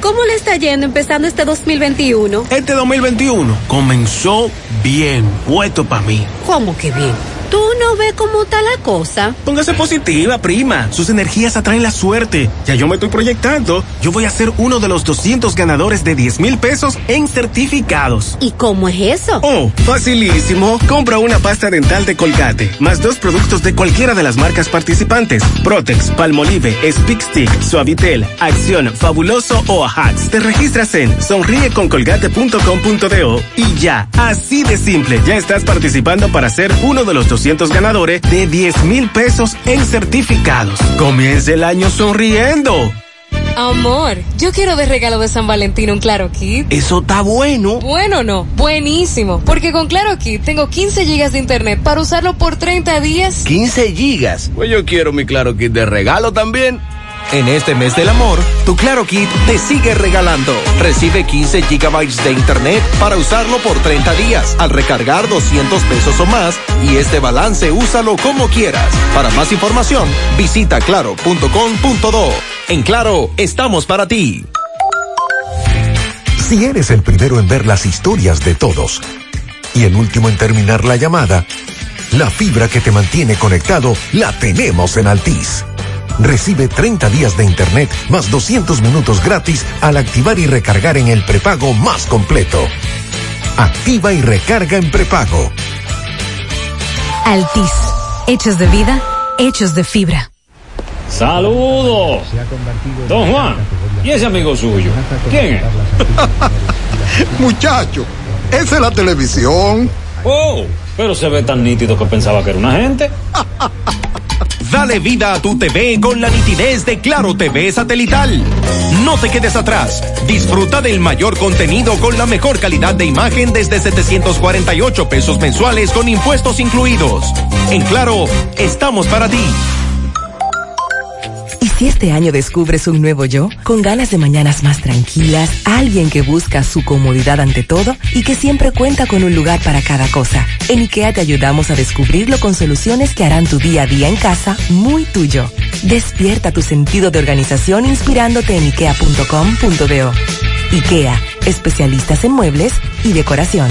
¿Cómo le está yendo empezando este 2021? Este 2021 comenzó bien, puesto para mí. ¿Cómo que bien? ¿Tú no ves cómo está la cosa? Póngase positiva, prima. Sus energías atraen la suerte. Ya yo me estoy proyectando. Yo voy a ser uno de los 200 ganadores de 10 mil pesos en certificados. ¿Y cómo es eso? Oh, facilísimo. Compra una pasta dental de Colgate, más dos productos de cualquiera de las marcas participantes. Protex, Palmolive, Speak Stick, Suavitel, Acción, Fabuloso o Ajax. Te registras en sonríeconcolgate.com.do y ya. Así de simple. Ya estás participando para ser uno de los 200 ganadores de 10 mil pesos en certificados. Comience el año sonriendo. Amor, yo quiero de regalo de San Valentín un Claro Kit. Eso está bueno. Bueno, no, buenísimo. Porque con Claro Kit tengo 15 gigas de internet para usarlo por 30 días. 15 gigas. Pues yo quiero mi Claro Kit de regalo también. En este mes del amor, tu Claro Kit te sigue regalando. Recibe 15 gigabytes de internet para usarlo por 30 días al recargar 200 pesos o más y este balance úsalo como quieras. Para más información, visita claro.com.do. En Claro, estamos para ti. Si eres el primero en ver las historias de todos y el último en terminar la llamada, la fibra que te mantiene conectado la tenemos en Altis. Recibe 30 días de internet más 200 minutos gratis al activar y recargar en el prepago más completo. Activa y recarga en prepago. Altis. Hechos de vida, hechos de fibra. Saludos. Don Juan. ¿Y ese amigo suyo? ¿Quién es? Muchacho, esa es la televisión. Oh, pero se ve tan nítido que pensaba que era una gente. Dale vida a tu TV con la nitidez de Claro TV satelital. No te quedes atrás. Disfruta del mayor contenido con la mejor calidad de imagen desde 748 pesos mensuales con impuestos incluidos. En Claro, estamos para ti. ¿Y si este año descubres un nuevo yo? Con ganas de mañanas más tranquilas, alguien que busca su comodidad ante todo y que siempre cuenta con un lugar para cada cosa. En IKEA te ayudamos a descubrirlo con soluciones que harán tu día a día en casa muy tuyo. Despierta tu sentido de organización inspirándote en ikea.com.do. IKEA, especialistas en muebles y decoración.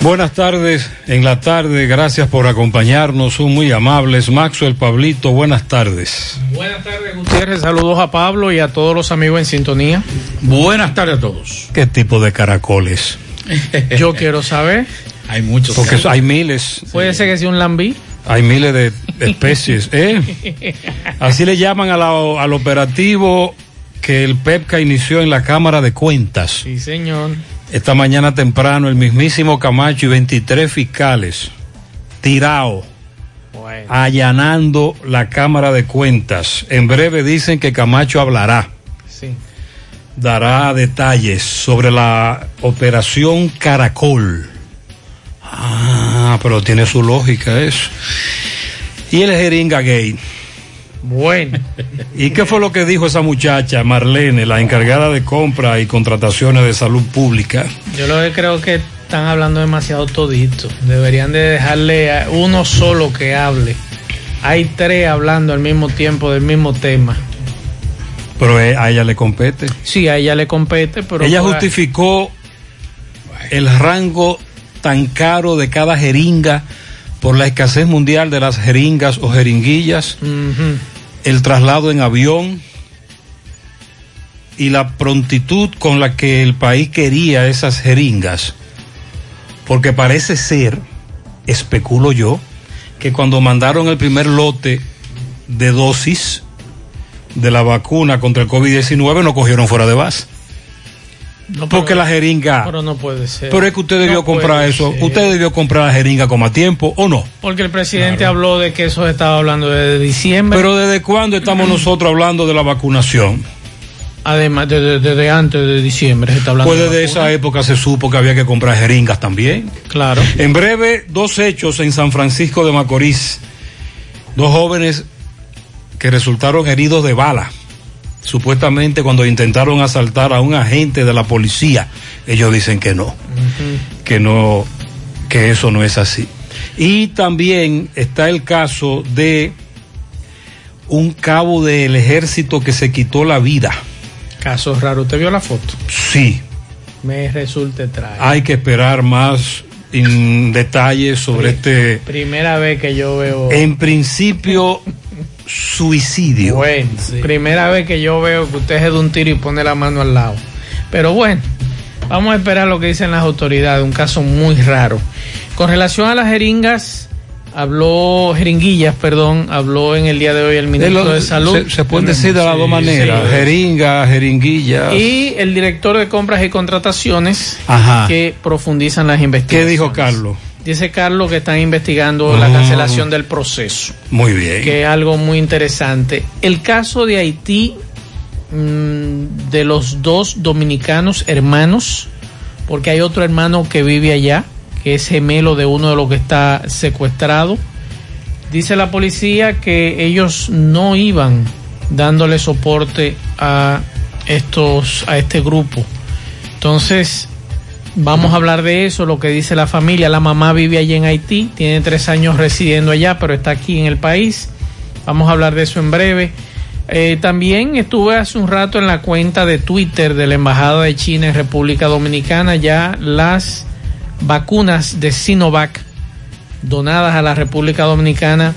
Buenas tardes, en la tarde, gracias por acompañarnos, son muy amables. Maxwell, Pablito, buenas tardes. Buenas tardes, Gutiérrez, saludos a Pablo y a todos los amigos en sintonía. Buenas tardes a todos. ¿Qué tipo de caracoles? Yo quiero saber. Hay muchos. Porque caracoles. hay miles. Puede ser que sea un lambí. Hay miles de especies, ¿eh? Así le llaman a la, al operativo que el PEPCA inició en la Cámara de Cuentas. Sí, señor. Esta mañana temprano el mismísimo Camacho y 23 fiscales tirao bueno. allanando la Cámara de Cuentas. En breve dicen que Camacho hablará. Sí. Dará detalles sobre la operación Caracol. Ah, pero tiene su lógica eso. Y el jeringa gay. Bueno. ¿Y qué fue lo que dijo esa muchacha, Marlene, la encargada de compra y contrataciones de salud pública? Yo lo que creo que están hablando demasiado todito. Deberían de dejarle a uno solo que hable. Hay tres hablando al mismo tiempo del mismo tema. Pero a ella le compete. Sí, a ella le compete, pero... Ella justificó el rango tan caro de cada jeringa por la escasez mundial de las jeringas o jeringuillas, uh -huh. el traslado en avión, y la prontitud con la que el país quería esas jeringas, porque parece ser, especulo yo, que cuando mandaron el primer lote de dosis de la vacuna contra el COVID-19 no cogieron fuera de base. No, porque la jeringa... Pero no puede ser. Pero es que usted debió No comprar eso. ser. Usted debió comprar la jeringa con más tiempo, ¿o no? Porque el presidente habló de que eso se estaba hablando desde diciembre. Pero ¿desde cuándo estamos nosotros hablando de la vacunación? Además, desde, desde antes de diciembre se está hablando. Pues de desde esa época se supo que había que comprar jeringas también. Claro. En breve, dos hechos en San Francisco de Macorís. Dos jóvenes que resultaron heridos de bala. Supuestamente cuando intentaron asaltar a un agente de la policía. Ellos dicen que no, que no, que eso no es así. Y también está el caso de un cabo del ejército que se quitó la vida. Caso raro. ¿Usted vio la foto? Sí, Me resulta extraño. hay que esperar más en detalles sobre este, Primera vez que yo veo. en principio, suicidio. Bueno, primera vez que yo veo que usted se da un tiro y pone la mano al lado. Pero bueno, vamos a esperar lo que dicen las autoridades, un caso muy raro. Con relación a las jeringas, habló, jeringuillas, perdón, habló en el día de hoy el De ministro lo- de Salud. Se, se pueden decir de las dos maneras, sí. jeringa, jeringuilla. Y el director de compras y contrataciones Ajá. que profundizan las ¿Qué investigaciones. dijo Carlos? Dice Carlos que están investigando la Oh. cancelación del proceso. Muy bien. que es algo muy interesante. El caso de Haití, mm, de los dos dominicanos hermanos, porque hay otro hermano que vive allá, que es gemelo de uno de los que está secuestrado. Dice la policía que ellos no iban dándole soporte a estos a este grupo. Entonces, vamos a hablar de eso, lo que dice la familia. La mamá vive allí en Haití, tiene tres años residiendo allá, pero está aquí en el país. Vamos a hablar de eso en breve. Eh, también estuve hace un rato en la cuenta de Twitter de la Embajada de China en República Dominicana. Ya las vacunas de Sinovac donadas a la República Dominicana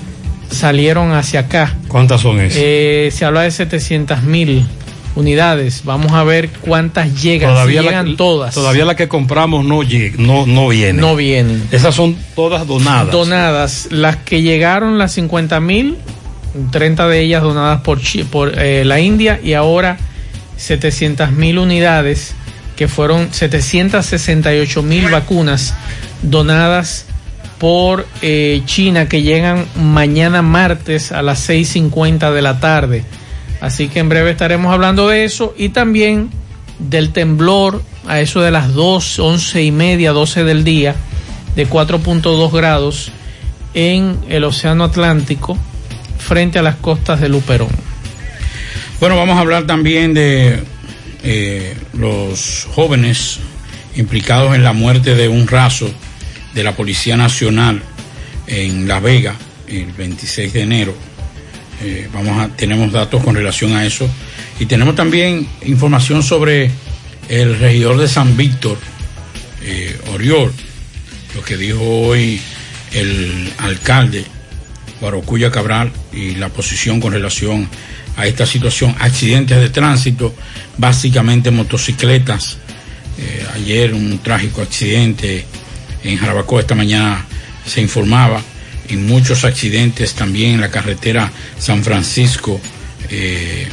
salieron hacia acá. ¿Cuántas son esas? Eh, se habla de 700 mil unidades. Vamos a ver cuántas llegan. Si la- llegan todas. Todavía las que compramos no, no, no vienen. No vienen. Esas son todas donadas. Donadas. Las que llegaron, las 50 mil, 30 de ellas donadas por, por eh, la India y ahora 700 mil unidades que fueron 768 mil vacunas donadas por eh, China que llegan mañana martes a las 6.50 de la tarde. Así que en breve estaremos hablando de eso y también del temblor a eso de las 2, 11 y media, 12 del día de 4.2 grados en el Océano Atlántico frente a las costas de Luperón. Bueno, vamos a hablar también de eh, los jóvenes implicados en la muerte de un raso de la Policía Nacional en La Vega el 26 de enero. Eh, vamos a, tenemos datos con relación a eso. Y tenemos también información sobre el regidor de San Víctor, eh, Oriol, lo que dijo hoy el alcalde Guarocuya Cabral y la posición con relación a esta situación, accidentes de tránsito, básicamente motocicletas. Eh, ayer un trágico accidente en Jarabacoa, esta mañana se informaba, y muchos accidentes también en la carretera San Francisco eh,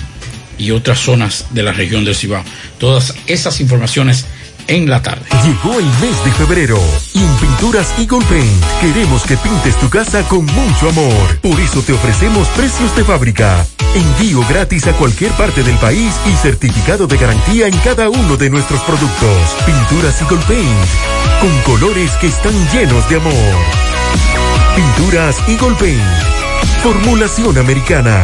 y otras zonas de la región del Cibao. Todas esas informaciones en la tarde. Llegó el mes de febrero y en Pinturas Eagle Paint queremos que pintes tu casa con mucho amor. Por eso te ofrecemos precios de fábrica, envío gratis a cualquier parte del país y certificado de garantía en cada uno de nuestros productos. Pinturas Eagle Paint, con colores que están llenos de amor. Pinturas Eagle Paint, formulación americana.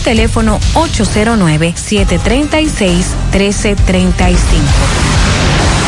teléfono 809-736-1335.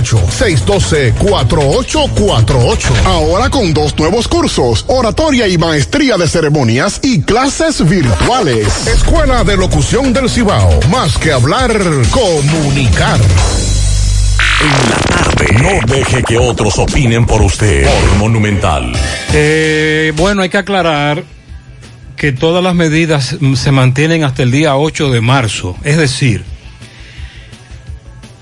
612-4848. Ahora con dos nuevos cursos, oratoria y maestría de ceremonias y clases virtuales. Escuela de Locución del Cibao. Más que hablar, comunicar. En la tarde. No deje que otros opinen por usted. Por Monumental. Eh, bueno, hay que aclarar que todas las medidas se mantienen hasta el día 8 de marzo. Es decir,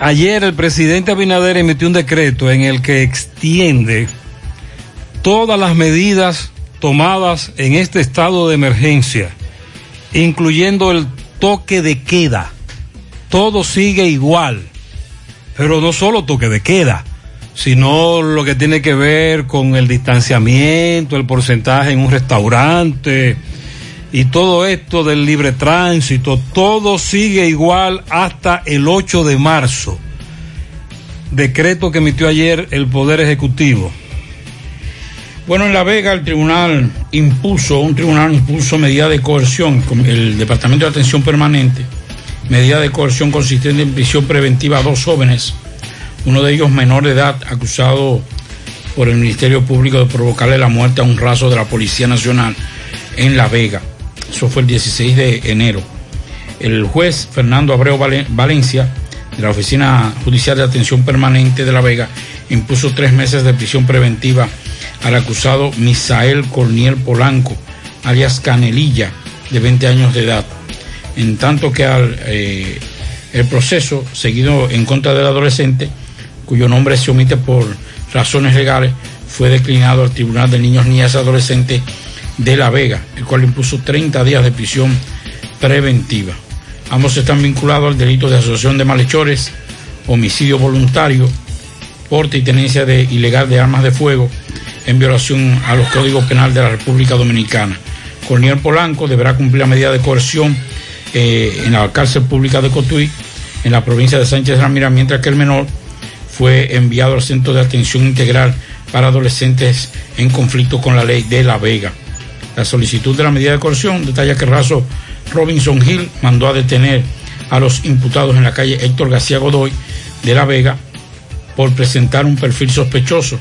Ayer el presidente Abinader emitió un decreto en el que extiende todas las medidas tomadas en este estado de emergencia, incluyendo el toque de queda. Todo sigue igual, pero no solo toque de queda, sino lo que tiene que ver con el distanciamiento, el porcentaje en un restaurante, y todo esto del libre tránsito, todo sigue igual hasta el 8 de marzo. Decreto que emitió ayer el Poder Ejecutivo. Bueno, en La Vega el tribunal impuso, un tribunal impuso medida de coerción, el Departamento de Atención Permanente, medida de coerción consistente en prisión preventiva a dos jóvenes, uno de ellos menor de edad, acusado por el Ministerio Público de provocarle la muerte a un raso de la Policía Nacional en La Vega. Eso fue el 16 de enero. El juez Fernando Abreu Valencia, de la Oficina Judicial de Atención Permanente de La Vega, impuso tres meses de prisión preventiva al acusado Misael Corniel Polanco, alias Canelilla, de 20 años de edad. En tanto que eh, el proceso seguido en contra del adolescente, cuyo nombre se omite por razones legales, fue declinado al Tribunal de Niños, Niñas y Adolescentes de La Vega, el cual impuso 30 días de prisión preventiva. Ambos están vinculados al delito de asociación de malhechores, homicidio voluntario, porte y tenencia de ilegal de armas de fuego en violación a los códigos penales de la República Dominicana. Corniel Polanco deberá cumplir la medida de coerción eh, en la cárcel pública de Cotuí, en la provincia de Sánchez Ramírez, mientras que el menor fue enviado al Centro de Atención Integral para Adolescentes en conflicto con la ley de La Vega. La solicitud de la medida de coerción detalla que Razo Robinson Hill mandó a detener a los imputados en la calle Héctor García Godoy de La Vega por presentar un perfil sospechoso,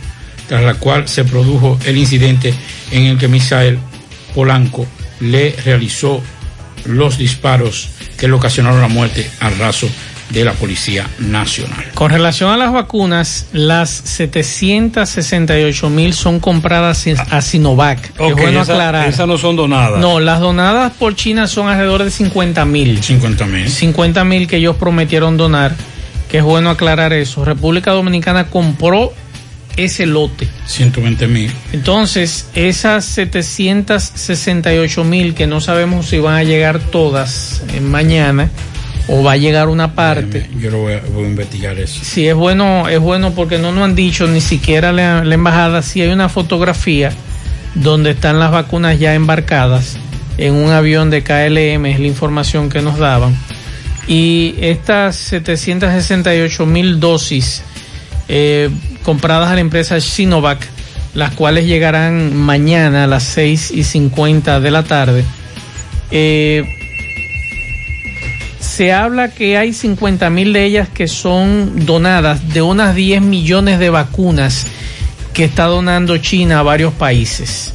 tras la cual se produjo el incidente en el que Misael Polanco le realizó los disparos que le ocasionaron la muerte al raso de la Policía Nacional. Con relación a las vacunas, las 768 mil son compradas a Sinovac. es bueno aclarar. Esas no son donadas. No, las donadas por China son alrededor de 50 mil. 50 mil. 50 mil que ellos prometieron donar, que es bueno aclarar eso. República Dominicana compró ese lote. 120 mil. Entonces, esas 768 mil que no sabemos si van a llegar todas en mañana o va a llegar una parte. Yo lo voy a, voy a investigar eso. Sí, es bueno, es bueno porque no nos han dicho ni siquiera la, la embajada si hay una fotografía donde están las vacunas ya embarcadas en un avión de KLM, es la información que nos daban. Y estas 768 mil dosis eh, compradas a la empresa Sinovac, las cuales llegarán mañana a las 6 y 50 de la tarde. Eh, se habla que hay 50 mil de ellas que son donadas de unas 10 millones de vacunas que está donando China a varios países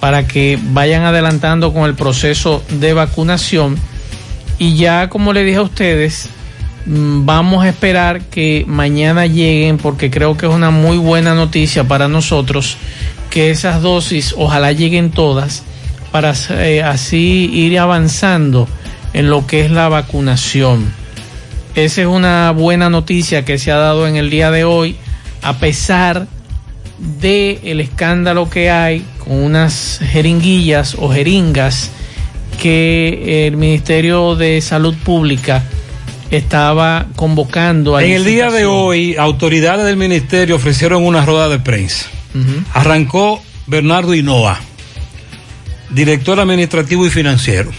para que vayan adelantando con el proceso de vacunación. Y ya como le dije a ustedes, mm, vamos a esperar que mañana lleguen porque creo que es una muy buena noticia para nosotros que esas dosis ojalá lleguen todas para eh, así ir avanzando en lo que es la vacunación. Esa es una buena noticia que se ha dado en el día de hoy, a pesar de el escándalo que hay con unas jeringuillas o jeringas que el Ministerio de Salud Pública estaba convocando a En el día de hoy, autoridades del ministerio ofrecieron una rueda de prensa. Arrancó Bernardo Hinoa, director administrativo y financiero.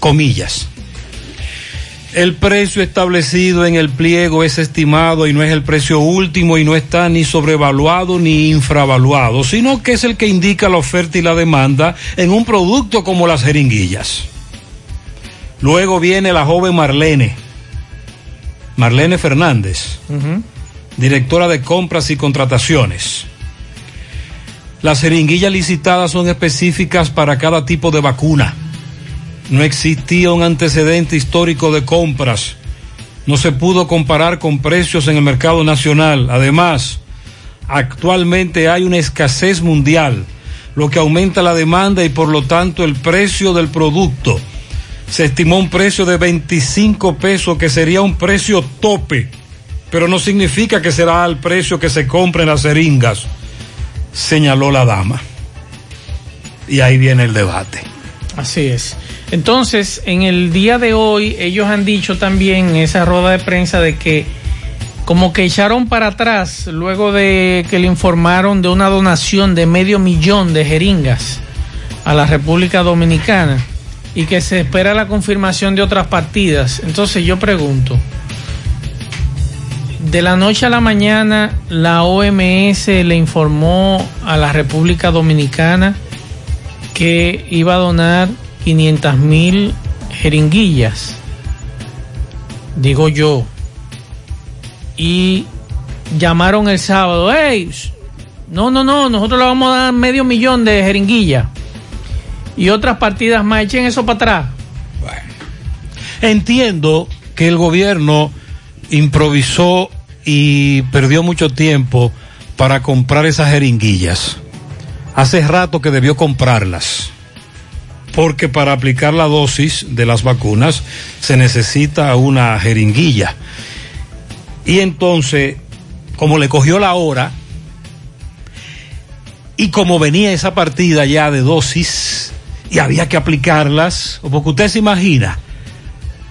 Comillas. El precio establecido en el pliego es estimado y no es el precio último y no está ni sobrevaluado ni infravaluado, sino que es el que indica la oferta y la demanda en un producto como las jeringuillas. Luego viene la joven Marlene, Marlene Fernández, directora de compras y contrataciones. Las jeringuillas licitadas son específicas para cada tipo de vacuna. No existía un antecedente histórico de compras. No se pudo comparar con precios en el mercado nacional. Además, actualmente hay una escasez mundial, lo que aumenta la demanda y por lo tanto el precio del producto. Se estimó un precio de 25 pesos que sería un precio tope, pero no significa que será el precio que se compren las jeringas, señaló la dama. Y ahí viene el debate. Así es. Entonces, en el día de hoy, ellos han dicho también en esa rueda de prensa de que como que echaron para atrás luego de que le informaron de una donación de medio millón de jeringas a la República Dominicana y que se espera la confirmación de otras partidas. Entonces yo pregunto, de la noche a la mañana la OMS le informó a la República Dominicana que iba a donar 500 mil jeringuillas, digo yo, y llamaron el sábado, hey, no, no, no, nosotros le vamos a dar medio millón de jeringuillas y otras partidas más, echen eso para atrás. Entiendo que el gobierno improvisó y perdió mucho tiempo para comprar esas jeringuillas. Hace rato que debió comprarlas porque para aplicar la dosis de las vacunas se necesita una jeringuilla. Y entonces, como le cogió la hora, y como venía esa partida ya de dosis, y había que aplicarlas, porque usted se imagina,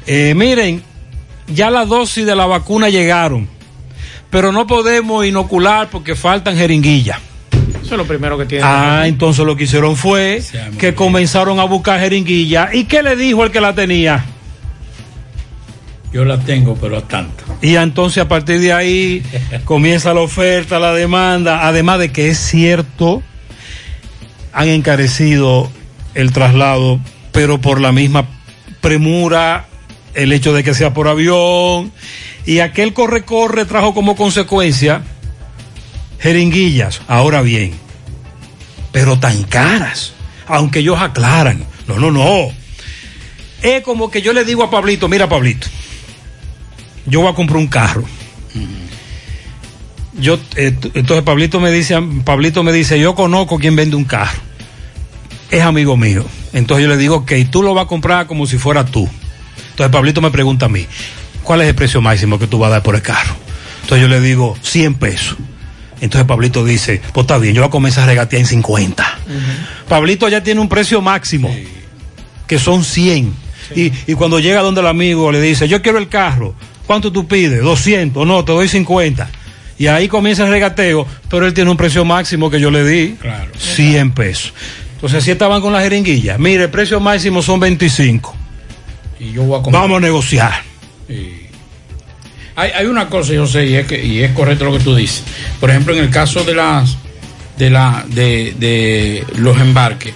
eh, miren, ya las dosis de la vacuna llegaron, pero no podemos inocular porque faltan jeringuillas. Eso es lo primero que tiene. Ah, entonces lo que hicieron fue que comenzaron a buscar jeringuilla. ¿Y qué le dijo el que la tenía? Yo la tengo, pero a tanto. Y entonces a partir de ahí comienza la oferta, la demanda, además de que es cierto, han encarecido el traslado, pero por la misma premura, el hecho de que sea por avión, y aquel corre-corre trajo como consecuencia jeringuillas, ahora bien, pero tan caras, aunque ellos aclaran, no, no, no. Es como que yo le digo a Pablito, mira Pablito, yo voy a comprar un carro. Yo, eh, entonces Pablito me dice, Pablito me dice, yo conozco quien vende un carro. Es amigo mío. Entonces yo le digo, ok, tú lo vas a comprar como si fuera tú. Entonces Pablito me pregunta a mí, ¿cuál es el precio máximo que tú vas a dar por el carro? Entonces yo le digo, 100 pesos. Entonces Pablito dice, pues está bien, yo voy a comenzar a regatear en 50. Pablito ya tiene un precio máximo, que son 100. Y, y cuando llega donde el amigo le dice, yo quiero el carro, ¿cuánto tú pides? 200, no, te doy 50. Y ahí comienza el regateo, pero él tiene un precio máximo que yo le di, 100 pesos. Entonces así estaban con las jeringuillas. Mire, el precio máximo son 25. Y yo voy a comprar. Vamos a negociar. Hay, hay una cosa, yo sé, y es, que, y es correcto lo que tú dices. Por ejemplo, en el caso de las de la de, de los embarques,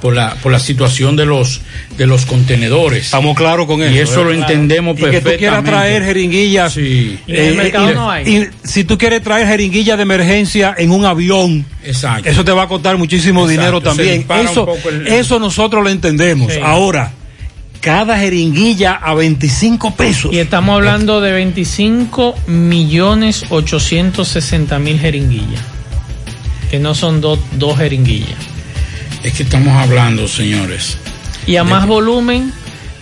por la, por la situación de los de los contenedores. Estamos claros con eso. Y eso ¿eh? lo entendemos Y que tú perfectamente. quieras traer jeringuillas. Sí. Y en el mercado no hay. y si tú quieres traer jeringuillas de emergencia en un avión, Exacto. eso te va a costar muchísimo Exacto, dinero también. Eso, el- eso nosotros lo entendemos. Sí. Ahora, cada jeringuilla a 25 pesos. Y estamos hablando de 25 millones 860 mil jeringuillas. Que no son do- dos jeringuillas. Es que estamos hablando, señores. Y a más volumen,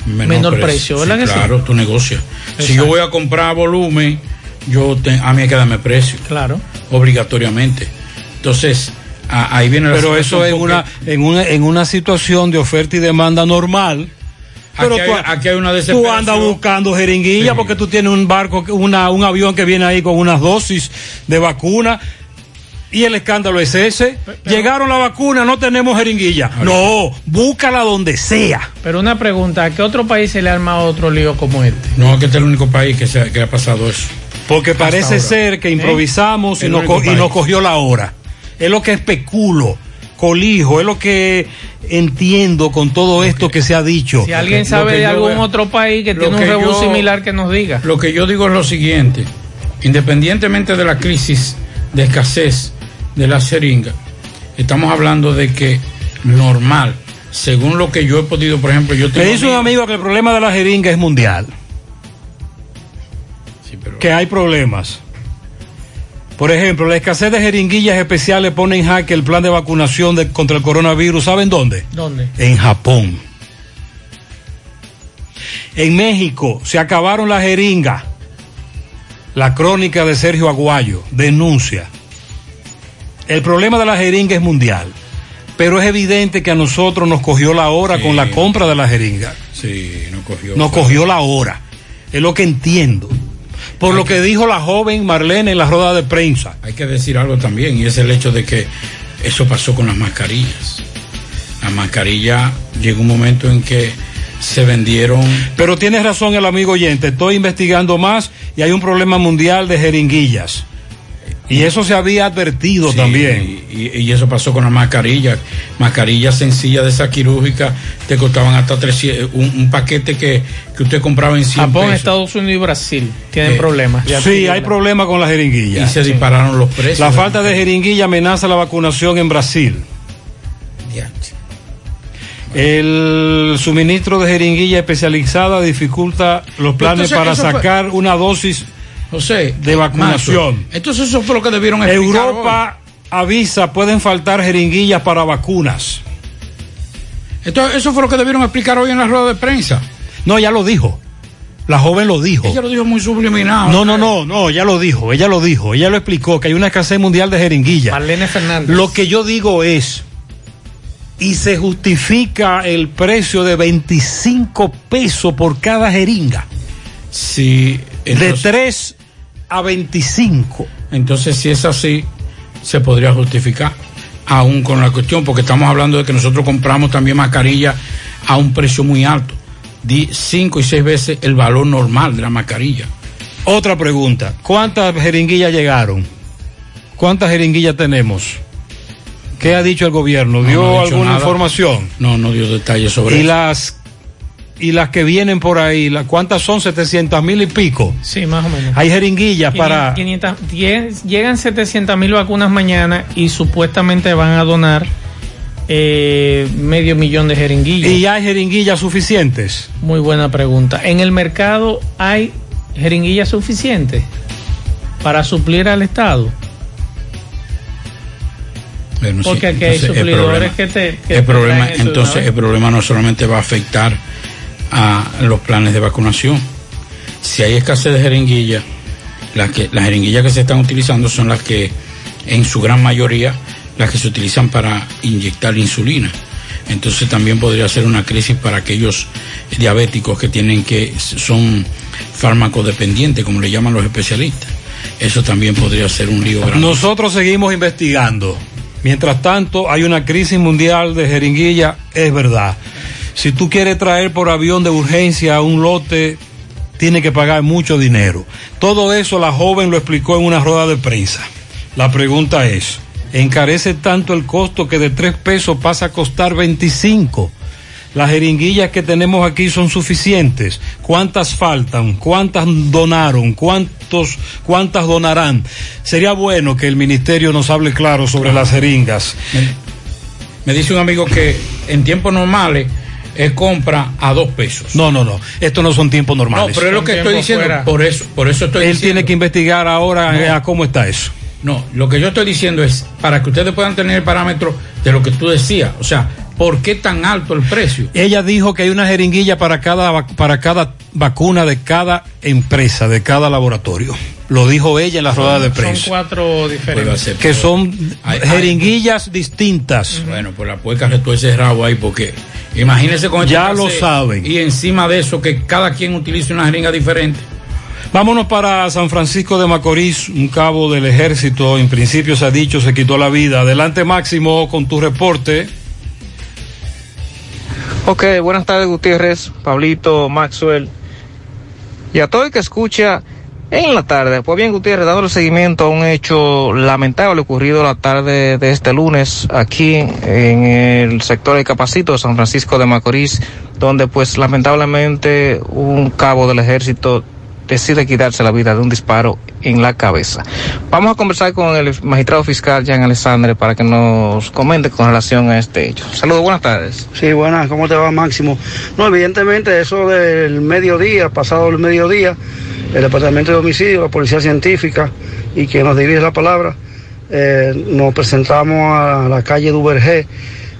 menor, precio, ¿verdad Sí, que sí? claro, tu negocio. Si yo voy a comprar volumen, yo te- a mí hay que darme precio. Claro. Obligatoriamente. Entonces, a- ahí viene la Pero eso en porque una, en, una, en una situación de oferta y demanda normal. Pero Aquí hay- tú, aquí hay una tú andas buscando jeringuilla Sí. porque tú tienes un barco, una, un avión que viene ahí con unas dosis de vacuna. Y el escándalo es ese. Llegaron la vacuna, no tenemos jeringuilla. No, búscala donde sea. Pero una pregunta, ¿a qué otro país se le ha armado otro lío como este? No, que este es el único país que, se, ha- que ha pasado eso. Porque parece ahora. ser que improvisamos y, nos, y nos cogió la hora. Es lo que especulo, colijo, es lo que entiendo con todo esto que se ha dicho. Si alguien sabe de algún veo- otro país que tiene un que yo- similar que nos diga. Lo que yo digo es lo siguiente, independientemente de la crisis de escasez de la jeringa, estamos hablando de que normal, según lo que yo he podido, por ejemplo, yo Me tengo dice un amigo que el problema de la jeringa es mundial. Que hay problemas. Por ejemplo, la escasez de jeringuillas especiales pone en jaque el plan de vacunación de- contra el coronavirus. ¿Saben dónde? ¿Dónde? En Japón. En México se acabaron las jeringas. La crónica de Sergio Aguayo denuncia. El problema de la jeringa es mundial, pero es evidente que a nosotros nos cogió la hora con la compra de la jeringa. Sí, no cogió. Nos cogió la hora. Es lo que entiendo. Por lo que dijo la joven Marlene en la rueda de prensa. Hay que decir algo también, y es el hecho de que eso pasó con las mascarillas. Las mascarillas llegó un momento en que se vendieron. Pero tienes razón el amigo oyente, estoy investigando más y hay un problema mundial de jeringuillas. Y eso se había advertido Sí, también. Y, y eso pasó con las mascarillas. Mascarillas sencillas de esa quirúrgica te costaban hasta 300, un, un paquete que, que usted compraba en 100 Japón, pesos. Estados Unidos y Brasil tienen Eh, problemas. Sí, hay problemas con las jeringuillas. Y se dispararon los precios. La falta de jeringuilla amenaza la vacunación en Brasil. El suministro de jeringuilla especializada dificulta los planes Entonces, para fue- sacar una dosis José, de vacunación. Mazo, Entonces eso fue lo que debieron explicar Europa avisa, pueden faltar jeringuillas para vacunas. Entonces, eso fue lo que debieron explicar hoy en la rueda de prensa. No, ya lo dijo. La joven lo dijo. Ella lo dijo muy subliminado. No, no, no, no, ella lo dijo, ella lo dijo, ella lo explicó, que hay una escasez mundial de jeringuillas. Marlene Fernández. Lo que yo digo es, y se justifica el precio de 25 pesos por cada jeringa. Sí. de 3 a 25. Entonces, si es así, se podría justificar. Aún con la cuestión, porque estamos hablando de que nosotros compramos también mascarilla a un precio muy alto. Di cinco y seis veces el valor normal de la mascarilla. Otra pregunta, ¿cuántas jeringuillas llegaron? ¿Cuántas jeringuillas tenemos? ¿Qué ha dicho el gobierno? ¿Dio No, no alguna nada. información? No, no dio detalles sobre y eso. las y las que vienen por ahí, ¿la- ¿cuántas son? 700 mil y pico. Sí, más o menos. Hay jeringuillas para... 500, 10 llegan 700 mil vacunas mañana y supuestamente van a donar eh, medio millón de jeringuillas. ¿Y hay jeringuillas suficientes? Muy buena pregunta. ¿En el mercado hay jeringuillas suficientes para suplir al Estado? Bueno, sí, Porque aquí hay entonces, el suplidores problema- que te... que el te problema, entonces, el problema no solamente va a afectar a los planes de vacunación. Si hay escasez de jeringuillas, las que las jeringuillas que se están utilizando son las que en su gran mayoría las que se utilizan para inyectar insulina. Entonces también podría ser una crisis para aquellos diabéticos que tienen que son farmacodependientes, como le llaman los especialistas. Eso también podría ser un lío grande. Nosotros seguimos investigando. Mientras tanto, hay una crisis mundial de jeringuilla, es verdad. Si tú quieres traer por avión de urgencia un lote, tiene que pagar mucho dinero. Todo eso la joven lo explicó en una rueda de prensa. La pregunta es, ¿encarece tanto el costo que de 3 pesos pasa a costar 25? Las jeringuillas que tenemos aquí son suficientes. ¿Cuántas faltan? ¿Cuántas donaron? ¿Cuántos, ¿Cuántas donarán? Sería bueno que el ministerio nos hable claro sobre las jeringas. Me, me dice un amigo que en tiempos normales es compra a dos pesos. No, no, no. Estos no son tiempos normales. No, pero es lo que estoy diciendo. Fuera. Por eso, por eso estoy Él diciendo. tiene que investigar ahora no. a cómo está eso. No, lo que yo estoy diciendo es para que ustedes puedan tener el parámetro de lo que tú decías. O sea, ¿por qué tan alto el precio? Ella dijo que hay una jeringuilla para cada, para cada vacuna de cada empresa, de cada laboratorio. Lo dijo ella en la rueda de prensa. Son cuatro diferentes. Que son hay, jeringuillas hay, distintas. Bueno, pues la puerca retuerce ese rabo ahí porque imagínense con Ya lo saben. Y encima de eso que cada quien utilice una jeringa diferente. Vámonos para San Francisco de Macorís, un cabo del ejército, en principio se ha dicho, se quitó la vida. Adelante Máximo con tu reporte. Ok, buenas tardes Gutiérrez, Pablito, Maxwell y a todo el que escucha en la tarde. Pues bien Gutiérrez, dándole seguimiento a un hecho lamentable ocurrido la tarde de este lunes aquí en el sector de Capacito San Francisco de Macorís, donde pues lamentablemente un cabo del ejército decide quitarse la vida de un disparo en la cabeza. Vamos a conversar con el magistrado fiscal Jean Alessandre para que nos comente con relación a este hecho. Saludos, buenas tardes. Sí, buenas, ¿cómo te va Máximo? No, evidentemente eso del mediodía, pasado el mediodía, el Departamento de Homicidio, la Policía Científica y que nos dirige la palabra, eh, nos presentamos a la calle Duvergé,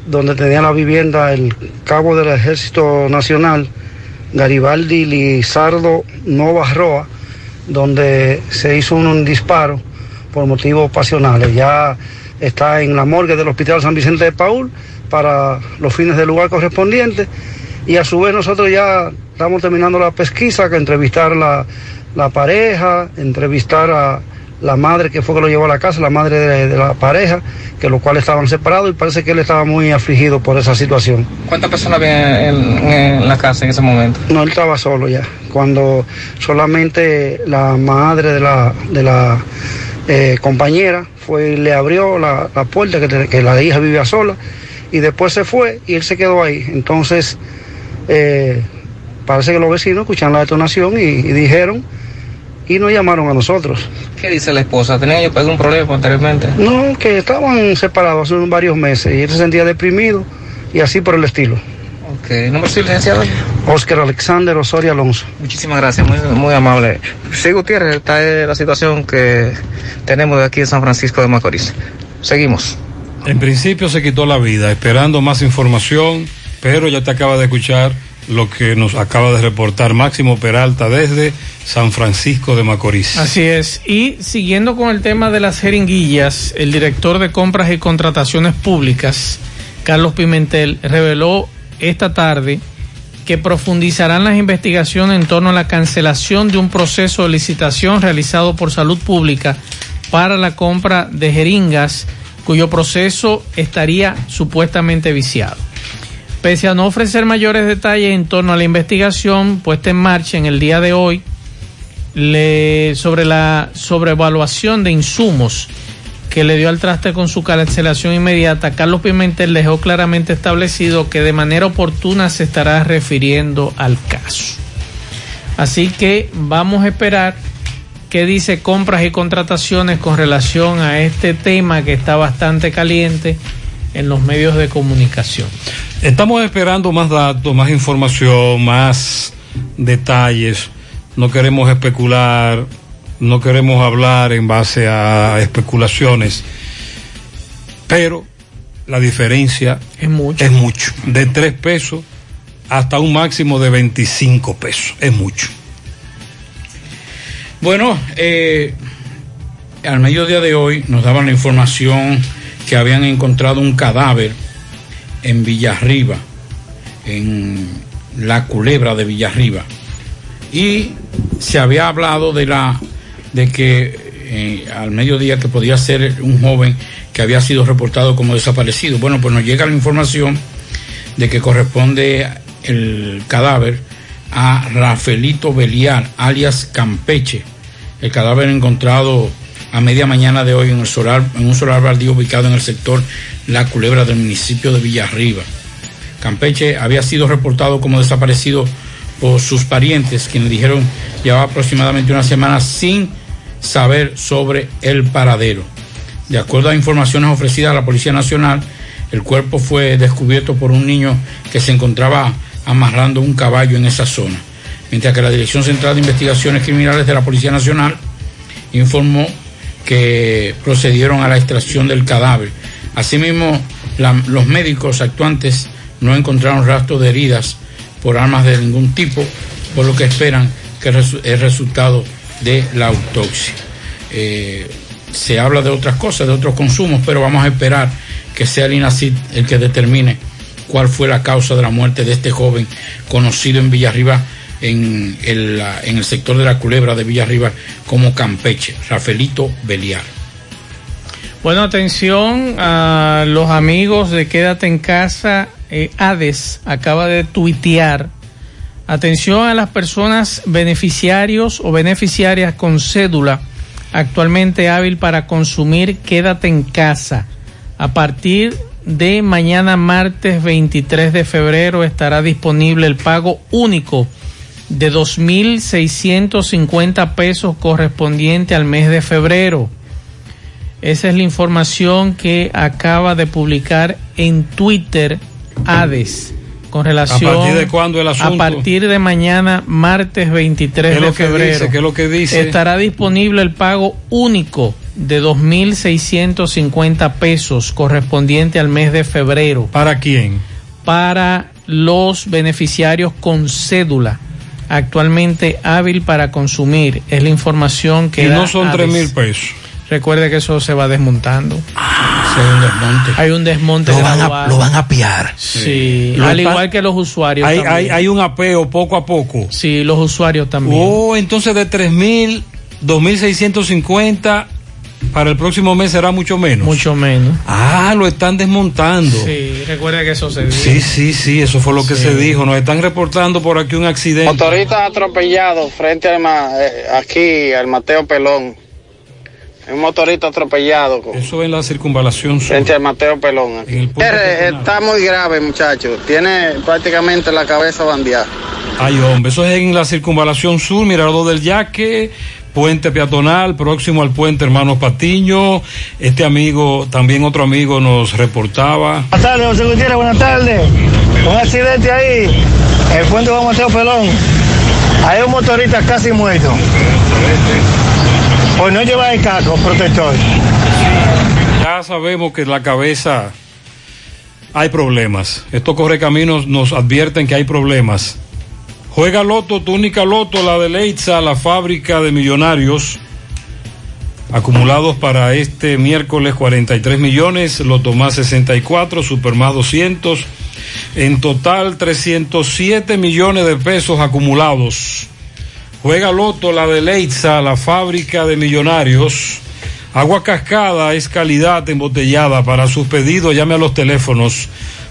donde tenía la vivienda el cabo del Ejército Nacional, Garibaldi Lizardo Nova Roa, donde se hizo un, disparo por motivos pasionales. Ya está en la morgue del Hospital San Vicente de Paul para los fines del lugar correspondiente y a su vez nosotros ya estamos terminando la pesquisa, que entrevistar la, la pareja, entrevistar a la madre que fue que lo llevó a la casa, la madre de, de, la pareja, que los cuales estaban separados y parece que él estaba muy afligido por esa situación. ¿Cuántas personas había en, en, la casa en ese momento? No, él estaba solo ya. Cuando solamente la madre de la, de la eh, compañera fue y le abrió la, la puerta, que, que, la hija vivía sola, y después se fue y él se quedó ahí. Entonces, eh, parece que los vecinos escucharon la detonación y, y dijeron y nos llamaron a nosotros. ¿Qué dice la esposa? ¿Tenía ellos algún problema anteriormente? No, que estaban separados hace varios meses y él se sentía deprimido y así por el estilo. Ok, ¿número sí, licenciado? Oscar Alexander Osorio Alonso. Muchísimas gracias, muy, muy amable. Sí, Gutiérrez, esta es la situación que tenemos de aquí en San Francisco de Macorís. Seguimos. En principio se quitó la vida, esperando más información, pero ya te acaba de escuchar lo que nos acaba de reportar Máximo Peralta desde San Francisco de Macorís. Así es. Y siguiendo con el tema de las jeringuillas, el director de compras y contrataciones públicas, Carlos Pimentel, reveló esta tarde que profundizarán las investigaciones en torno a la cancelación de un proceso de licitación realizado por Salud Pública para la compra de jeringas, cuyo proceso estaría supuestamente viciado. Pese a no ofrecer mayores detalles en torno a la investigación puesta en marcha en el día de hoy sobre la sobrevaluación de insumos que le dio al traste con su cancelación inmediata, Carlos Pimentel dejó claramente establecido que de manera oportuna se estará refiriendo al caso. Así que vamos a esperar qué dice compras y contrataciones con relación a este tema que está bastante caliente en los medios de comunicación. Estamos esperando más datos, más información, más detalles. No queremos especular, no queremos hablar en base a especulaciones, pero la diferencia es mucho. Es mucho. De 3 pesos hasta un máximo de 25 pesos. Es mucho. Bueno, eh, al mediodía de hoy nos daban la información que habían encontrado un cadáver en Villarriba, en la culebra de Villarriba. Y se había hablado de la de que eh, al mediodía que podía ser un joven que había sido reportado como desaparecido. Bueno, pues nos llega la información de que corresponde el cadáver a Rafaelito Belial, alias Campeche. El cadáver encontrado a media mañana de hoy en, solar, en un solar baldío ubicado en el sector La Culebra del municipio de Villarriba. Campeche había sido reportado como desaparecido por sus parientes, quienes dijeron llevaba aproximadamente una semana sin saber sobre el paradero. De acuerdo a informaciones ofrecidas a la Policía Nacional, el cuerpo fue descubierto por un niño que se encontraba amarrando un caballo en esa zona, mientras que la Dirección Central de Investigaciones Criminales de la Policía Nacional informó que procedieron a la extracción del cadáver. Asimismo, los médicos actuantes no encontraron rastros de heridas por armas de ningún tipo, por lo que esperan que es el resultado de la autopsia. Eh, se habla de otras cosas, de otros consumos, pero vamos a esperar que sea el INACID el que determine cuál fue la causa de la muerte de este joven conocido en Villarriba, en el, sector de la culebra de Villarriba, como Campeche, Rafaelito Beliar. Bueno, atención a los amigos de Quédate en casa. Eh, Hades acaba de tuitear. Atención a las personas beneficiarios o beneficiarias con cédula actualmente hábil para consumir Quédate en casa. A partir de mañana martes 23 de febrero estará disponible el pago único de 2.650 pesos correspondiente al mes de febrero. Esa es la información que acaba de publicar en Twitter Hades con relación a partir de cuándo el asunto a partir de mañana martes 23 de febrero ¿Qué es lo que dice? estará disponible el pago único de 2.650 pesos correspondiente al mes de febrero. ¿Para quién? Para los beneficiarios con cédula actualmente hábil para consumir. Es la información que... Y no son tres mil pesos. Recuerde que eso se va desmontando. Ah. Hay un desmonte. Lo, van a, lo van a piar. Sí, al igual que los usuarios. Hay, hay, hay, un apeo poco a poco. Sí, los usuarios también. Oh, entonces de 3.000, 2.650 para el próximo mes será mucho menos. Mucho menos. Ah, lo están desmontando. Sí, recuerda que eso se dijo. Sí, sí, sí, eso fue lo que se dijo. Nos están reportando por aquí un accidente. Motorista atropellado frente al eh, aquí al Mateo Pelón. Un motorista atropellado. Eso en la circunvalación sur. Frente al Mateo Pelón. Aquí. está muy grave, muchacho. Tiene prácticamente la cabeza bandeada. Ay, hombre, eso es en la circunvalación sur, Mirador del Yaque, puente peatonal, próximo al puente Hermanos Patiño. Este amigo, también otro amigo nos reportaba. Buenas tardes, José Gutiérrez, buenas tardes. Un accidente ahí, el puente Juan Mateo Pelón. Hay un motorista casi muerto. Pues no lleva el casco protector. Ya sabemos que en la cabeza hay problemas. Estos correcaminos nos advierten que hay problemas. Juega Loto, tu única Loto, la de Leitza, la fábrica de millonarios. Acumulados para este miércoles 43 millones, Loto más 64, Super más 200. En total 307 millones de pesos acumulados. Juega Loto, la de Leitza, la fábrica de millonarios. Agua cascada es calidad embotellada. Para sus pedidos llame a los teléfonos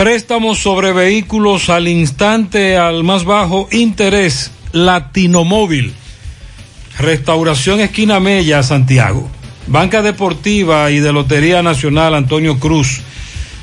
Préstamos sobre vehículos al instante, al más bajo interés. Latinomóvil. Restauración Esquina Mella, Santiago. Banca Deportiva y de Lotería Nacional Antonio Cruz.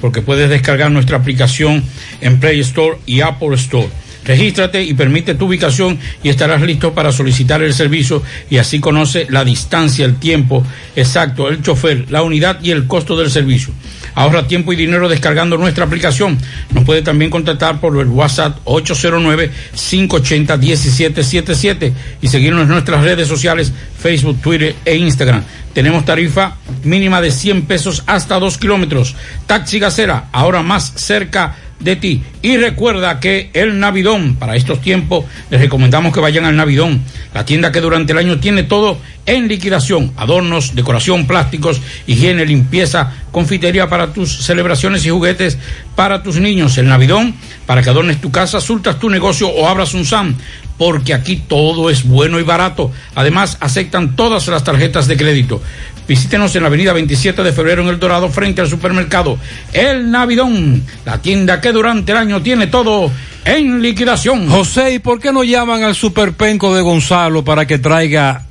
porque puedes descargar nuestra aplicación en Play Store y Apple Store. Regístrate y permite tu ubicación y estarás listo para solicitar el servicio y así conoce la distancia, el tiempo exacto, el chofer, la unidad y el costo del servicio. Ahorra tiempo y dinero descargando nuestra aplicación. Nos puede también contactar por el WhatsApp 809-580-1777 y seguirnos en nuestras redes sociales, Facebook, Twitter e Instagram. Tenemos tarifa mínima de 100 pesos hasta 2 kilómetros. Taxi Gacera, ahora más cerca de ti. Y recuerda que el Navidón, para estos tiempos, les recomendamos que vayan al Navidón, la tienda que durante el año tiene todo en liquidación, adornos, decoración, plásticos, higiene, limpieza, confitería para tus celebraciones y juguetes para tus niños. El Navidón, para que adornes tu casa, sultas tu negocio o abras un SAM porque aquí todo es bueno y barato. Además, aceptan todas las tarjetas de crédito. Visítenos en la avenida 27 de febrero en El Dorado, frente al supermercado El Navidón, la tienda que durante el año tiene todo en liquidación. José, ¿y por qué no llaman al superpenco de Gonzalo para que traiga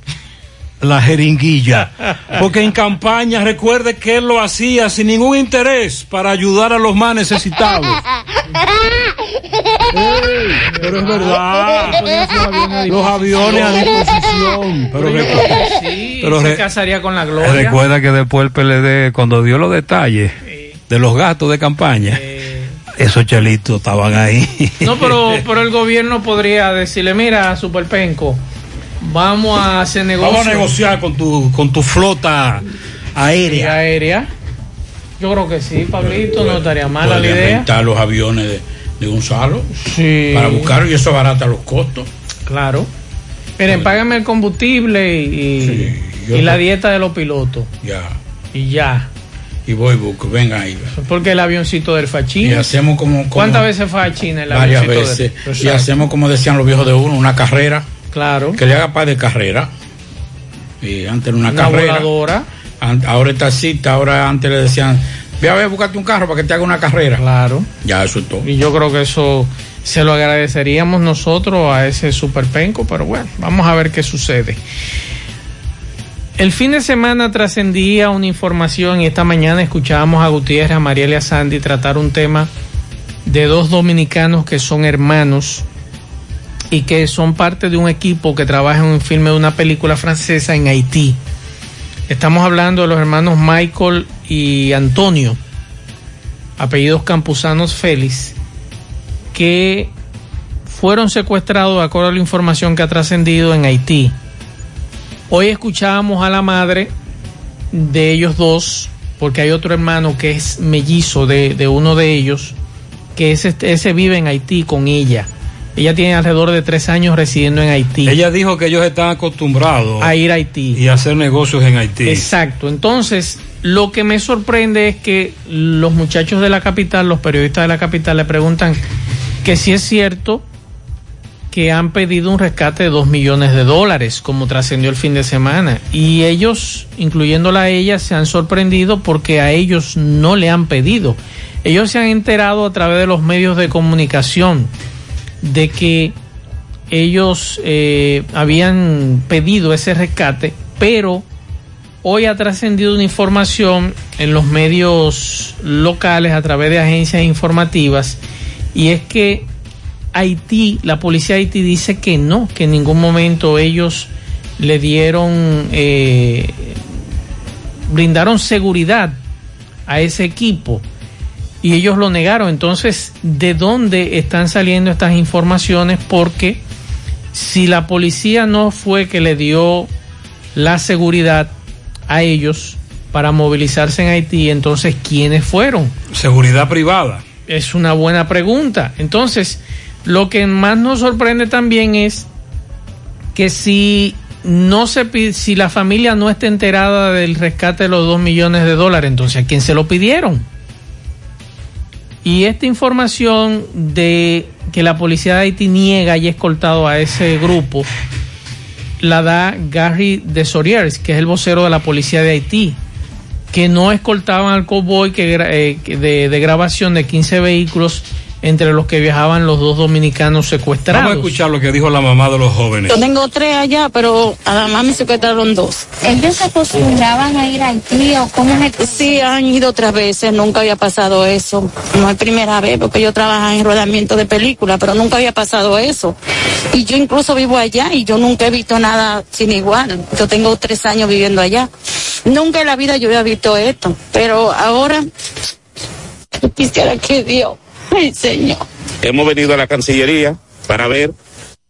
la jeringuilla? Porque en campaña recuerde que él lo hacía sin ningún interés para ayudar a los más necesitados. pero es verdad. Los aviones a disposición. Pero, recuerda, Sí, pero se casaría con la gloria. recuerda que después el PLD, cuando dio los detalles de los gastos de campaña, esos chelitos estaban ahí. No, pero, pero el gobierno podría decirle, mira, Superpenco, vamos a hacer negocio. Vamos a negociar con tu, con tu flota aérea. Y aérea. Yo creo que sí, Pablito, no estaría mala la idea. rentar los aviones de, de Gonzalo Sí. para buscarlo y eso barata los costos. Claro. Miren, págame el combustible y, y la dieta de los pilotos. Ya. Y ya. Y voy, busco, venga ahí. Porque el avioncito del Y Fachín. hacemos como, como ¿Cuántas veces fue a China el varias avioncito veces. del Y hacemos como decían los viejos de uno, una carrera. Claro. Que le haga par de carrera. Y antes era una, Una carrera. voladora. Ahora está cita, ahora antes le decían, ve a ver, búscate un carro para que te haga una carrera. Claro. Ya, eso es todo. Y yo creo que eso se lo agradeceríamos nosotros a ese superpenco, pero bueno, vamos a ver qué sucede. El fin de semana trascendía una información y esta mañana escuchábamos a Gutiérrez, a Mariela y a Sandy tratar un tema de dos dominicanos que son hermanos y que son parte de un equipo que trabaja en un filme de una película francesa en Haití. Estamos hablando de los hermanos Michael y Antonio, apellidos campusanos Félix, que fueron secuestrados de acuerdo a la información que ha trascendido en Haití. Hoy escuchábamos a la madre de ellos dos, porque hay otro hermano que es mellizo de, uno de ellos, que ese, ese vive en Haití con ella. Ella tiene alrededor de tres años residiendo en Haití. Ella dijo que ellos están acostumbrados a ir a Haití y a hacer negocios en Haití. Exacto. Entonces, lo que me sorprende es que los muchachos de la capital, los periodistas de la capital, le preguntan que si es cierto que han pedido un rescate de dos millones de dólares, como trascendió el fin de semana. Y ellos, incluyéndola a ella, se han sorprendido porque a ellos no le han pedido. Ellos se han enterado a través de los medios de comunicación de que ellos eh, habían pedido ese rescate, pero hoy ha trascendido una información en los medios locales a través de agencias informativas y es que Haití, la policía de Haití dice que no, que en ningún momento ellos le dieron, eh, brindaron seguridad a ese equipo y ellos lo negaron. Entonces, ¿de dónde están saliendo estas informaciones? Porque si la policía no fue que le dio la seguridad a ellos para movilizarse en Haití, entonces, ¿quiénes fueron? Seguridad privada. Es una buena pregunta. Entonces, lo que más nos sorprende también es que si no se si la familia no está enterada del rescate de los dos millones de dólares, entonces ¿a quién se lo pidieron? Y esta información de que la policía de Haití niega y escoltado a ese grupo la da Gary de Sorieres, que es el vocero de la policía de Haití, que no escoltaban al cowboy que, eh, de grabación de 15 vehículos entre los que viajaban los dos dominicanos secuestrados. Vamos a escuchar lo que dijo la mamá de los jóvenes. Yo tengo tres allá, pero además me secuestraron dos. ¿Ellos se acostumbraban a ir a Haití o cómo es el... Sí, han ido otras veces, nunca había pasado eso. No es primera vez, porque yo trabajo en rodamiento de películas, pero nunca había pasado eso. Y yo incluso vivo allá y yo nunca he visto nada sin igual. Yo tengo tres años viviendo allá. Nunca en la vida yo había visto esto, pero ahora quisiera que Dios Ay, señor. Hemos venido a la Cancillería para ver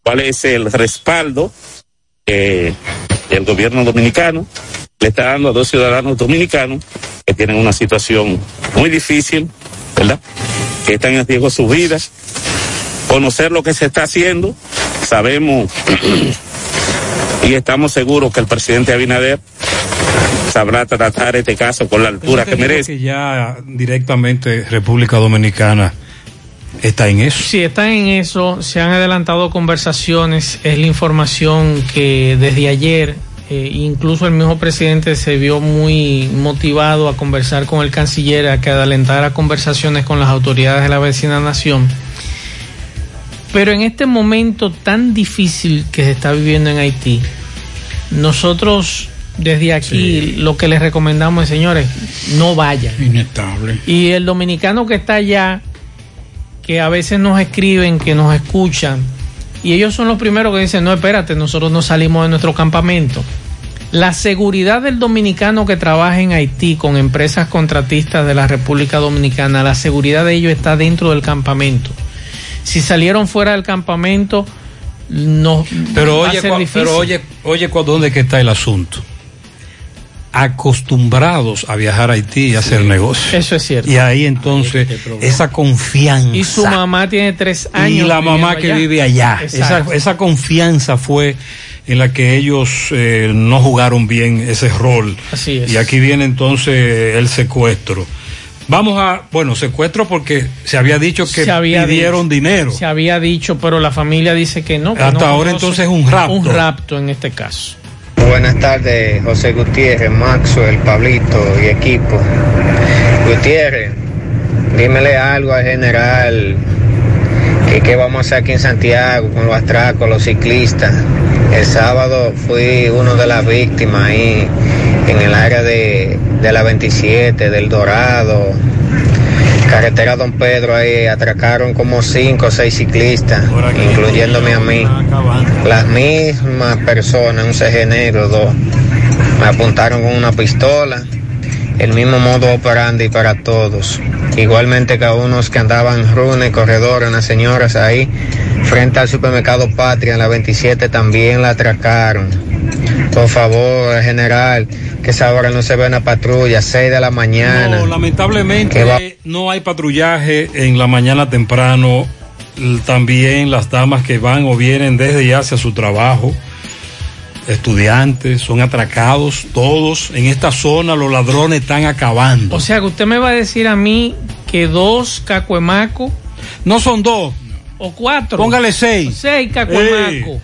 cuál es el respaldo que el gobierno dominicano le está dando a dos ciudadanos dominicanos que tienen una situación muy difícil, ¿verdad? Que están en riesgo sus vidas. Conocer lo que se está haciendo, sabemos y estamos seguros que el presidente Abinader sabrá tratar este caso con la altura que, merece. Que ya directamente República Dominicana está en eso. Sí, está en eso. Se han adelantado conversaciones. Es la información que desde ayer, eh, incluso el mismo presidente se vio muy motivado a conversar con el canciller, a que adelantara conversaciones con las autoridades de la vecina nación. Pero en este momento tan difícil que se está viviendo en Haití, nosotros desde aquí sí. lo que les recomendamos es, señores, no vayan. Inestable. Y el dominicano que está allá, que a veces nos escriben, que nos escuchan, y ellos son los primeros que dicen, no, espérate, nosotros no salimos de nuestro campamento. La seguridad del dominicano que trabaja en Haití con empresas contratistas de la República Dominicana, la seguridad de ellos está dentro del campamento. Si salieron fuera del campamento, no pero oye, pero oye, oye, ¿dónde que está el asunto? Acostumbrados a viajar a Haití y hacer negocios. Eso es cierto. Y ahí entonces este esa confianza. Y su mamá tiene tres años. Y la mamá que allá. vive allá. Esa, esa, confianza fue en la que ellos eh, no jugaron bien ese rol. Así es. Y aquí viene entonces el secuestro. Vamos a, bueno, secuestro porque se había dicho que se había pidieron dicho, dinero. Se había dicho, pero la familia dice que no. Que Hasta no ahora entonces es un rapto. Un rapto en este caso. Buenas tardes, José Gutiérrez, Maxwell, Pablito y equipo. Gutiérrez, dímele algo al general. ¿Qué, ¿Qué vamos a hacer aquí en Santiago con los atracos, los ciclistas? El sábado fui uno de las víctimas ahí en el área de, de la 27, del Dorado, carretera Don Pedro, ahí atracaron como cinco o seis ciclistas, incluyéndome a mí. Las mismas personas, un CG negro, dos, me apuntaron con una pistola, el mismo modo operandi para todos. Igualmente que a unos que andaban runes, corredores, unas señoras ahí, frente al supermercado Patria, en la 27 también la atracaron. Por favor, general, que esa hora no se ve una patrulla, 6 de la mañana. No, lamentablemente no hay patrullaje en la mañana temprano. También las damas que van o vienen desde ya hacia su trabajo, estudiantes, son atracados todos. En esta zona los ladrones están acabando. O sea que usted me va a decir a mí que dos cacuemacos. No son dos. O cuatro. Póngale seis. Seis cacuemacos. Eh,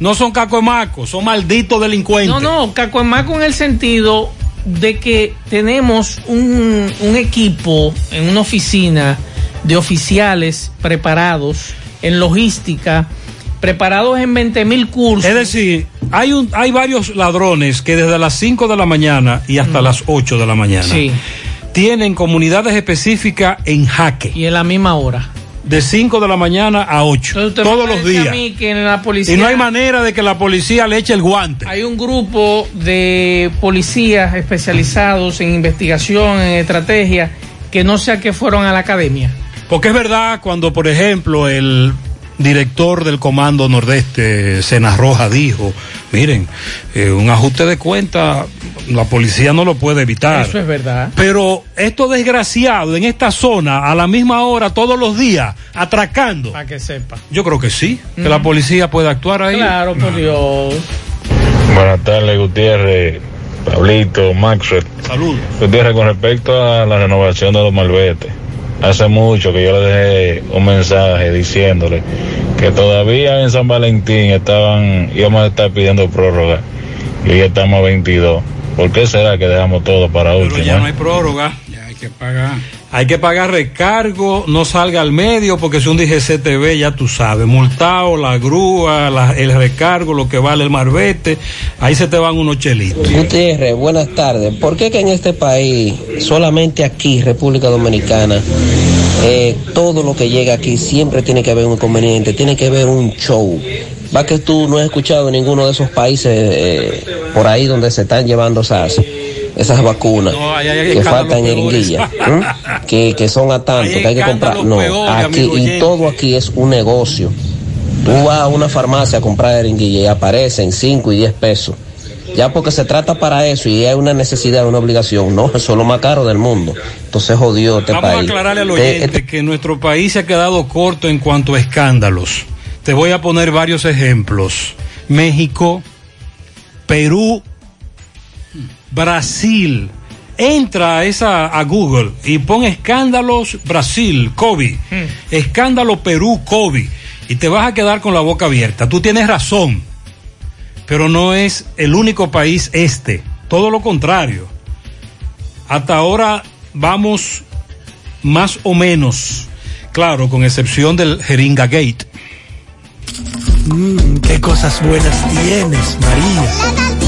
no son cacuemacos, son malditos delincuentes. No, no, cacuemaco en el sentido de que tenemos un, un, equipo en una oficina de oficiales preparados en logística, preparados en 20 mil cursos. Es decir, hay, un, hay varios ladrones que desde las 5 de la mañana y hasta mm. las 8 de la mañana sí. tienen comunidades específicas en jaque. Y en la misma hora de 5 de la mañana a 8 todos los días. Policía, y no hay manera de que la policía le eche el guante. Hay un grupo de policías especializados en investigación, en estrategia, que no sé a qué fueron a la academia. Porque es verdad cuando, por ejemplo, el director del Comando Nordeste, Sena Roja, dijo, miren, eh, un ajuste de cuenta, la policía no lo puede evitar. Eso es verdad. Pero estos desgraciados en esta zona, a la misma hora, todos los días, atracando. Para que sepa. Yo creo que sí, que la policía puede actuar ahí. Claro, por Dios. Buenas tardes, Gutiérrez. Pablito, Maxwell. Saludos. Gutiérrez, con respecto a la renovación de los malbetes, hace mucho que yo le dejé un mensaje diciéndole que todavía en San Valentín estaban, íbamos a estar pidiendo prórroga y hoy estamos a 22. ¿Por qué será que dejamos todo para Pero último? ya no hay prórroga. Ya hay que pagar. Hay que pagar recargo, no salga al medio porque si un DGCTV ya tú sabes, multado, la grúa, el recargo, lo que vale el marbete, ahí se te van unos chelitos. Gutiérrez, buenas tardes. ¿Por qué que en este país, solamente aquí, República Dominicana, eh, todo lo que llega aquí siempre tiene que haber un inconveniente, tiene que haber un show? Va que tú no has escuchado en ninguno de esos países eh, por ahí donde se están llevando esas, esas vacunas hay- hay que faltan jeringuillas, ¿m? que, que son a tanto, Hay que hay que comprar. No, peores, aquí y todo aquí es un negocio. Tú vas a una farmacia a comprar jeringuilla y aparecen 5 y 10 pesos. Ya porque se trata para eso y hay una necesidad, una obligación, no, eso es lo más caro del mundo. Entonces jodió este Vamos a país. aclararle al Eh, oyente que nuestro país se ha quedado corto en cuanto a escándalos. Te voy a poner varios ejemplos. México, Perú, Brasil. Entra a esa a Google y pon escándalos Brasil, COVID, escándalo Perú, COVID, y te vas a quedar con la boca abierta. Tú tienes razón, pero no es el único país este, todo lo contrario. Hasta ahora vamos más o menos, claro, con excepción del Jeringa Gate. Mmm, qué cosas buenas tienes, María.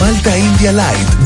Malta India Light,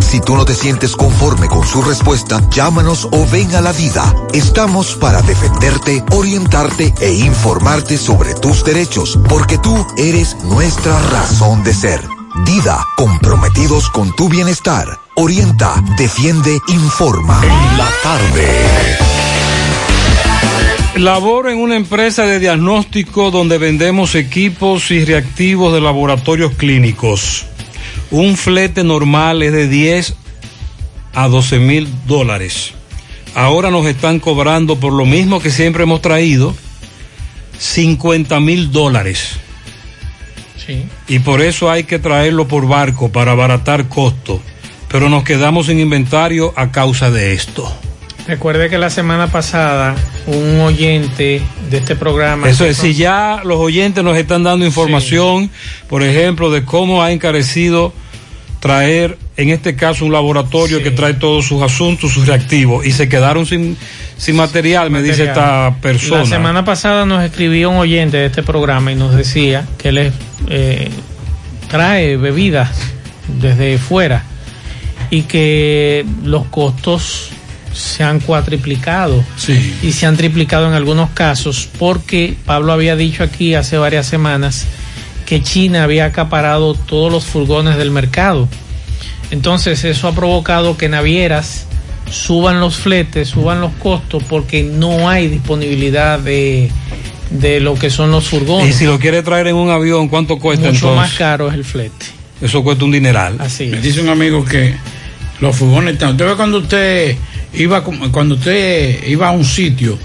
Si tú no te sientes conforme con su respuesta, llámanos o ven a la vida. Estamos para defenderte, orientarte e informarte sobre tus derechos, porque tú eres nuestra razón de ser. Dida, comprometidos con tu bienestar. Orienta, defiende, informa. En la tarde. Laboro en una empresa de diagnóstico donde vendemos equipos y reactivos de laboratorios clínicos. Un flete normal es de 10 a 12 mil dólares. Ahora nos están cobrando por lo mismo que siempre hemos traído, 50 mil dólares. Sí. Y por eso hay que traerlo por barco para abaratar costo. Pero nos quedamos sin inventario a causa de esto. Recuerde que la semana pasada un oyente de este programa. Eso es, si ya los oyentes nos están dando información, por ejemplo, de cómo ha encarecido traer, en este caso, un laboratorio que trae todos sus asuntos, sus reactivos, y se quedaron sin, sin material, me dice esta persona. La semana pasada nos escribió un oyente de este programa y nos decía que él eh, trae bebidas desde fuera y que los costos se han cuatriplicado Sí. y se han triplicado en algunos casos porque Pablo había dicho aquí hace varias semanas que China había acaparado todos los furgones del mercado. Entonces eso ha provocado que navieras suban los fletes, suban los costos porque no hay disponibilidad de, de lo que son los furgones. Y si lo quiere traer en un avión, ¿cuánto cuesta Mucho entonces? más caro es el flete. Eso cuesta un dineral. Así Me dice un amigo que los furgones están. Usted ve cuando usted iba cuando usted iba a un sitio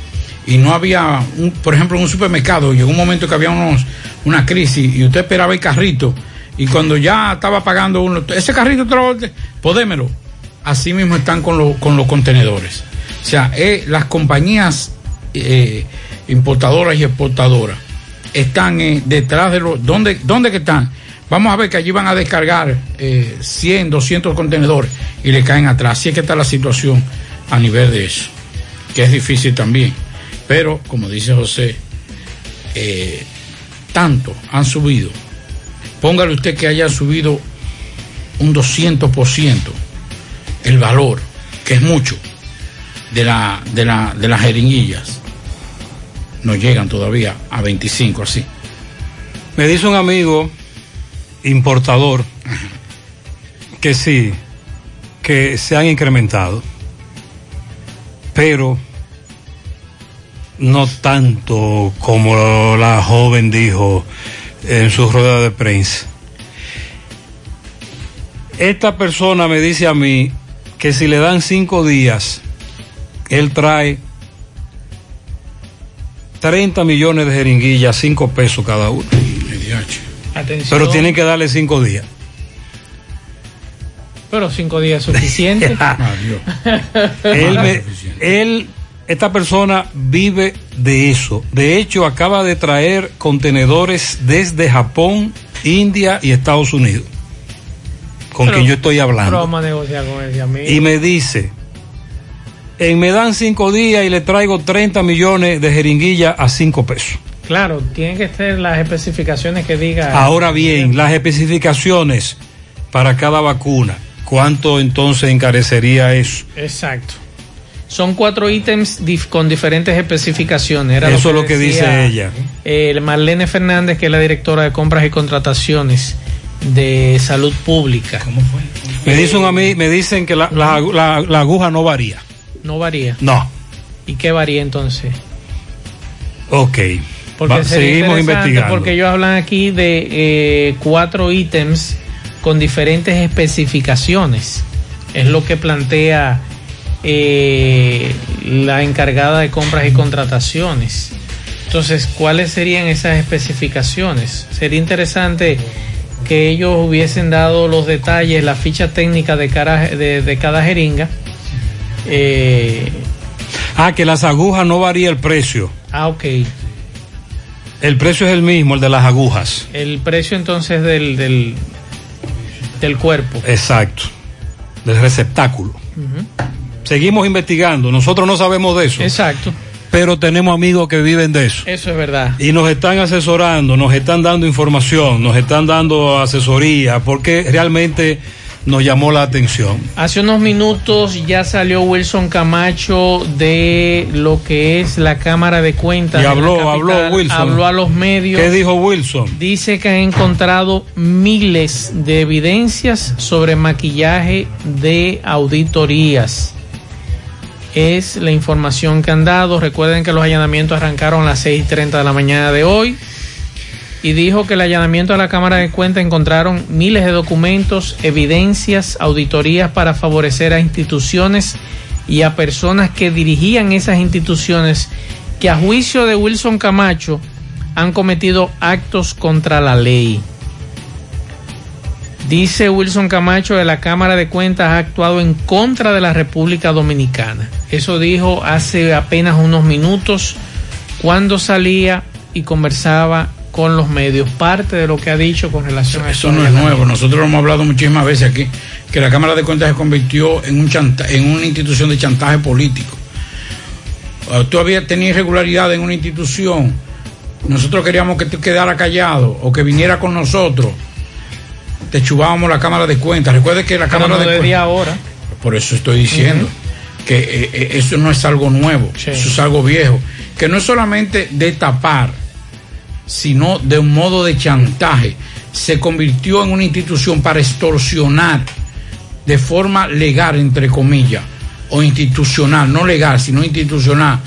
y no había, un, por ejemplo, un supermercado, llegó un momento que había unos, una crisis y usted esperaba el carrito y cuando ya estaba pagando uno, ese carrito lo- podémelo. Así mismo están con, los con los contenedores. O sea, eh, las compañías eh, importadoras y exportadoras están eh, detrás de los... ¿dónde, ¿Dónde que están? Vamos a ver que allí van a descargar eh, 100, 200 contenedores y le caen atrás. Así es que está la situación a nivel de eso, que es difícil también. Pero, como dice José, eh, tanto han subido. Póngale usted que haya subido un 200% el valor, que es mucho, de, la, de, la, de las jeringuillas. No llegan todavía a 25 así. Me dice un amigo importador que sí, que se han incrementado, pero no tanto como la joven dijo en su rueda de prensa. Esta persona me dice a mí que si le dan cinco días, él trae 30 millones de jeringuillas, 5 pesos cada uno. Atención. Pero tienen que darle cinco días. Pero cinco días es suficiente. él, me- él, esta persona vive de eso. De hecho, acaba de traer contenedores desde Japón, India y Estados Unidos. Con Pero- quien yo estoy hablando. vamos a negociar con ese amigo. Y me dice, en me dan cinco días y le traigo 30 millones de jeringuillas a cinco pesos. Claro, tienen que ser las especificaciones que diga. Ahora bien, las especificaciones para cada vacuna. ¿Cuánto entonces encarecería eso? Exacto. Son cuatro ítems dif- con diferentes especificaciones. Era Eso es lo que decía, dice ella. eh, Marlene Fernández, que es la directora de compras y contrataciones de salud pública. ¿Cómo fue? Me dicen a mí, me dicen que la, la- la- la aguja no varía. No varía. No. ¿Y qué varía entonces? Ok. Porque Va- sería seguimos investigando. Porque ellos hablan aquí de eh, cuatro ítems con diferentes especificaciones. Es lo que plantea eh, la encargada de compras y contrataciones. Entonces, ¿cuáles serían esas especificaciones? Sería interesante que ellos hubiesen dado los detalles, la ficha técnica de, cara- de, de cada jeringa. Eh, Ah, que las agujas no varía el precio. ah, ok. El precio es el mismo, el de las agujas. El precio entonces del, del, del cuerpo. Exacto. Del receptáculo. Seguimos investigando. Nosotros no sabemos de eso. Exacto. Pero tenemos amigos que viven de eso. Eso es verdad. Y nos están asesorando, nos están dando información, nos están dando asesoría, porque realmente nos llamó la atención. Hace unos minutos ya salió Wilson Camacho de lo que es la Cámara de Cuentas. Y habló, capital. habló Wilson. Habló a los medios. ¿Qué dijo Wilson? Dice que ha encontrado miles de evidencias sobre maquillaje de auditorías. Es la información que han dado. Recuerden que los allanamientos arrancaron a las 6.30 de la mañana de hoy. Y dijo que el allanamiento a la Cámara de Cuentas encontraron miles de documentos, evidencias, auditorías para favorecer a instituciones y a personas que dirigían esas instituciones que a juicio de Wilson Camacho han cometido actos contra la ley. Dice Wilson Camacho de la Cámara de Cuentas ha actuado en contra de la República Dominicana. Eso dijo hace apenas unos minutos cuando salía y conversaba con los medios. Parte de lo que ha dicho con relación a Eso no es nuevo, nosotros lo hemos hablado muchísimas veces aquí, que la Cámara de Cuentas se convirtió en, un chanta- en una institución de chantaje político. Ah, Tú habías tenido irregularidad en una institución, nosotros queríamos que tú quedara callado o que viniera con nosotros, te chubábamos la Cámara de Cuentas. Recuerde que la Pero Cámara no de Cuentas... ahora. Por eso estoy diciendo que eh, eh, eso no es algo nuevo, eso es algo viejo, que no es solamente de tapar, sino de un modo de chantaje. Se convirtió en una institución para extorsionar de forma legal, entre comillas, o institucional, no legal, sino institucional,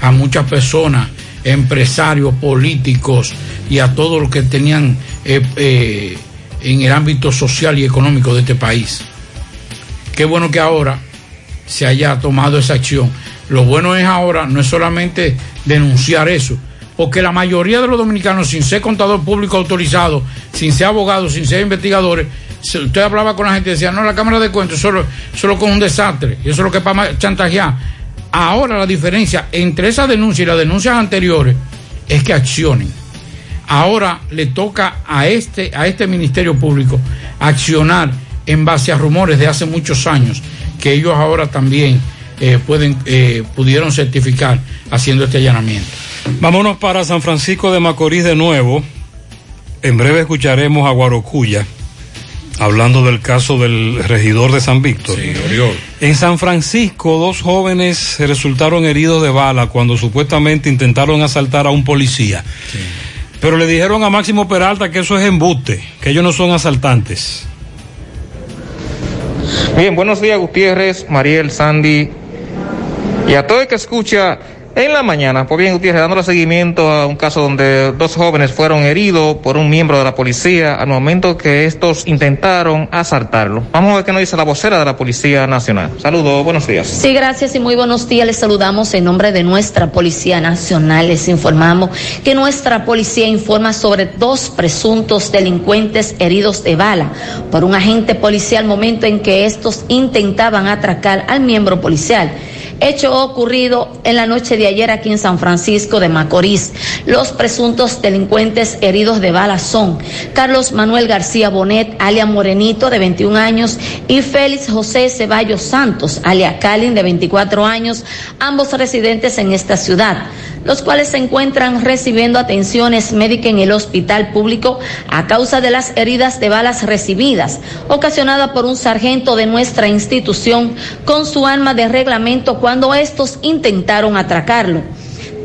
a muchas personas, empresarios, políticos y a todos los que tenían eh, eh, en el ámbito social y económico de este país. Qué bueno que ahora se haya tomado esa acción. Lo bueno es ahora no es solamente denunciar eso, porque la mayoría de los dominicanos, sin ser contador público autorizado, sin ser abogado, sin ser investigadores, usted hablaba con la gente y decía, no, la Cámara de Cuentas solo, solo con un desastre, y eso es lo que para chantajear. Ahora la diferencia entre esa denuncia y las denuncias anteriores es que accionen. Ahora le toca a este, a este Ministerio Público accionar en base a rumores de hace muchos años que ellos ahora también eh, pueden, eh, pudieron certificar haciendo este allanamiento. Vámonos para San Francisco de Macorís de nuevo. En breve escucharemos a Guarocuya hablando del caso del regidor de San Víctor. En San Francisco, dos jóvenes resultaron heridos de bala cuando supuestamente intentaron asaltar a un policía. Pero le dijeron a Máximo Peralta que eso es embuste, que ellos no son asaltantes. Bien, buenos días Gutiérrez, Mariel, Sandy y a todo el que escucha en la mañana. Pues bien, Gutiérrez, dándole seguimiento a un caso donde dos jóvenes fueron heridos por un miembro de la policía al momento que estos intentaron asaltarlo. Vamos a ver qué nos dice la vocera de la Policía Nacional. Saludos, buenos días. Sí, gracias y muy buenos días. Les saludamos en nombre de nuestra Policía Nacional. Les informamos que nuestra policía informa sobre dos presuntos delincuentes heridos de bala por un agente policial momento en que estos intentaban atracar al miembro policial. Hecho ocurrido en la noche de ayer aquí en San Francisco de Macorís. Los presuntos delincuentes heridos de bala son Carlos Manuel García Bonet, alia Morenito, de 21 años, y Félix José Ceballos Santos, alia Calin, de 24 años, ambos residentes en esta ciudad. Los cuales se encuentran recibiendo atenciones médicas en el hospital público a causa de las heridas de balas recibidas, ocasionada por un sargento de nuestra institución con su arma de reglamento cuando estos intentaron atracarlo.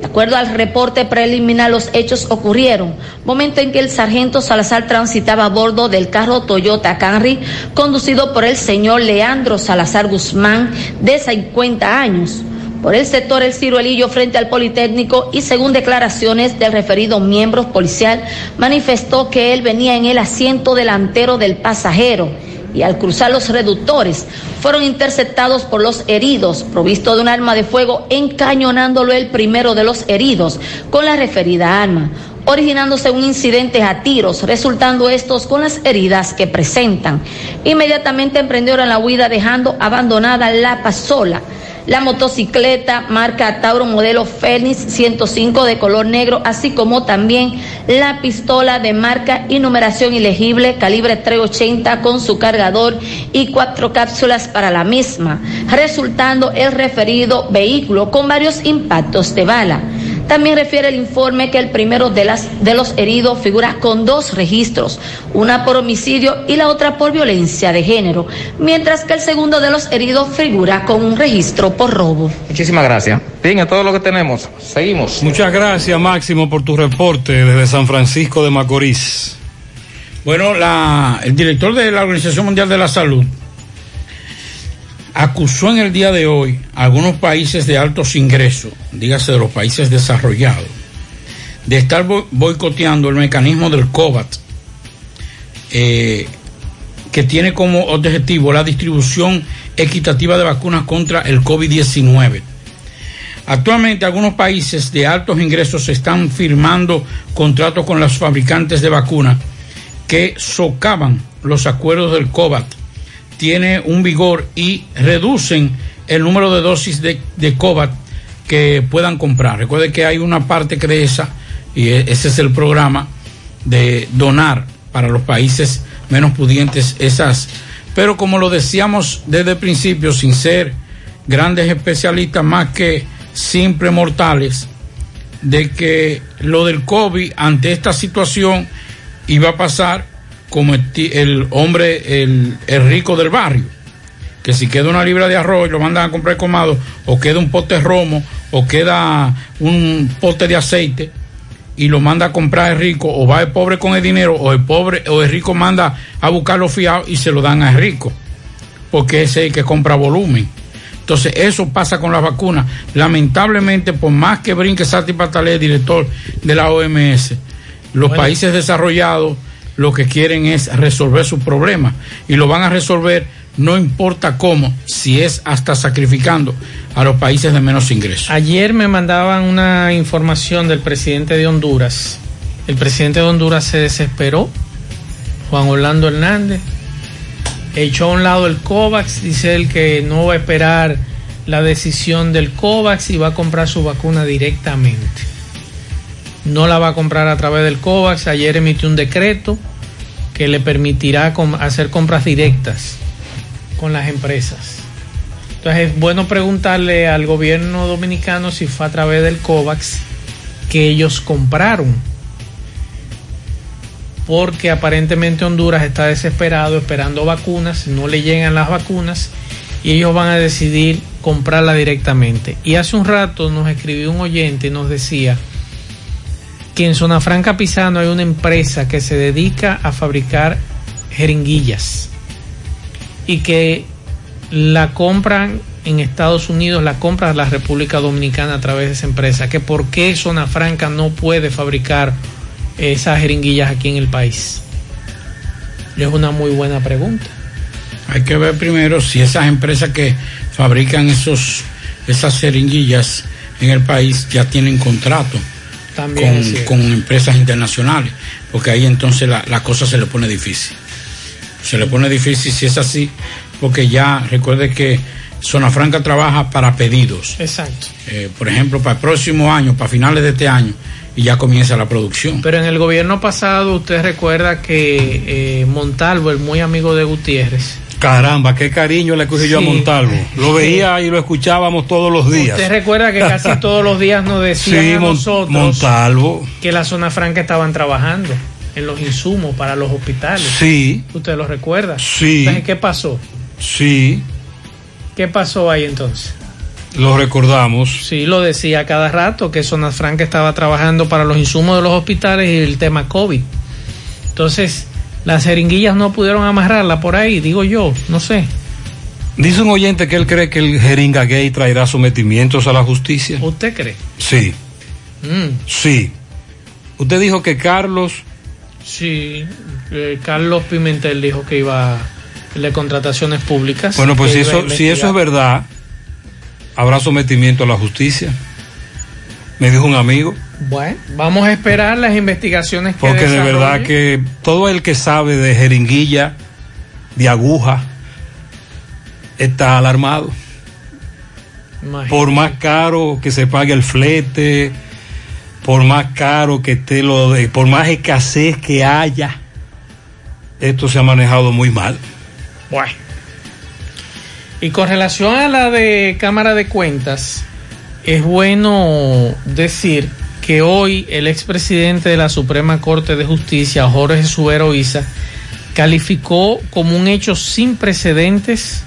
De acuerdo al reporte preliminar, los hechos ocurrieron momento en que el sargento Salazar transitaba a bordo del carro Toyota Camry conducido por el señor Leandro Salazar Guzmán, de 50 años, por el sector El Ciruelillo frente al Politécnico y según declaraciones del referido miembro policial, manifestó que él venía en el asiento delantero del pasajero y al cruzar los reductores fueron interceptados por los heridos, provisto de un arma de fuego, encañonándolo el primero de los heridos con la referida arma, originándose un incidente a tiros, resultando estos con las heridas que presentan. Inmediatamente emprendieron la huida dejando abandonada la pasola. La motocicleta marca Tauro modelo Fénix 105 de color negro, así como también la pistola de marca y numeración ilegible calibre 380 con su cargador y cuatro cápsulas para la misma, resultando el referido vehículo con varios impactos de bala. También refiere el informe que el primero de, las, de los heridos figura con dos registros, una por homicidio y la otra por violencia de género, mientras que el segundo de los heridos figura con un registro por robo. Muchísimas gracias. Bien, es todo lo que tenemos. Seguimos. Muchas gracias, Máximo, por tu reporte desde San Francisco de Macorís. Bueno, la, el director de la Organización Mundial de la Salud acusó en el día de hoy a algunos países de altos ingresos, dígase de los países desarrollados, de estar boicoteando el mecanismo del COVAX, eh, que tiene como objetivo la distribución equitativa de vacunas contra el COVID-19. Actualmente algunos países de altos ingresos están firmando contratos con los fabricantes de vacunas que socavan los acuerdos del COVAX tiene un vigor y reducen el número de dosis de, de COVAX que puedan comprar. Recuerde que hay una parte que de esa, y e, ese es el programa de donar para los países menos pudientes esas. Pero como lo decíamos desde el principio, sin ser grandes especialistas más que simples mortales, de que lo del COVID ante esta situación iba a pasar como el, hombre, el, rico del barrio, que si queda una libra de arroz y lo mandan a comprar comado, o queda un pote romo, o queda un pote de aceite, y lo manda a comprar el rico, o va el pobre con el dinero, o el pobre, o el rico manda a buscar los fiados y se lo dan al rico, porque ese es el que compra volumen. Entonces, eso pasa con las vacunas. Lamentablemente, por más que brinque Sati Patalé, director de la OMS, los países desarrollados lo que quieren es resolver su problema y lo van a resolver no importa cómo, si es hasta sacrificando a los países de menos ingresos. Ayer me mandaban una información del presidente de Honduras. El presidente de Honduras se desesperó, Juan Orlando Hernández, echó a un lado el COVAX, dice él que no va a esperar la decisión del COVAX y va a comprar su vacuna directamente no la va a comprar a través del COVAX. Ayer emitió un decreto que le permitirá hacer compras directas con las empresas. Entonces es bueno preguntarle al gobierno dominicano si fue a través del COVAX que ellos compraron. Porque aparentemente Honduras está desesperado esperando vacunas, no le llegan las vacunas y ellos van a decidir comprarla directamente. Y hace un rato nos escribió un oyente y nos decía, que en Zona Franca Pisano hay una empresa que se dedica a fabricar jeringuillas y que la compran en Estados Unidos, la compra la República Dominicana a través de esa empresa. Que por qué Zona Franca no puede fabricar esas jeringuillas aquí en el país. Es una muy buena pregunta. Hay que ver primero si esas empresas que fabrican esos, esas jeringuillas en el país ya tienen contrato con, empresas internacionales, porque ahí entonces la, cosa se le pone difícil. Se le pone difícil si es así, porque ya recuerde que Zona Franca trabaja para pedidos. Exacto. Eh, por ejemplo, para el próximo año, para finales de este año, y ya comienza la producción. Pero en el gobierno pasado, usted recuerda que eh, Montalvo, el muy amigo de Gutiérrez, Caramba, qué cariño le cogí yo a. Montalvo. Lo veía y lo escuchábamos todos los días. Usted recuerda que casi todos los días nos decían Sí, a nosotros Montalvo. que la zona franca estaban trabajando en los insumos para los hospitales. Sí. ¿Usted lo recuerda? Sí. Entonces, ¿qué pasó? Sí, ¿Qué pasó ahí entonces? lo recordamos. Sí, lo decía cada rato que Zona Franca estaba trabajando para los insumos de los hospitales y el tema COVID. Entonces, las jeringuillas no pudieron amarrarla por ahí, digo yo, no sé. Dice un oyente que él cree que el jeringa gay traerá sometimientos a la justicia. ¿Usted cree? Sí, Mm, sí. Usted dijo que Carlos, sí, eh, Carlos Pimentel dijo que iba el de contrataciones públicas. bueno, pues si a eso, si eso es verdad, habrá sometimiento a la justicia. Me dijo un amigo. Bueno, vamos a esperar las investigaciones que Porque de verdad que todo el que sabe de jeringuilla, de aguja, está alarmado. Imagínate. Por más caro que se pague el flete, por más caro que esté lo de, por más escasez que haya, esto se ha manejado muy mal. Bueno. Y con relación a la de Cámara de Cuentas, es bueno decir que hoy el expresidente de la Suprema Corte de Justicia, Jorge Subero Isa, calificó como un hecho sin precedentes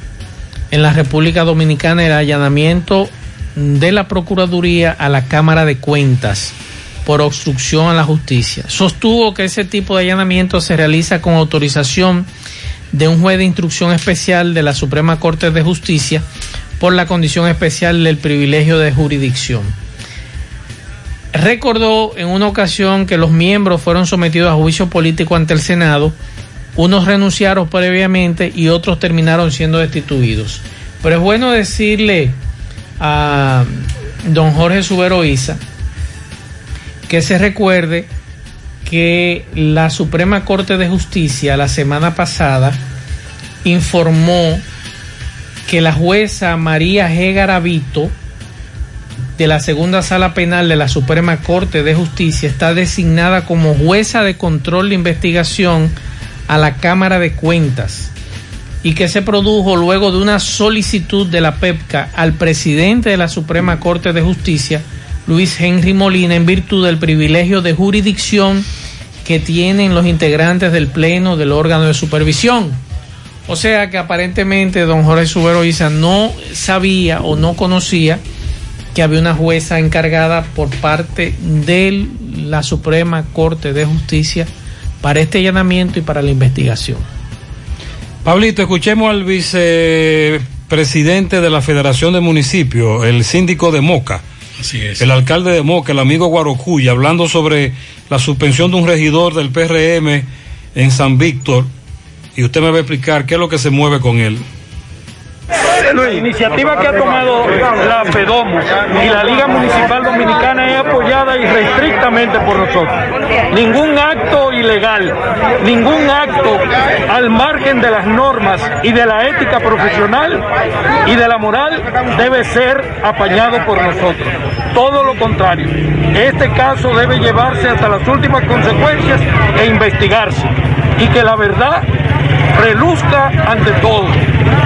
en la República Dominicana el allanamiento de la Procuraduría a la Cámara de Cuentas por obstrucción a la justicia. Sostuvo que ese tipo de allanamiento se realiza con autorización de un juez de instrucción especial de la Suprema Corte de Justicia por la condición especial del privilegio de jurisdicción. Recordó en una ocasión que los miembros fueron sometidos a juicio político ante el Senado, unos renunciaron previamente y otros terminaron siendo destituidos. Pero es bueno decirle a don Jorge Subero Isa que se recuerde que la Suprema Corte de Justicia la semana pasada informó que la jueza María G. Garavito de la segunda sala penal de la Suprema Corte de Justicia está designada como jueza de control de investigación a la Cámara de Cuentas y que se produjo luego de una solicitud de la PEPCA al presidente de la Suprema Corte de Justicia, Luis Henry Molina, en virtud del privilegio de jurisdicción que tienen los integrantes del Pleno del órgano de supervisión. O sea que aparentemente don Jorge Subero Isa no sabía o no conocía que había una jueza encargada por parte de la Suprema Corte de Justicia para este allanamiento y para la investigación. Pablito, escuchemos al vicepresidente de la Federación de Municipios, el síndico de Moca. Así es. El alcalde de Moca, el amigo Guarocuya, hablando sobre la suspensión de un regidor del PRM en San Víctor. Y usted me va a explicar qué es lo que se mueve con él. La iniciativa que ha tomado la FEDOMO y la Liga Municipal Dominicana es apoyada irrestrictamente por nosotros. Ningún acto ilegal, ningún acto al margen de las normas y de la ética profesional y de la moral debe ser apañado por nosotros. Todo lo contrario. Este caso debe llevarse hasta las últimas consecuencias e investigarse. Y que la verdad reluzca ante todo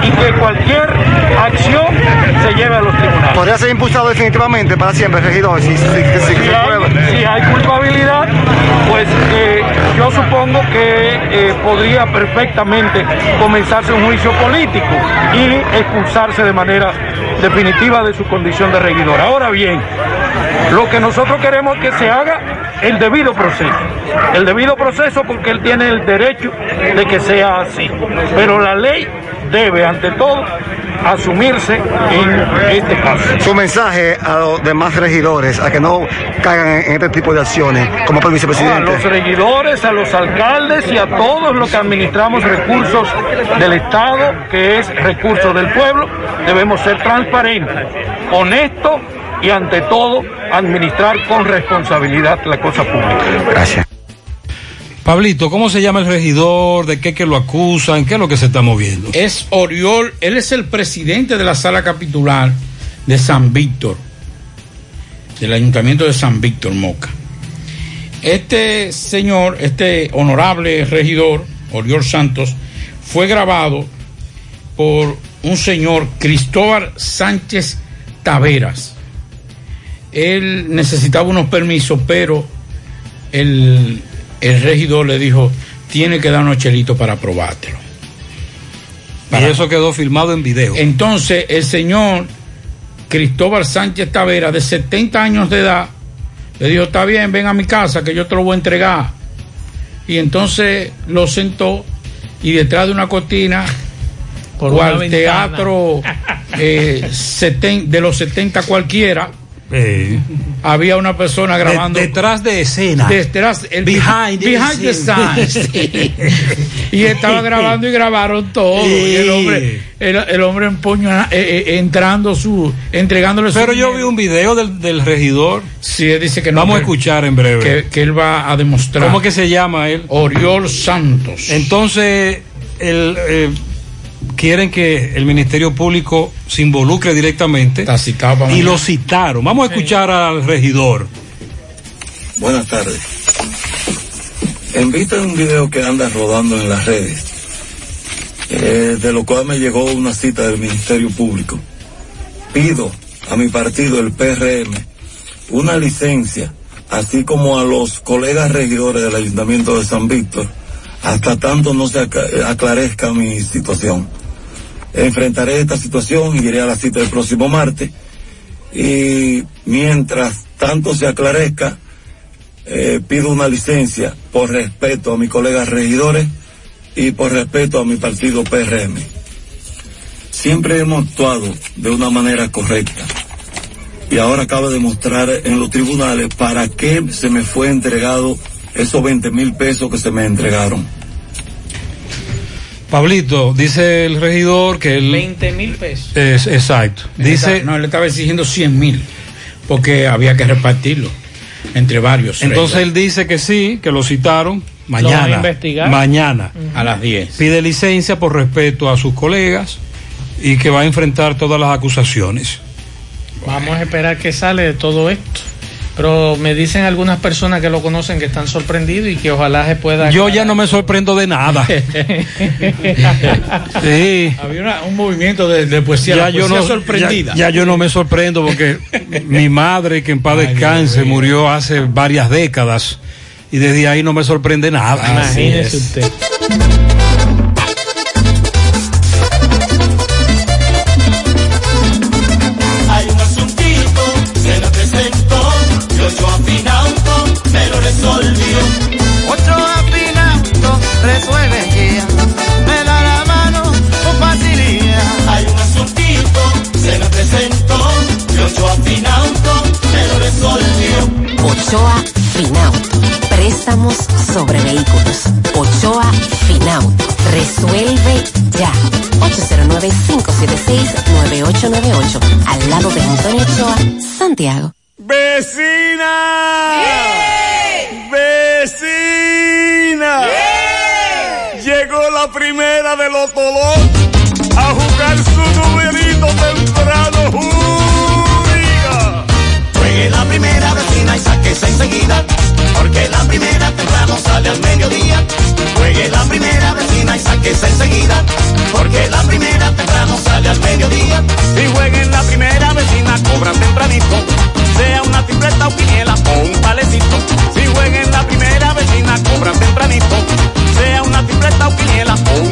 y que cualquier acción se lleve a los tribunales. Podría ser impulsado definitivamente para siempre, regidor, si, si- si- si hay, prueba. si hay culpabilidad, pues eh, yo supongo que eh, podría perfectamente comenzarse un juicio político y expulsarse de manera definitiva de su condición de regidor. Ahora bien, lo que nosotros queremos es que se haga el debido proceso. El debido proceso porque él tiene el derecho de que sea así. Pero la ley debe, ante todo, asumirse en este caso. Su mensaje a los demás regidores a que no caigan en, este tipo de acciones, como por a vicepresidente. los regidores, a los alcaldes y a todos los que administramos recursos del Estado, que es recursos del pueblo, debemos ser transparentes, honestos y ante todo administrar con responsabilidad la cosa pública. Gracias. Pablito, ¿cómo se llama el regidor? ¿De qué que lo acusan? ¿Qué es lo que se está moviendo? Es Oriol, él es el presidente de la sala capitular de San Víctor, del ayuntamiento de San Víctor, Moca. Este señor, este honorable regidor, Oriol Santos, fue grabado por un señor Cristóbal Sánchez Taveras. Él necesitaba unos permisos, pero el, el regidor le dijo, tiene que dar unos chelitos para aprobártelo. Y eso quedó filmado en video. Entonces, el señor Cristóbal Sánchez Tavera, de 70 años de edad, le dijo, está bien, ven a mi casa que yo te lo voy a entregar. Y entonces lo sentó y detrás de una cortina, Por o una al ventana. teatro eh, seten- de los 70 cualquiera, había una persona grabando. detrás de escena. Detrás, el Behind behind the scene. scenes, sí. y estaba grabando y grabaron todo. Y el hombre, el, el hombre empuño, eh, eh, entrando su, entregándole su Pero yo dinero. vi un video del, del regidor. Sí, él dice que no. Vamos a escuchar en breve. Que, que él va a demostrar. ¿Cómo que se llama él? Oriol Santos. Entonces, el, eh, quieren que el Ministerio Público se involucre directamente. para y mañana. lo citaron. Vamos a escuchar al regidor. Buenas tardes. En vista de un video que anda rodando en las redes, eh, de lo cual me llegó una cita del Ministerio Público, pido a mi partido, el PRM, una licencia, así como a los colegas regidores del Ayuntamiento de San Víctor, hasta tanto no se acla- aclarezca mi situación. Enfrentaré esta situación y iré a la cita el próximo martes. Y mientras tanto se aclarezca, eh, pido una licencia por respeto a mis colegas regidores y por respeto a mi partido PRM. Siempre hemos actuado de una manera correcta y ahora acabo de mostrar en los tribunales para qué se me fue entregado esos 20 mil pesos que se me entregaron. Pablito, dice el regidor que él. 20 mil pesos. Es, exacto. Dice. está- no, él estaba exigiendo 100 mil, porque había que repartirlo entre varios. Entonces él dice que sí, que lo citaron mañana. van a investigar. Mañana. A las 10. Pide licencia por respeto a sus colegas y que va a enfrentar todas las acusaciones. Vamos a esperar que sale de todo esto. Pero me dicen algunas personas que lo conocen que están sorprendidos y que ojalá se pueda. Yo ya no me sorprendo de nada. sí. Había una- un movimiento de, de poesía, la Ya yo, no, sorprendida. ya- ya yo no me sorprendo porque mi madre, que en paz descanse, murió hace varias décadas y desde ahí no me sorprende nada. Imagínese usted. Ochoa Finauto. Préstamos sobre vehículos. Ochoa Finauto. Resuelve ya. 809-576-9898. Al lado de Antonio Ochoa, Santiago. ¡Vecina! ¡Vecina! Llegó la primera de los Tolón enseguida. Porque la primera temprano sale al mediodía. Juegue la primera vecina y sáquese enseguida. Porque la primera temprano sale al mediodía. Si jueguen la primera vecina, cobran tempranito. Sea una tripleta o quiniela o un palecito. Si jueguen la primera vecina, cobran tempranito. Sea una tripleta o quiniela o un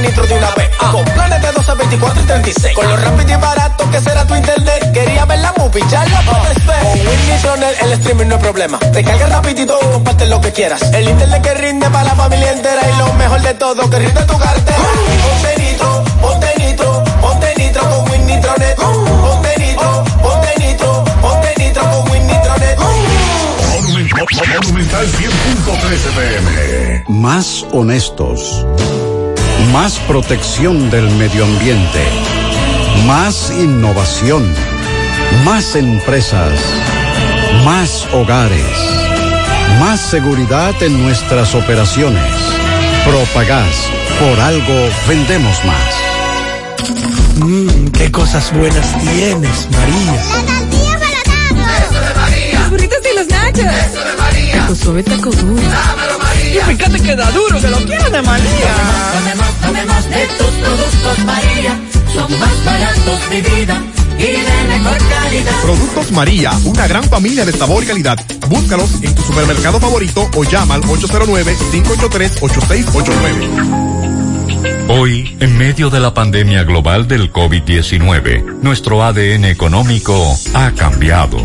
nitro de una vez. Con planes de 12, 24 y 36. Con lo rápido y barato que será tu internet. Quería ver picharla por espejo. Con Winnie el streaming no es problema. Te carga rapidito y comparte lo que quieras. El internet que rinde para la familia entera y lo mejor de todo que rinde tu cartera. Ponte nitro, ponte nitro, ponte nitro con Winnie. Ponte nitro, ponte nitro, ponte nitro con Winnie Tronel. Monumental 100.13 pm. Más honestos. Más protección del medio ambiente. Más innovación. Más empresas. Más hogares. Más seguridad en nuestras operaciones. Propagás. Por algo vendemos más. Mmm, qué cosas buenas tienes, María. Eso de María. Los burritos y los nachos. Eso de María. Taco suave, taco duro. Dámelo, María. Y fíjate que da duro, que lo quiero de María. Tomemos, tomemos de tus productos, María. Son más baratos, mi vida. Y de mejor calidad. Productos María, una gran familia de sabor y calidad. Búscalos en tu supermercado favorito o llama al 809-583-8689. Hoy, en medio de la pandemia global del COVID-19, nuestro ADN económico ha cambiado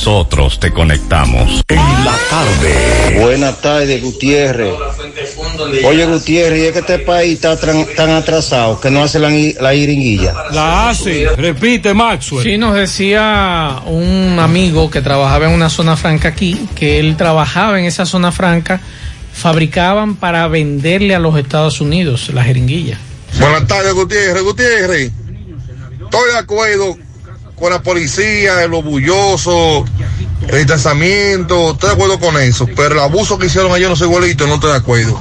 nosotros te conectamos. En la tarde. Buenas tardes, Gutiérrez. Oye, Gutiérrez, ¿y es que este país está tan atrasado que no hace la, la iringuilla? La hace, repite Maxwell. Sí, nos decía un amigo que trabajaba en una zona franca aquí, que él trabajaba en esa zona franca, fabricaban para venderle a los Estados Unidos la jeringuilla. Buenas tardes, Gutiérrez. Gutiérrez, estoy de acuerdo con la policía, los bullosos, el distanciamiento, estoy de acuerdo con eso, pero el abuso que hicieron en los igualitos no estoy de acuerdo.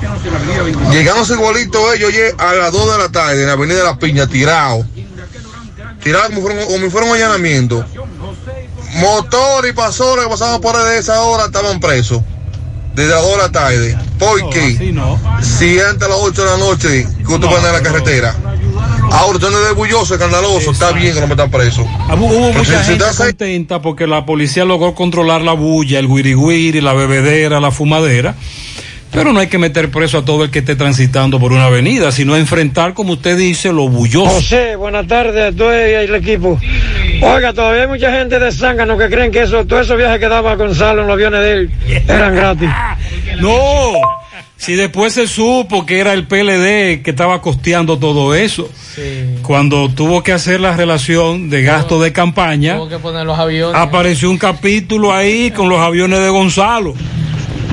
Llegando a los igualitos ellos a las 2 de la tarde en la avenida de la Piña, tirado. Tirado como, fueron, como un allanamiento. Motores y pasoras que pasaban por ahí de esa hora estaban presos. Desde las 2 de la tarde. ¿Por qué? Si antes a las 8 de la noche que usted andar en la carretera. Ahora usted no es bulloso, escandaloso, está bien que no me están preso. Ah, Hubo Pero mucha si- gente hace- contenta porque la policía logró controlar la bulla, el guiriguiri, la bebedera, la fumadera. Pero no hay que meter preso a todo el que esté transitando por una avenida, sino enfrentar, como usted dice, lo bulloso. José, buenas tardes a tú y el equipo. Oiga, todavía hay mucha gente de Zángano que creen que eso, todos esos viajes que daba Gonzalo en los aviones de él eran gratis. No, si después se supo que era el PLD que estaba costeando todo eso, cuando tuvo que hacer la relación de gasto de campaña, Tuvo que poner los aviones. apareció un capítulo ahí con los aviones de Gonzalo.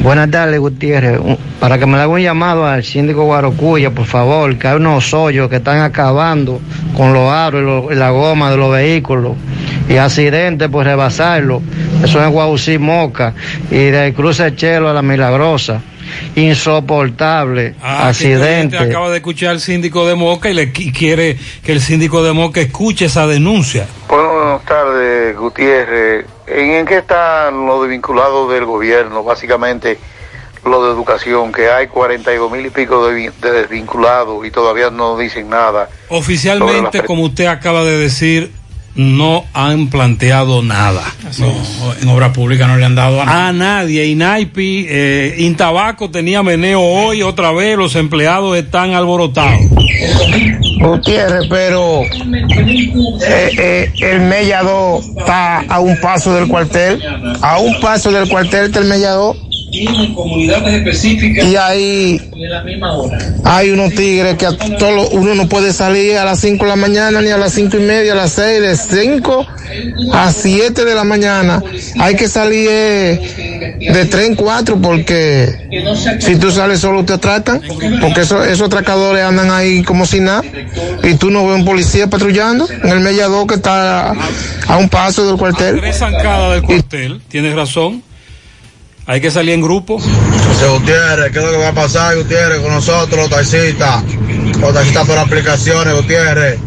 Buenas tardes, Gutiérrez. Para que me le haga un llamado al síndico Guarocuya, por favor, que hay unos hoyos que están acabando con los aros y, lo- y la goma de los vehículos y accidentes por rebasarlo. Eso es Guaucí Moca y del cruce Chelo a la Milagrosa. Insoportable. Ah, accidente. acaba de escuchar al síndico de Moca y le qui- quiere que el síndico de Moca escuche esa denuncia. Buenas tardes, Gutiérrez. ¿En, en qué están los desvinculados del gobierno? Básicamente, lo de educación, que hay 42 mil y pico de, vi- de desvinculados y todavía no dicen nada. Oficialmente, como usted acaba de decir, no han planteado nada. en obra pública no le han dado a A nadie. Inaipi, eh, Intabaco tenía meneo hoy otra vez, los empleados están alborotados. Gutiérrez, pero eh, eh, el Mellado está a un paso del cuartel, a un paso del cuartel está el Mellado En comunidades específicas. y ahí En la misma hora. hay unos tigres que a todo, uno no puede salir a las 5 de la mañana ni a las cinco y media, a las 6, de 5 a 7 de la mañana. Hay que salir eh, de 3 en 4 porque si tú sales solo te atracan, porque eso- esos atracadores andan ahí como si nada y tú no ves un policía patrullando en el Mellador que está a, a un paso del cuartel. Tres zancadas del cuartel, tienes razón. Hay que salir en grupo. José Gutiérrez, ¿qué es lo que va a pasar, Gutiérrez, con nosotros, los taxistas? Los taxistas por aplicaciones, Gutiérrez.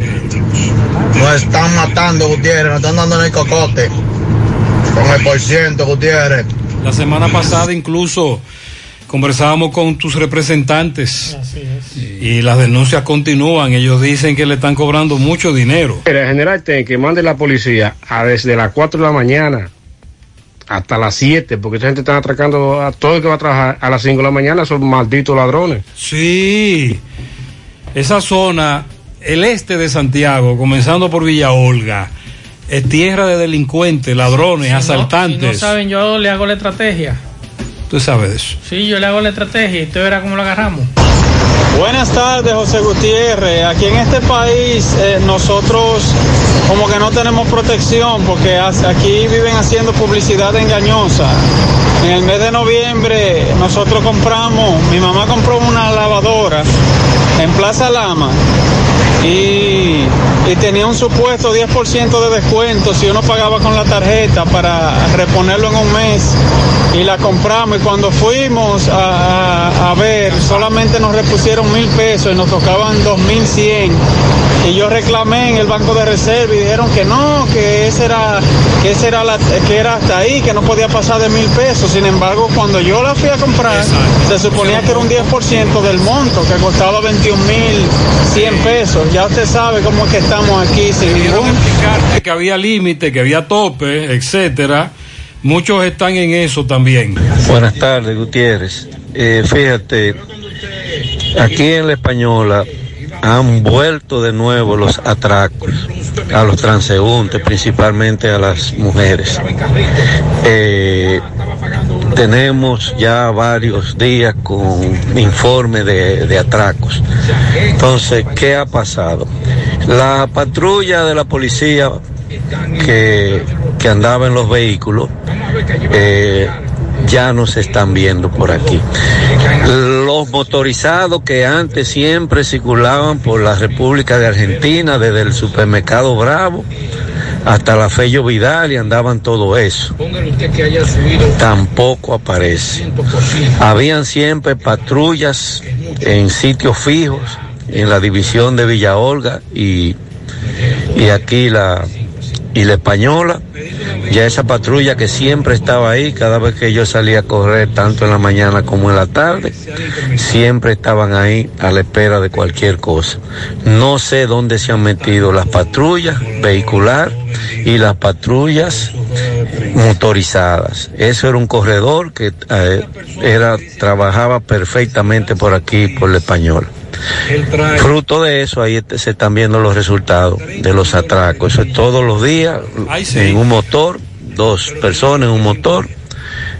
Nos están matando, Gutiérrez, nos están dando en el cocote. Con el por ciento, Gutiérrez. La semana pasada incluso conversábamos con tus representantes y las denuncias continúan. Ellos dicen que le están cobrando mucho dinero. Mira, general, ten que mande la policía a desde las 4 de la mañana hasta las 7, porque esta gente está atracando a todo el que va a trabajar a las 5 de la mañana, son malditos ladrones. Sí, esa zona, el este de Santiago, comenzando por Villa Olga, es tierra de delincuentes, ladrones, Si no- asaltantes. si no saben, yo le hago la estrategia. Tú sabes de eso. Sí, yo le hago la estrategia y tú verás cómo lo agarramos. Buenas tardes, José Gutiérrez. Aquí en este país eh, nosotros como que no tenemos protección porque aquí viven haciendo publicidad engañosa. En el mes de noviembre nosotros compramos, mi mamá compró una lavadora en Plaza Lama y, y tenía un supuesto 10% de descuento si uno pagaba con la tarjeta para reponerlo en un mes. Y la compramos. Y cuando fuimos a, a- a ver solamente nos repusieron mil pesos y nos tocaban dos mil cien. Y yo reclamé en el banco de reserva y dijeron que no que ese era que ese era la- que era hasta ahí que no podía pasar de mil pesos. Sin embargo cuando yo la fui a comprar se suponía que era un 10% del monto que costaba 21 mil 100 pesos ya usted sabe cómo es que estamos aquí sin ningún explicarte que había límite, que había tope, etcétera. Muchos están en eso también. Buenas tardes, Gutiérrez. Eh, fíjate, aquí en la Española han vuelto de nuevo los atracos a los transeúntes, principalmente a las mujeres. Eh, tenemos ya varios días con informe de, de atracos. Entonces, ¿qué ha pasado? La patrulla de la policía que, que andaba en los vehículos eh, ya no se están viendo por aquí. Los motorizados que antes siempre circulaban por la República de Argentina, desde el supermercado Bravo hasta la Fello Vidal y andaban todo eso. Tampoco aparece. Habían siempre patrullas en sitios fijos, en la división de Villa Olga y, y aquí la, y la Española. Ya esa patrulla que siempre estaba ahí, cada vez que yo salía a correr, tanto en la mañana como en la tarde, siempre estaban ahí a la espera de cualquier cosa. No sé dónde se han metido las patrullas vehicular y las patrullas motorizadas. Eso era un corredor que eh, era, trabajaba perfectamente por aquí, por la española. Fruto de eso, ahí se están viendo los resultados de los atracos. Eso es todos los días en un motor, dos personas en un motor,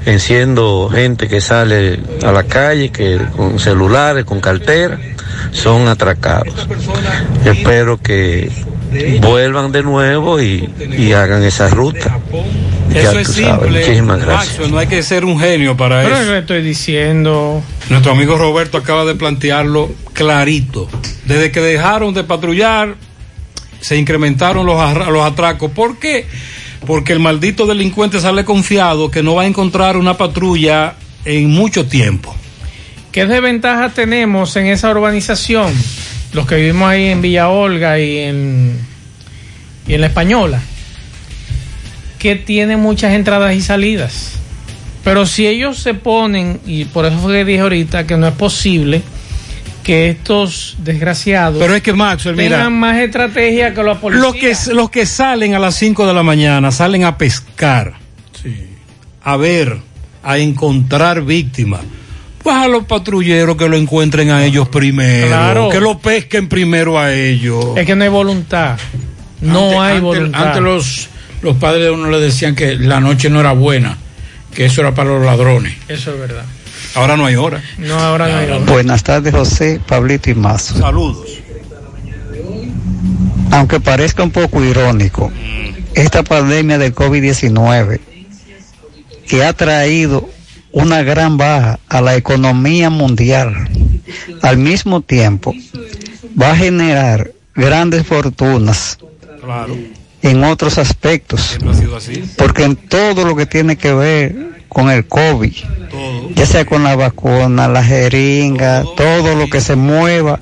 enciendo gente que sale a la calle, que con celulares, con cartera, son atracados. Espero que vuelvan de nuevo y, y hagan esa ruta. Eso es sabes. simple. Muchísimas gracias. Maxwell, no hay que ser un genio para Pero eso. le estoy diciendo. Nuestro amigo Roberto acaba de plantearlo clarito. Desde que dejaron de patrullar, se incrementaron los, los atracos. ¿Por qué? Porque el maldito delincuente sale confiado que no va a encontrar una patrulla en mucho tiempo. ¿Qué desventajas tenemos en esa urbanización? Los que vivimos ahí en Villa Olga y en, y en La Española, que tiene muchas entradas y salidas. Pero si ellos se ponen, y por eso fue que dije ahorita que no es posible que estos desgraciados Pero es que Maxwell, mira, tengan más estrategia que los policías. los que, los que salen a las 5 de la mañana salen a pescar, a ver, a encontrar víctimas. Pues a los patrulleros que lo encuentren a ellos primero, Claro. que lo pesquen primero a ellos. Es que no hay voluntad. No Antes- hay antes- voluntad. Antes los, los padres de uno le decían que la noche no era buena, que eso era para los ladrones. Eso es verdad. Ahora no hay hora. No, ahora no hay hora. Buenas tardes, José, Pablito y Mazo. Saludos. Aunque parezca un poco irónico, esta pandemia del COVID-19 que ha traído una gran baja a la economía mundial, al mismo tiempo va a generar grandes fortunas Claro. en otros aspectos, porque en todo lo que tiene que ver con el COVID, ya sea con la vacuna, la jeringa, todo. lo que se mueva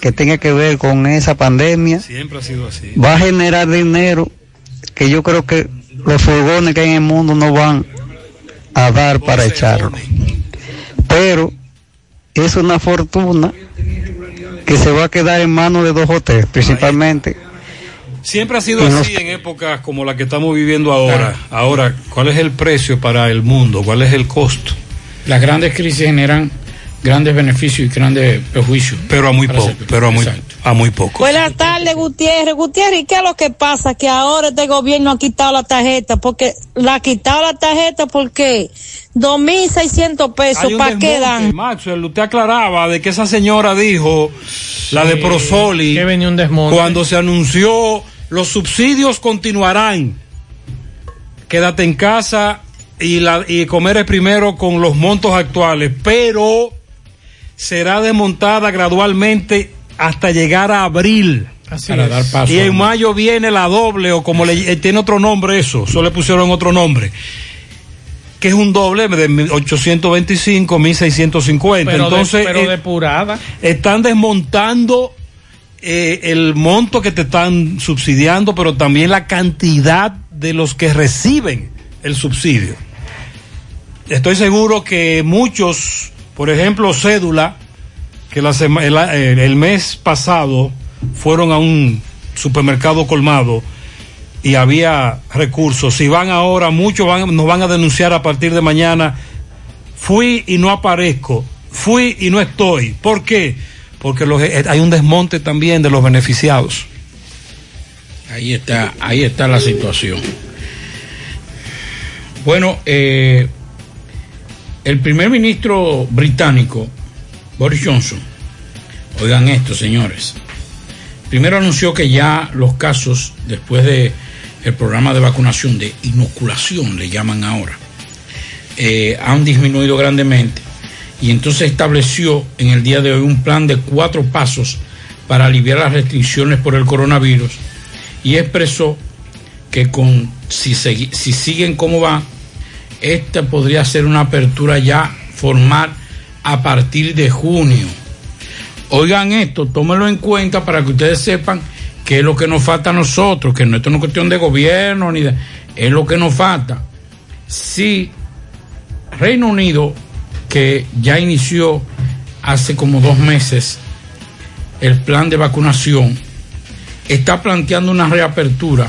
que tenga que ver con esa pandemia, Siempre ha sido así. va a generar dinero que yo creo que los furgones que hay en el mundo no van a dar para echarlo. Pero es una fortuna que se va a quedar en manos de dos o tres, principalmente. Siempre ha sido así en épocas como la que estamos viviendo ahora. Ahora, ¿cuál es el precio para el mundo? ¿Cuál es el costo? Las grandes crisis generan grandes beneficios y grandes perjuicios. Pero a muy poco, pero a muy, a muy poco. Buenas tardes, Gutiérrez. Gutiérrez, ¿y qué es lo que pasa? Que ahora este gobierno ha quitado la tarjeta, porque la ha quitado la tarjeta porque 2.600 pesos, ¿para qué dan? Maxwell, usted aclaraba de que esa señora dijo, la de Prosoli, que venía un desmonte. cuando se anunció los subsidios continuarán. Quédate en casa y, la, y comer es primero con los montos actuales, pero será desmontada gradualmente hasta llegar a abril. Así Para es. dar paso. Y en mayo viene la doble, o como le eh, tiene otro nombre eso, solo le pusieron otro nombre. Que es un doble de 825, 1650. Pero, Entonces, de, pero eh, depurada. están desmontando eh, el monto que te están subsidiando, pero también la cantidad de los que reciben el subsidio. Estoy seguro que muchos, por ejemplo, cédula, que el, mes pasado fueron a un supermercado colmado y había recursos. Si van ahora, muchos van, nos van a denunciar a partir de mañana. Fui y no aparezco. Fui y no estoy. ¿Por qué? Porque eh, hay un desmonte también de los beneficiados. Ahí está, ahí está la situación. Bueno, eh, el primer ministro británico, Boris Johnson, oigan esto, señores. Primero anunció que ya los casos, después de el programa de vacunación, de inoculación, le llaman ahora, eh, han disminuido grandemente. Y entonces estableció en el día de hoy un plan de cuatro pasos para aliviar las restricciones por el coronavirus y expresó que con si, si siguen como va, esta podría ser una apertura ya formal a partir de junio. Oigan esto, tómenlo en cuenta para que ustedes sepan qué es lo que nos falta a nosotros, que no esto no es cuestión de gobierno ni de, es lo que nos falta. Si Reino Unido, que ya inició hace como dos meses el plan de vacunación, está planteando una reapertura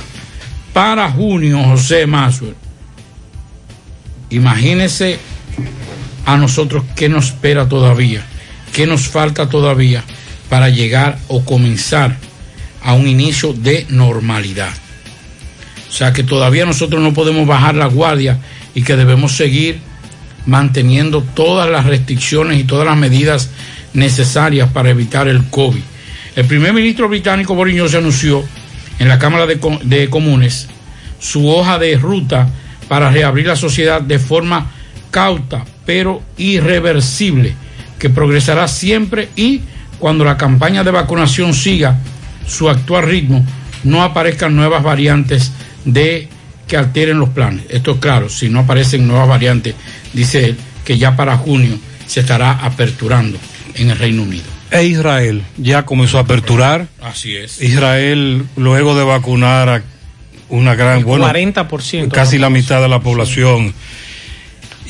para junio, José Maswell. Imagínese a nosotros qué nos espera todavía, qué nos falta todavía para llegar o comenzar a un inicio de normalidad. O sea que todavía nosotros no podemos bajar la guardia y que debemos seguir manteniendo todas las restricciones y todas las medidas necesarias para evitar el COVID. El primer ministro británico Boris Johnson anunció en la Cámara de, Co- de Comunes su hoja de ruta para reabrir la sociedad de forma cauta pero irreversible, que progresará siempre y cuando la campaña de vacunación siga su actual ritmo, no aparezcan nuevas variantes de que alteren los planes. Esto es claro, si no aparecen nuevas variantes, dice él, que ya para junio se estará aperturando en el Reino Unido. E Israel ya comenzó a aperturar. Así es. Israel, luego de vacunar a una gran, bueno, 40%. casi la mitad de la población.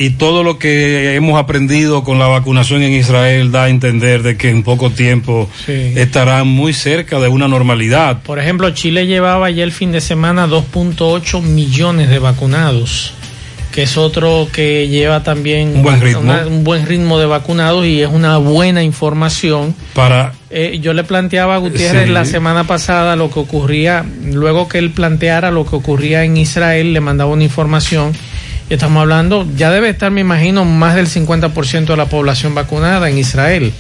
Y todo lo que hemos aprendido con la vacunación en Israel da a entender de que en poco tiempo Sí. estará muy cerca de una normalidad. Por ejemplo, Chile llevaba ya el fin de semana 2.8 millones de vacunados, que es otro que lleva también Un buen ritmo. una- un buen ritmo de vacunados y es una buena información. Para Eh, yo le planteaba a Gutiérrez Sí. la semana pasada lo que ocurría, luego que él planteara lo que ocurría en Israel, le mandaba una información. Y estamos hablando, ya debe estar, me imagino, más del 50% de la población vacunada en Israel,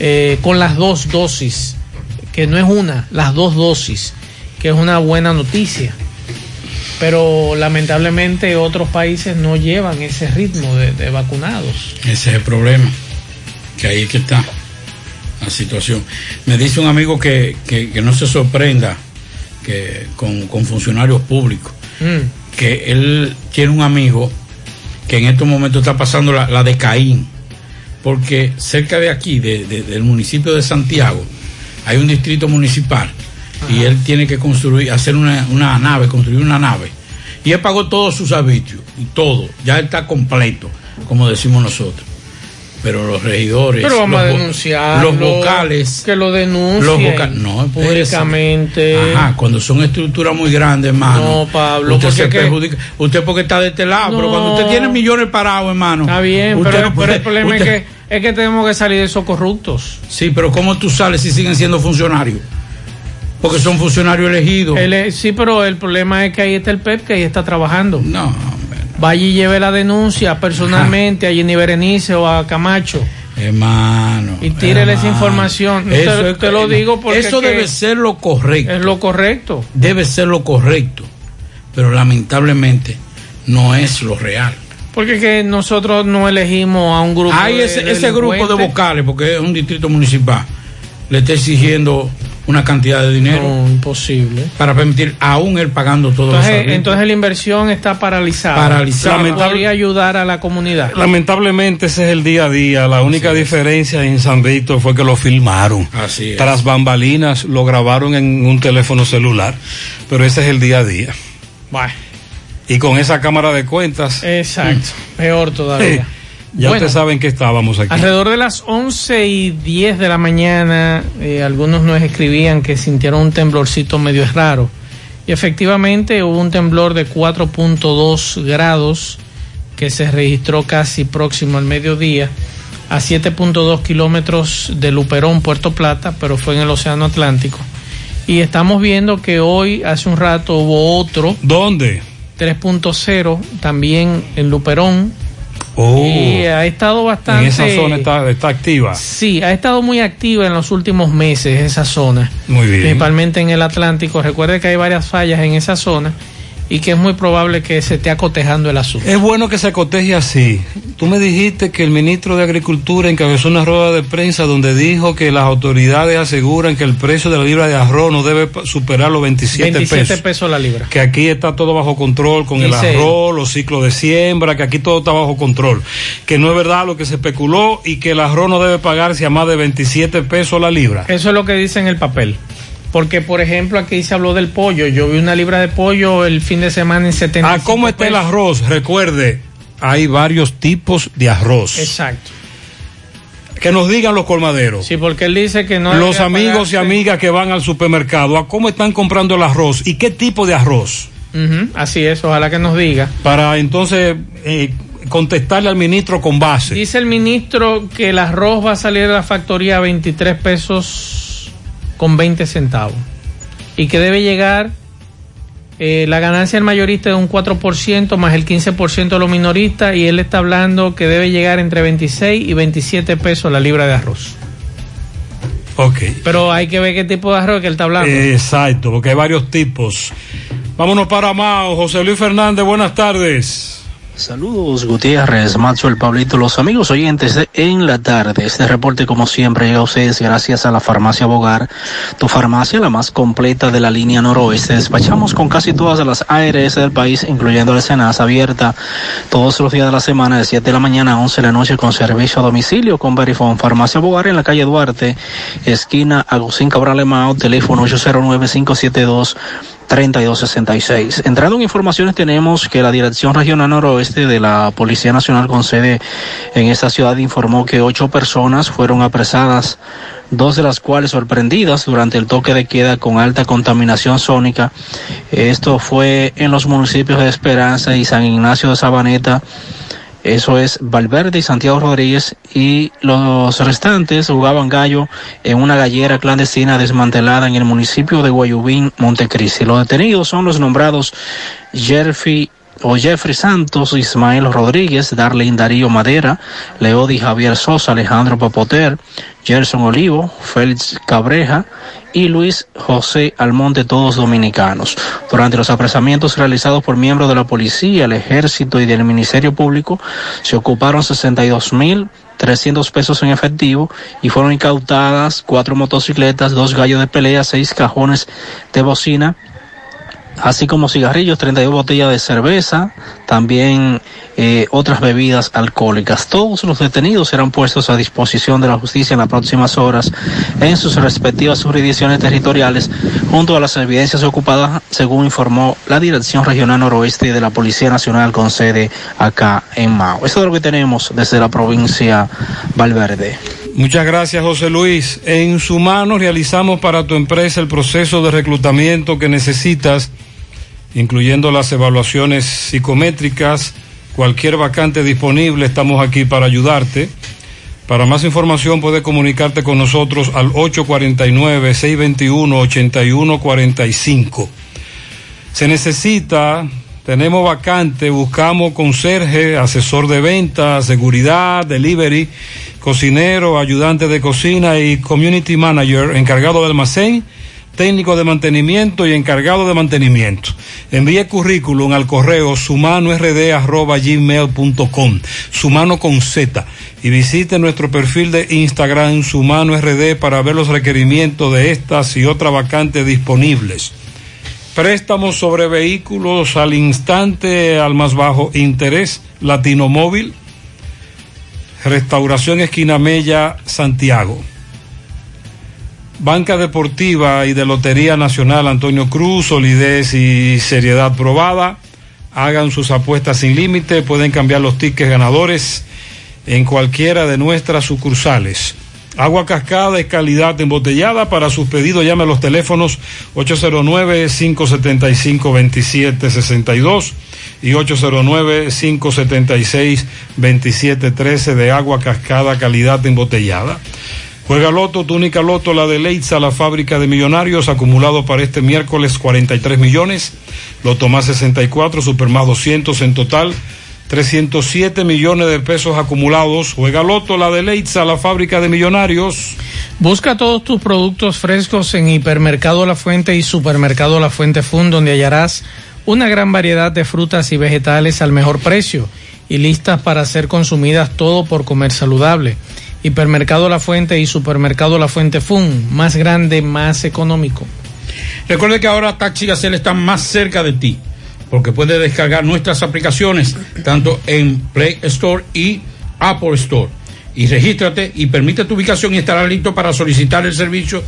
eh, con las dos dosis, que no es una, las dos dosis, que es una buena noticia. Pero lamentablemente otros países no llevan ese ritmo de, de vacunados. Ese es el problema, que ahí es que está la situación. Me dice un amigo que, que- que no se sorprenda que con, con funcionarios públicos, Mm. que él tiene un amigo que en estos momentos está pasando la, la de Caín, porque cerca de aquí, de- de- del municipio de Santiago, hay un distrito municipal y él tiene que construir, hacer una, una nave, construir una nave. Y él pagó todos sus arbitrios y todo. Ya está completo, como decimos nosotros. Pero los regidores. Pero vamos los a Los vocales. Que lo denuncien. Los vocales. No, públicamente. Ajá, cuando son estructuras muy grandes, hermano. No, Pablo, Usted porque se que- perjudica. Usted porque está de este lado, pero cuando usted tiene millones parados, hermano. Está bien, usted pero, no pero el problema usted- es, que, es que tenemos que salir de esos corruptos. Sí, pero ¿cómo tú sales si siguen siendo funcionarios? Porque son funcionarios elegidos. Sí, pero el problema es que ahí está el PEP, que ahí está trabajando. No, Vaya y lleve la denuncia personalmente a Jenny Berenice o a Camacho. Hermano. Y tírele esa información. Eso te, lo digo porque Eso debe ser lo correcto. es lo correcto. Debe ser lo correcto. Pero lamentablemente no es lo real. Porque es que nosotros no elegimos a un grupo Hay de ese, ese grupo de vocales, porque es un distrito municipal, le está exigiendo una cantidad de dinero. No, imposible. Para permitir, aún él pagando todos los Entonces, entonces la inversión está paralizada. Paralizada. Lamentable- Podría ayudar a la comunidad. Lamentablemente ese es el día a día. La única diferencia en San Víctor fue que lo filmaron. Así es. Tras bambalinas lo grabaron en un teléfono celular. Pero ese es el día a día. Bueno, Y con esa cámara de cuentas. exacto. Peor todavía. Ya Bueno. ustedes saben que estábamos aquí. Alrededor de las 11 y 10 de la mañana, eh, algunos nos escribían que sintieron un temblorcito medio raro. Y efectivamente hubo un temblor de 4.2 grados que se registró casi próximo al mediodía, a 7.2 kilómetros de Luperón, Puerto Plata, pero fue en el Océano Atlántico. Y estamos viendo que hoy, hace un rato, hubo otro. ¿Dónde? 3.0, también en Luperón. Oh. Y ha estado bastante. En esa zona está, está activa. Sí, ha estado muy activa en los últimos meses esa zona, Muy bien. principalmente en el Atlántico. Recuerde que hay varias fallas en esa zona y que es muy probable que se esté acotejando el asunto. Es bueno que se coteje así. Tú me dijiste que el ministro de Agricultura encabezó una rueda de prensa donde dijo que las autoridades aseguran que el precio de la libra de arroz no debe superar los 27, 27 pesos. pesos la libra. Que aquí está todo bajo control con el arroz, los ciclos de siembra, que aquí todo está bajo control. Que no es verdad lo que se especuló y que el arroz no debe pagarse a más de 27 pesos la libra. Eso es lo que dice en el papel. Porque, por ejemplo, aquí se habló del pollo. Yo vi una libra de pollo el fin de semana en 70. Ah, ¿cómo está el arroz? Recuerde, hay varios tipos de arroz. Exacto. Que nos digan los colmaderos. Sí, porque él dice que no. los amigos y amigas que van al supermercado, ¿a cómo están comprando el arroz y qué tipo de arroz? Ujú, así es, ojalá que nos diga. Para entonces eh, contestarle al ministro con base. Dice el ministro que el arroz va a salir de la factoría a 23 pesos con 20 centavos y que debe llegar eh, la ganancia del mayorista de un 4% más el 15% de los minoristas y él está hablando que debe llegar entre 26 y 27 pesos la libra de arroz. Ok. Pero hay que ver qué tipo de arroz que él está hablando. Exacto, porque hay varios tipos. Vámonos para Mao. José Luis Fernández, buenas tardes. Saludos Gutiérrez, Macho, el Pablito, los amigos oyentes de En la Tarde. Este reporte como siempre llega a ustedes gracias a la farmacia Bogar, tu farmacia la más completa de la línea noroeste. Despachamos con casi todas las ARS del país, incluyendo la Senasa abierta todos los días de la semana de 7 de la mañana a 11 de la noche con servicio a domicilio con Verifone. Farmacia Bogar en la calle Duarte, esquina Agustín Cabral Emao, teléfono 809 572 3266. Entrando en informaciones tenemos que la Dirección Regional Noroeste de la Policía Nacional con sede en esta ciudad informó que ocho personas fueron apresadas, dos de las cuales sorprendidas durante el toque de queda con alta contaminación sónica. Esto fue en los municipios de Esperanza y San Ignacio de Sabaneta. Eso es Valverde y Santiago Rodríguez y los restantes jugaban gallo en una gallera clandestina desmantelada en el municipio de Guayubín, Montecristi. Los detenidos son los nombrados Jerfi o Jeffrey Santos, Ismael Rodríguez, Darlene Darío Madera, Leodi Javier Sosa, Alejandro Papoter, Gerson Olivo, Félix Cabreja y Luis José Almonte, todos dominicanos. Durante los apresamientos realizados por miembros de la policía, el ejército y del Ministerio Público, se ocuparon 62 mil 300 pesos en efectivo y fueron incautadas cuatro motocicletas, dos gallos de pelea, seis cajones de bocina, así como cigarrillos, 32 botellas de cerveza, también eh, otras bebidas alcohólicas. Todos los detenidos serán puestos a disposición de la justicia en las próximas horas en sus respectivas jurisdicciones territoriales junto a las evidencias ocupadas, según informó la Dirección Regional Noroeste de la Policía Nacional con sede acá en Mao. Eso es lo que tenemos desde la provincia Valverde. Muchas gracias, José Luis. En su mano realizamos para tu empresa el proceso de reclutamiento que necesitas, incluyendo las evaluaciones psicométricas, cualquier vacante disponible, estamos aquí para ayudarte. Para más información puedes comunicarte con nosotros al 849-621-8145. Se necesita, tenemos vacante, buscamos conserje, asesor de venta, seguridad, delivery, cocinero, ayudante de cocina y community manager, encargado de almacén, técnico de mantenimiento y encargado de mantenimiento. Envíe currículum al correo sumanord@gmail.com, sumano con Z, y visite nuestro perfil de Instagram Sumano RD para ver los requerimientos de estas y otras vacantes disponibles. Préstamos sobre vehículos al instante al más bajo interés, Latino Móvil, Restauración Esquina Mella, Santiago. Banca Deportiva y de Lotería Nacional Antonio Cruz, solidez y seriedad probada. Hagan sus apuestas sin límite, pueden cambiar los tickets ganadores en cualquiera de nuestras sucursales. Agua cascada es calidad embotellada. Para sus pedidos llame a los teléfonos 809-575-2762 y 809-576-2713 de agua cascada calidad embotellada. Juega Loto, túnica Loto, la de Leitza, la fábrica de millonarios, acumulado para este miércoles 43 millones, Loto más 64, Super más 200 en total, 307 millones de pesos acumulados. Juega Loto, la de Leitza, la fábrica de millonarios. Busca todos tus productos frescos en Hipermercado La Fuente y Supermercado La Fuente Fun, donde hallarás una gran variedad de frutas y vegetales al mejor precio y listas para ser consumidas todo por comer saludable. Hipermercado La Fuente y Supermercado La Fuente Fun, más grande, más económico. Recuerde que ahora Taxi Gacela está más cerca de ti, porque puedes descargar nuestras aplicaciones tanto en Play Store y Apple Store. Y regístrate y permite tu ubicación y estarás listo para solicitar el servicio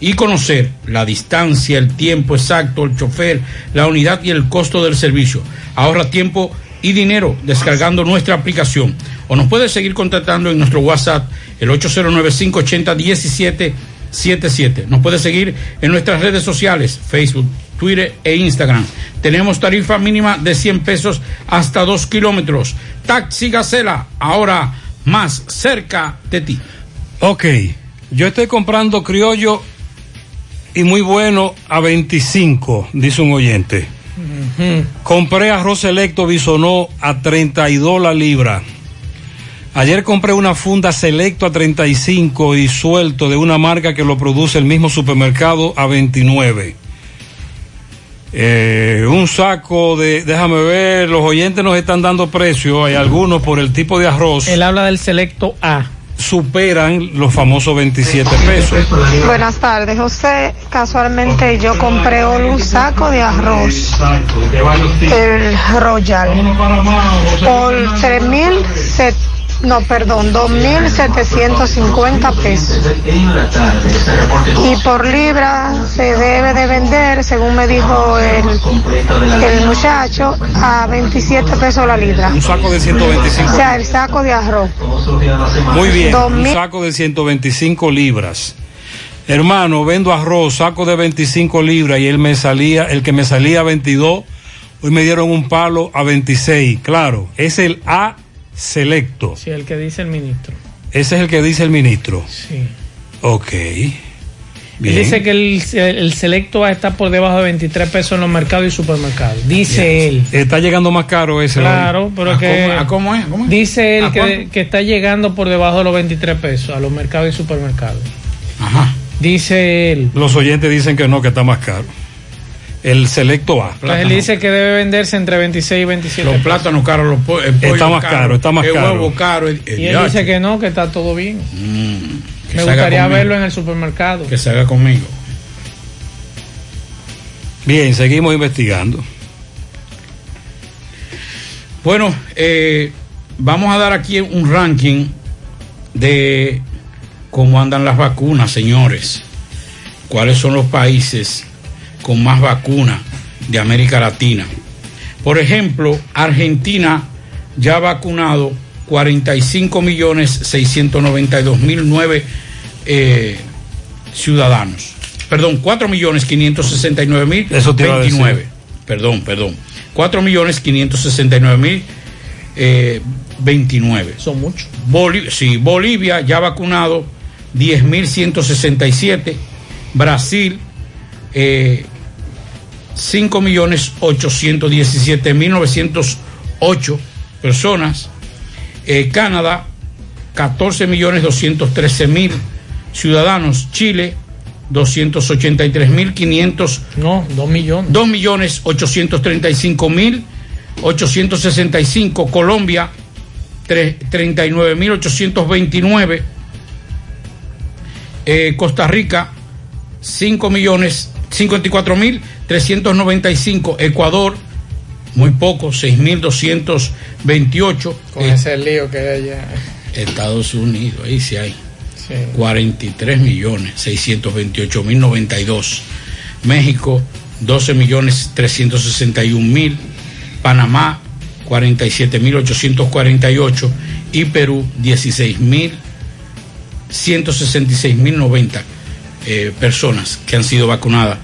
y conocer la distancia, el tiempo exacto, el chofer, la unidad y el costo del servicio. Ahorra tiempo y dinero descargando nuestra aplicación. O nos puedes seguir contactando en nuestro WhatsApp, el 809-580-1777. Nos puedes seguir en nuestras redes sociales, Facebook, Twitter e Instagram. Tenemos tarifa mínima de 100 pesos hasta 2 kilómetros. Taxi Gacela, ahora más cerca de ti. Ok, yo estoy comprando criollo y muy bueno a 25, dice un oyente. Compré arroz selecto bisonó a 32 la libra. Ayer compré una funda selecto a 35 y suelto de una marca que lo produce el mismo supermercado a 29. Eh, un saco de, déjame ver, los oyentes nos están dando precio, hay algunos por el tipo de arroz. Él habla del selecto A. Superan los famosos 27 pesos. Buenas tardes, José. Casualmente yo compré hoy un saco de arroz, el Royal, por 3.000, no, perdón, 2.750 pesos. Y por libra se debe de vender, según me dijo el, el muchacho, a 27 pesos la libra. Un saco de 125. O sea, el saco de arroz. Muy bien, Dos un mil- saco de 125 libras. Hermano, vendo arroz, saco de 25 libras y él me salía, el que me salía a 22, hoy me dieron un palo a 26. Claro, es el A selecto. Sí, el que dice el ministro. Ese es el que dice el ministro. Sí. Ok. Él Bien. dice que el, el selecto A está por debajo de 23 pesos en los mercados y supermercados. Dice él. Está llegando más caro ese. Claro, hoy. pero ¿A que. cómo- a cómo es? ¿Cómo es? Dice él ¿A que, que está llegando por debajo de los 23 pesos a los mercados y supermercados. Ajá. Dice él. Los oyentes dicen que no, que está más caro. El selecto A. Entonces él dice que debe venderse entre 26 y 27 Los plátanos caros, los po- el pollo Está más caro, está más el caro. huevo caro. el- el Y él yache. dice que no, que está todo bien. que Me gustaría conmigo. verlo en el supermercado. Que se haga conmigo. Bien, seguimos investigando. Bueno, eh, vamos a dar aquí un ranking de cómo andan las vacunas, señores. ¿Cuáles son los países con más vacunas de América Latina? Por ejemplo, Argentina ya ha vacunado 45 millones 692 mil nueve eh, ciudadanos. Perdón, 4 millones 569 mil Eso te iba a decir. 29. Perdón, perdón. 4 millones 569 mil eh, 29. Son muchos. Boli- sí, Bolivia ya ha vacunado 10.167. Brasil, eh, 5.817.908 personas. Eh, Canadá, 14.213.000 ciudadanos. Chile, 283.500. No, 2 millones. 2.835.865. Colombia, tre- 39.829. Eh, Costa Rica, 5 millones 54 mil 395. Ecuador, muy poco, 6.228. Con Eh, ese lío que hay allá. Estados Unidos, ahí sí hay. Sí. 43 millones 628 mil 92. México 12 millones 361 mil. Panamá 47 mil 848 y Perú 16 mil 166 mil 90 eh, personas que han sido vacunadas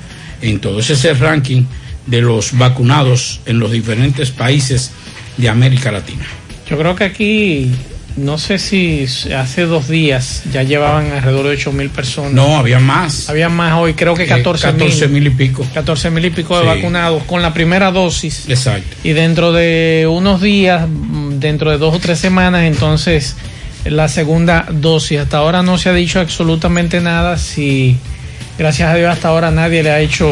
en todo. Ese ranking de los vacunados en los diferentes países de América Latina. Yo creo que aquí, no sé si hace dos días ya llevaban alrededor de 8 mil personas. No, había más. Había más hoy, creo que Eh, 14 mil. 14 mil y pico. 14 mil y pico de Sí. vacunados con la primera dosis. Exacto. Y dentro de unos días, dentro de dos o tres semanas, entonces la segunda dosis. Hasta ahora no se ha dicho absolutamente nada. Si, gracias a Dios, hasta ahora nadie le ha hecho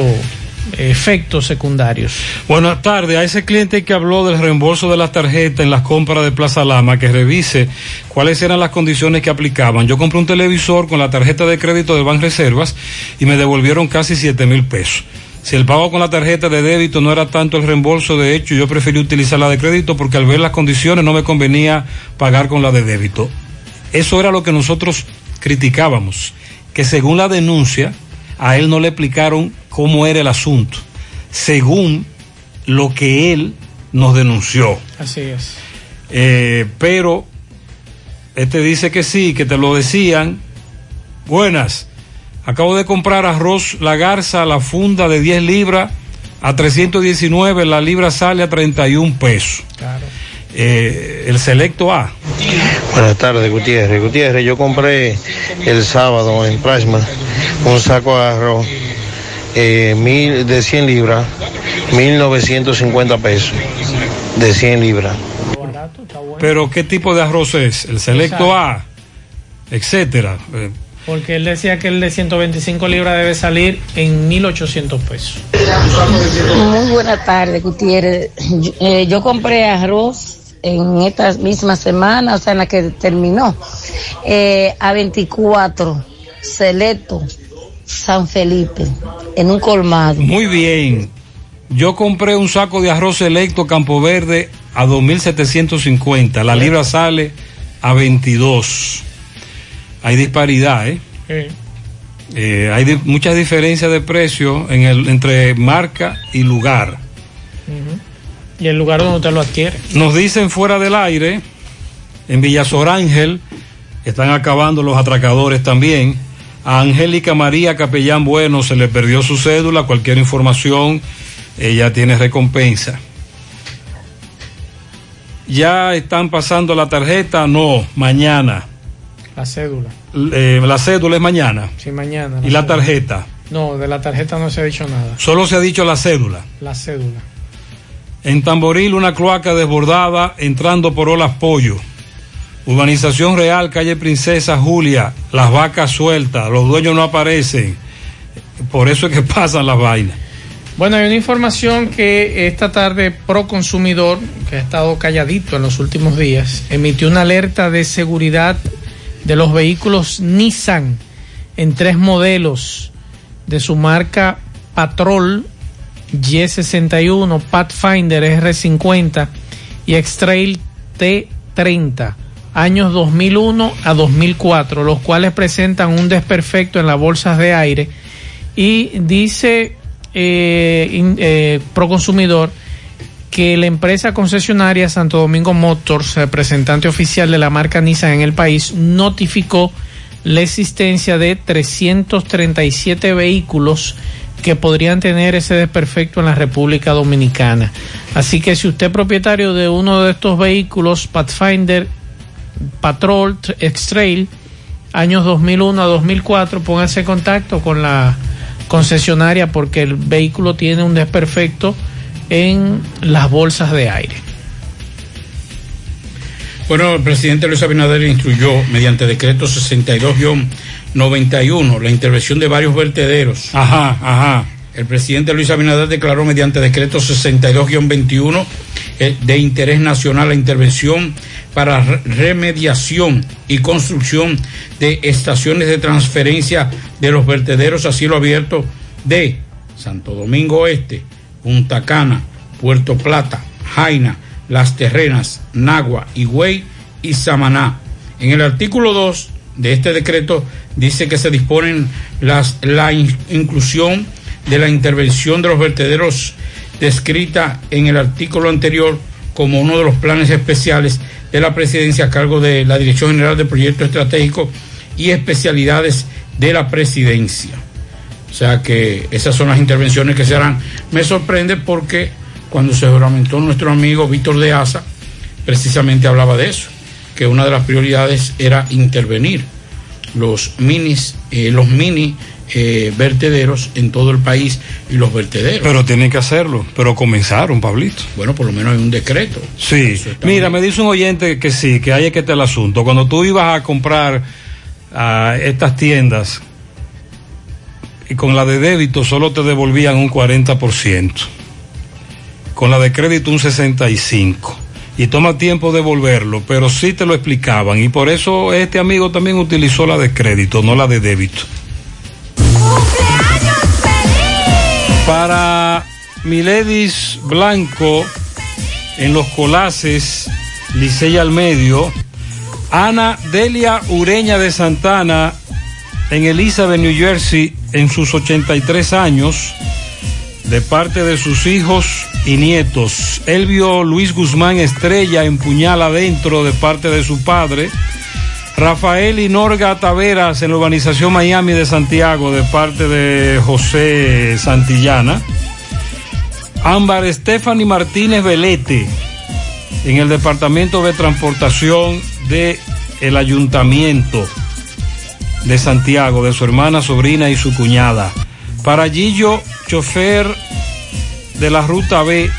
efectos secundarios. Buenas tardes. A ese cliente que habló del reembolso de las tarjetas en las compras de Plaza Lama, que revise cuáles eran las condiciones que aplicaban. Yo compré un televisor con la tarjeta de crédito de Banreservas y me devolvieron casi 7 mil pesos. Si el pago con la tarjeta de débito no era tanto el reembolso, de hecho yo preferí utilizar la de crédito porque al ver las condiciones no me convenía pagar con la de débito. Eso era lo que nosotros criticábamos, que según la denuncia, a él no le explicaron cómo era el asunto, según lo que él nos denunció. Así es. Eh, pero este dice que sí, que te lo decían. Buenas, acabo de comprar arroz La Garza, la funda de 10 libras a 319, la libra sale a 31 pesos. Eh, el selecto A. Buenas tardes, Gutiérrez. Gutiérrez, yo compré el sábado en Plasma un saco de arroz eh, mil, de 100 libras, 1950 pesos de 100 libras. Pero ¿qué tipo de arroz es? El selecto A, etcétera. Eh, Porque él decía que el de 125 libras debe salir en 1.800 pesos. Muy buena tarde, Gutiérrez. Yo, eh, yo compré arroz en esta misma semana, o sea, en la que terminó, eh, a 24, Selecto, San Felipe, en un colmado. Muy bien. Yo compré un saco de arroz selecto Campo Verde a 2.750. La libra sale a 22. Hay disparidad, ¿eh? Eh, hay di- muchas diferencias de precio en el, entre marca y lugar. Ujú. Y el lugar donde usted lo adquiere. Nos dicen fuera del aire, en Villasor Ángel, están acabando los atracadores también. A Angélica María Capellán Bueno se le perdió su cédula, cualquier información, ella tiene recompensa. ¿Ya están pasando la tarjeta? No, mañana. La cédula. Eh, la cédula es mañana. Sí, mañana. ¿Y la tarjeta? No, de la tarjeta no se ha dicho nada. Solo se ha dicho la cédula. La cédula. En Tamboril, una cloaca desbordada entrando por Olas Pollo. Urbanización Real, calle Princesa Julia, las vacas sueltas, los dueños no aparecen. Por eso es que pasan las vainas. Bueno, hay una información que esta tarde Proconsumidor, que ha estado calladito en los últimos días, emitió una alerta de seguridad de los vehículos Nissan en tres modelos de su marca Patrol Y61, Pathfinder R50 y X-Trail T30, años 2001 a 2004, los cuales presentan un desperfecto en las bolsas de aire. Y dice eh, eh, Proconsumidor que la empresa concesionaria Santo Domingo Motors, representante oficial de la marca Nissan en el país, notificó la existencia de 337 vehículos que podrían tener ese desperfecto en la República Dominicana. Así que si usted es propietario de uno de estos vehículos, Pathfinder, Patrol, X-Trail, años 2001 a 2004, póngase en contacto con la concesionaria porque el vehículo tiene un desperfecto en las bolsas de aire. Bueno, el presidente Luis Abinader instruyó mediante decreto 62-91 la intervención de varios vertederos. Ajá, ajá. El presidente Luis Abinader declaró mediante decreto 62-21 eh, de interés nacional la intervención para re- remediación y construcción de estaciones de transferencia de los vertederos a cielo abierto de Santo Domingo Este, Punta Cana, Puerto Plata, Jaina, Las Terrenas, Nagua, Higüey y Samaná. En el artículo 2 de este decreto dice que se disponen las, la in- inclusión de la intervención de los vertederos descrita en el artículo anterior como uno de los planes especiales de la presidencia a cargo de la Dirección General de Proyectos Estratégicos y Especialidades de la Presidencia. O sea que esas son las intervenciones que se harán. Me sorprende porque cuando se juramentó nuestro amigo Víctor de Asa, precisamente hablaba de eso, que una de las prioridades era intervenir los minis, eh, los mini eh, vertederos en todo el país y los vertederos. Pero tienen que hacerlo, pero comenzaron, Pablito. Bueno, por lo menos hay un decreto. Sí, mira, me dice un oyente que sí, que ahí es que está el asunto. Cuando tú ibas a comprar a estas tiendas y con la de débito solo te devolvían un 40%, con la de crédito un 65%. Y toma tiempo devolverlo, pero sí te lo explicaban. Y por eso este amigo también utilizó la de crédito, no la de débito. Para Miledis Blanco, en los Colaces, Licey al medio. Ana Delia Ureña de Santana, en Elizabeth, New Jersey, en sus 83 años, de parte de sus hijos y nietos. Elvio Luis Guzmán Estrella en Puñal Adentro, de parte de su padre. Rafael Inorga Taveras en la urbanización Miami de Santiago de parte de José Santillana. Ámbar Stephanie Martínez Velete en el departamento de transportación de el ayuntamiento de Santiago, de su hermana, sobrina y su cuñada. Para Gillo, chofer de la ruta B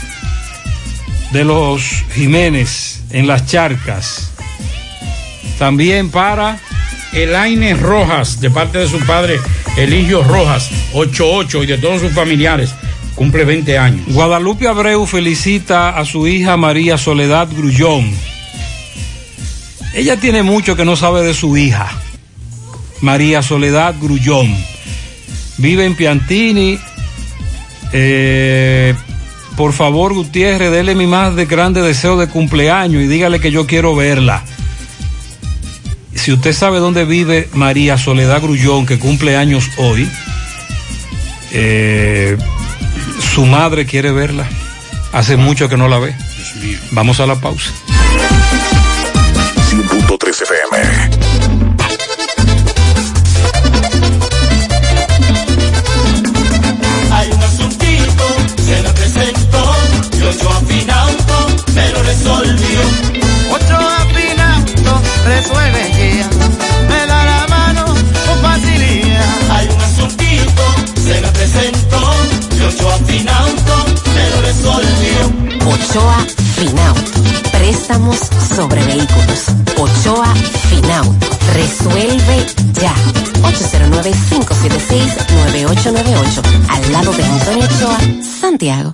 de los Jiménez en las Charcas. También para Elaine Rojas, de parte de su padre Eligio Rojas, 88 y de todos sus familiares, cumple 20 años. Guadalupe Abreu felicita a su hija María Soledad Grullón. Ella tiene mucho que no sabe de su hija, María Soledad Grullón. Vive en Piantini. Eh, por favor, Gutiérrez, dele mi más de grande deseo de cumpleaños y dígale que yo quiero verla. Si usted sabe dónde vive María Soledad Grullón, que cumple años hoy, eh, su madre quiere verla. Hace mucho que no la ve. Vamos a la pausa. 100.3 resuelve guía, me da la mano con facilidad. Hay un asuntito, se lo presentó, y ocho afinauto me lo resolvió. Ochoa Finauto. Préstamos sobre vehículos. Ochoa Finauto. Resuelve ya. 809-576-9898. Al lado de Antonio Ochoa, Santiago.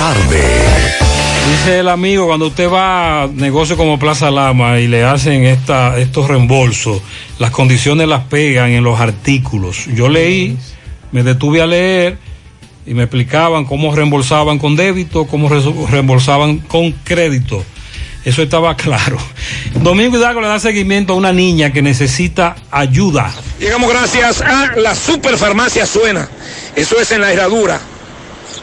Tarde. Dice el amigo, cuando usted va a negocio como Plaza Lama y le hacen esta, estos reembolsos, las condiciones las pegan en los artículos. Yo leí, me detuve a leer y me explicaban cómo reembolsaban con débito, cómo reembolsaban con crédito. Eso estaba claro. Domingo Hidalgo le da seguimiento a una niña que necesita ayuda. Llegamos gracias a la Superfarmacia Suena. Eso es en la Herradura.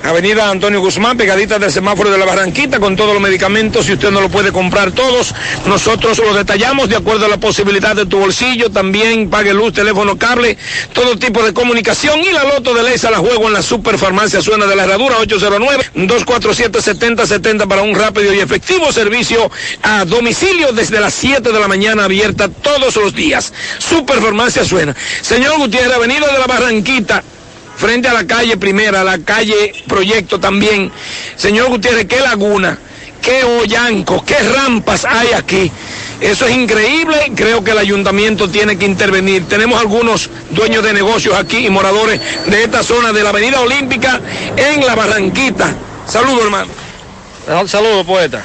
Avenida Antonio Guzmán, pegadita del semáforo de la Barranquita, con todos los medicamentos. Si usted no lo puede comprar todos, nosotros los detallamos de acuerdo a la posibilidad de tu bolsillo. También pague luz, teléfono, cable, todo tipo de comunicación. Y la loto de Leisa la juego en la Superfarmacia Suena de la Herradura, 809-247-7070 para un rápido y efectivo servicio a domicilio desde las 7 de la mañana, abierta todos los días. Superfarmacia Suena. Señor Gutiérrez, Avenida de la Barranquita frente a la calle Primera, la calle Proyecto también. Señor Gutiérrez, qué laguna, qué hoyanco, qué rampas hay aquí. Eso es increíble, creo que el ayuntamiento tiene que intervenir. Tenemos algunos dueños de negocios aquí y moradores de esta zona de la Avenida Olímpica en la Barranquita. Saludos, hermano. Saludos, poeta.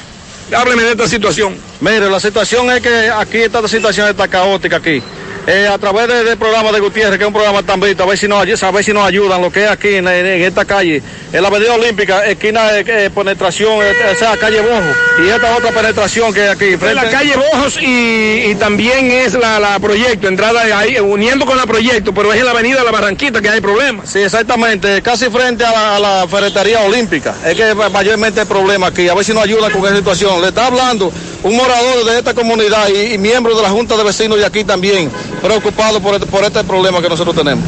Hábleme de esta situación. Mire, la situación es que aquí esta situación está caótica aquí. Eh, a través de- del programa de Gutiérrez, que es un programa tan visto, a ver si nos, a ver si nos ayudan, lo que es aquí en, en- en esta calle, en la Avenida Olímpica, esquina de eh, penetración, eh, o sea, calle Bojo, y esta otra penetración que hay aquí. En la calle Bojos y, y también es la, la Proyecto, entrada ahí, uniendo con la Proyecto, pero es en la Avenida La Barranquita que hay problemas. Sí, exactamente, casi frente a la, a la ferretería olímpica. Es que mayormente el problema aquí, a ver si nos ayudan con esa situación. Le está hablando un morador de esta comunidad y, y miembro de la Junta de Vecinos de aquí también, preocupado por, este- por este problema que nosotros tenemos.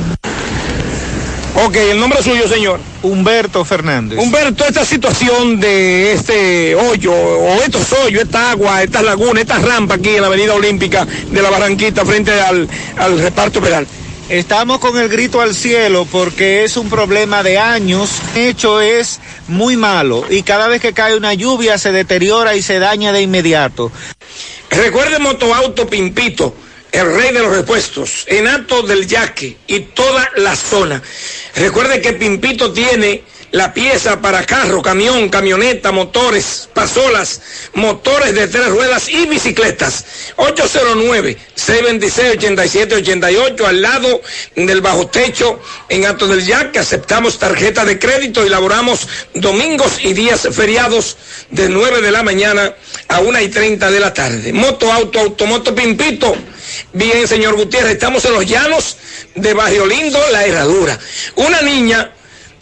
Ok, el nombre suyo, señor. Humberto Fernández. Humberto, esta situación de este hoyo, o estos hoyos, esta agua, estas lagunas, esta rampa aquí en la Avenida Olímpica de la Barranquita frente al, al reparto penal. Estamos con el grito al cielo porque es un problema de años. El hecho es muy malo y cada vez que cae una lluvia se deteriora y se daña de inmediato. Recuerde Motoauto Pimpito, el rey de los repuestos, en Alto del Yaque y toda la zona. Recuerde que Pimpito tiene la pieza para carro, camión, camioneta, motores, pasolas, motores de tres ruedas y bicicletas. 809-626-8788 al lado del bajo techo en Alto del Yaque. Aceptamos tarjeta de crédito y laboramos domingos y días feriados de 9 de la mañana a 1 y 30 de la tarde. Moto, auto, automoto, pimpito. Bien, señor Gutiérrez, estamos en los llanos de Barrio Lindo, La Herradura. Una niña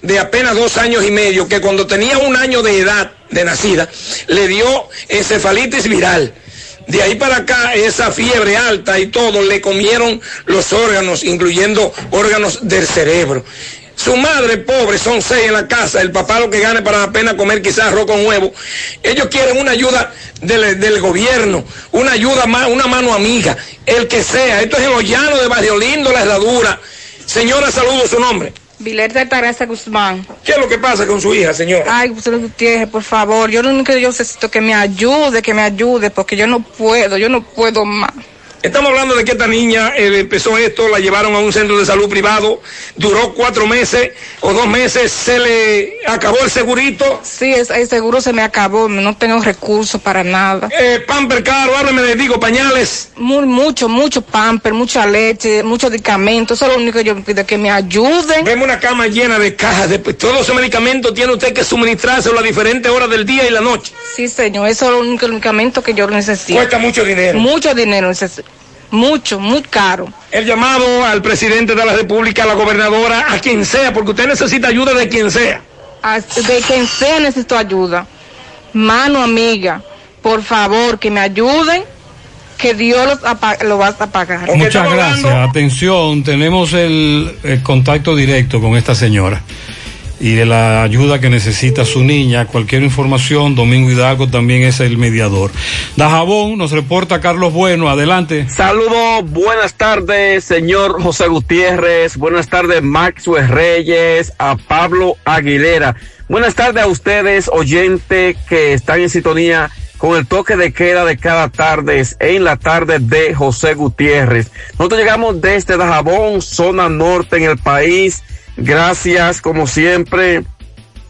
de apenas dos años y medio que cuando tenía un año de edad de nacida le dio encefalitis viral. De ahí para acá, esa fiebre alta y todo, le comieron los órganos, incluyendo órganos del cerebro. Su madre, pobre, son seis en la casa, el papá lo que gane para apenas comer quizás arroz con huevo. Ellos quieren una ayuda del, del gobierno, una ayuda, una mano amiga, el que sea. Esto es en los llanos de Barrio Lindo, La Herradura. Señora, saludo su nombre. Vilerta Altagracia Guzmán. ¿Qué es lo que pasa con su hija, señora? Ay, Gustavo Gutiérrez, por favor, yo lo único que yo necesito que me ayude, que me ayude, porque yo no puedo, yo no puedo más. Estamos hablando de que esta niña eh, empezó esto, la llevaron a un centro de salud privado, duró cuatro meses o dos meses, se le acabó el segurito. Sí, es- el seguro se me acabó, no tengo recursos para nada. Eh, pamper caro, háblame de, digo, pañales. Muy, mucho, mucho pamper, mucha leche, muchos medicamentos, eso es lo único que yo pido, que me ayuden. Vemos una cama llena de cajas, de todos esos medicamentos tiene usted que suministrárselo a diferentes horas del día y la noche. Sí, señor, eso es lo único medicamento que yo necesito. Cuesta mucho dinero. Mucho dinero necesito. Mucho, muy caro. El llamado al presidente de la República, a la gobernadora, a quien sea, porque usted necesita ayuda de quien sea. A- De quien sea necesito ayuda. Mano amiga, por favor, que me ayuden, que Dios los lo va a pagar. Muchas gracias. Atención, tenemos el, el contacto directo con esta señora y de la ayuda que necesita su niña. Cualquier información, Domingo Hidalgo también es el mediador. Dajabón nos reporta Carlos Bueno. Adelante. Saludos, buenas tardes, señor José Gutiérrez. Buenas tardes, Maxwell Reyes, a Pablo Aguilera. Buenas tardes a ustedes, oyentes que están en sintonía con el toque de queda de cada tarde en la tarde de José Gutiérrez. Nosotros llegamos desde Dajabón, zona norte en el país. Gracias, como siempre,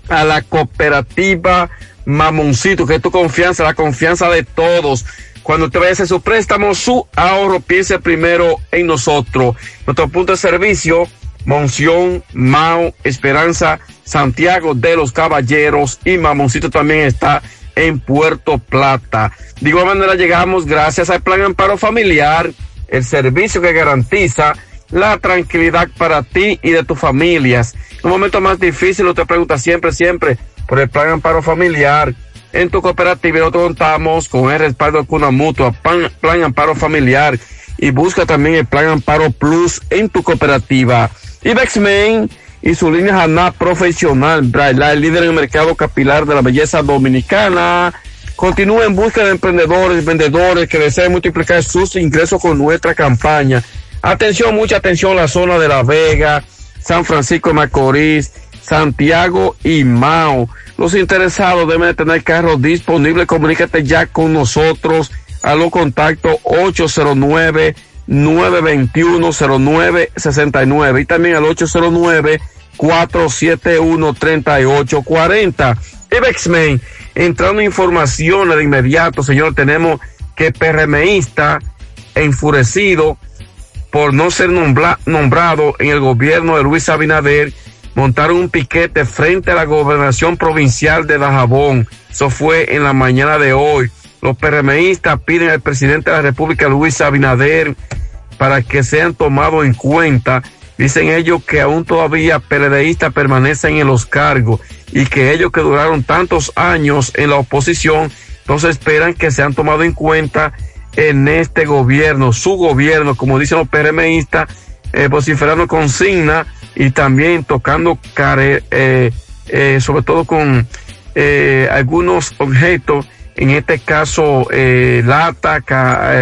a la cooperativa Mamoncito, que es tu confianza, la confianza de todos. Cuando te vayas a su préstamo, su ahorro, piense primero en nosotros. Nuestro punto de servicio, Monción, Mao, Esperanza, Santiago de los Caballeros y Mamoncito también está en Puerto Plata. De igual manera llegamos gracias al Plan Amparo Familiar, el servicio que garantiza la tranquilidad para ti y de tus familias. En un momento más difícil, usted pregunta siempre, siempre por el Plan Amparo Familiar. En tu cooperativa nosotros contamos con el respaldo de Cuna Mutua, Pan- Plan Amparo Familiar y busca también el Plan Amparo Plus en tu cooperativa. Ibexmen y su línea Haná Profesional, Braille, el líder en el mercado capilar de la belleza dominicana. Continúa en busca de emprendedores, vendedores que deseen multiplicar sus ingresos con nuestra campaña. Atención, mucha atención la zona de La Vega, San Francisco de Macorís, Santiago y Mao. Los interesados deben de tener carros disponibles. Comunícate ya con nosotros a los contactos 809 921 0969 y también al 809 471 3840. Ibexmen, entrando información de inmediato, señor, tenemos que PRMista enfurecido por no ser nombra- nombrado en el gobierno de Luis Abinader, montaron un piquete frente a la gobernación provincial de Dajabón. Eso fue en la mañana de hoy. Los PRMistas piden al presidente de la República, Luis Abinader, para que sean tomados en cuenta. Dicen ellos que aún todavía PLDistas permanecen en los cargos y que ellos que duraron tantos años en la oposición, entonces esperan que sean tomados en cuenta en este gobierno, su gobierno, como dicen los PRMistas, eh, vociferando consigna y también tocando care, eh, eh, sobre todo con algunos objetos, en este caso lata, ca-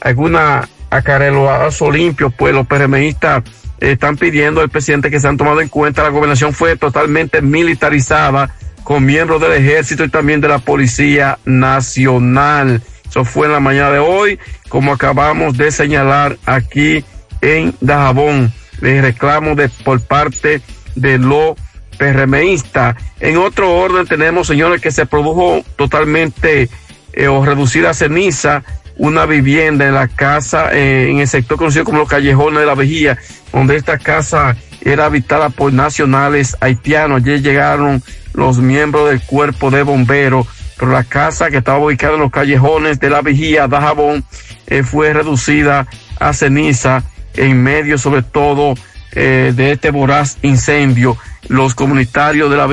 alguna acareloazo limpio, pues los PRMistas están pidiendo al presidente que se han tomado en cuenta. La gobernación fue totalmente militarizada con miembros del ejército y también de la Policía Nacional. Eso fue en la mañana de hoy, como acabamos de señalar aquí en Dajabón. Les reclamo de, por parte de los PRMistas. En otro orden tenemos, señores, que se produjo totalmente eh, o reducida ceniza una vivienda en la casa, eh, en el sector conocido como los callejones de la Vejía, donde esta casa era habitada por nacionales haitianos. Ayer llegaron los miembros del cuerpo de bomberos, pero la casa que estaba ubicada en los callejones de la Vejía, Dajabón, eh, fue reducida a ceniza en medio sobre todo eh, de este voraz incendio. Los comunitarios de la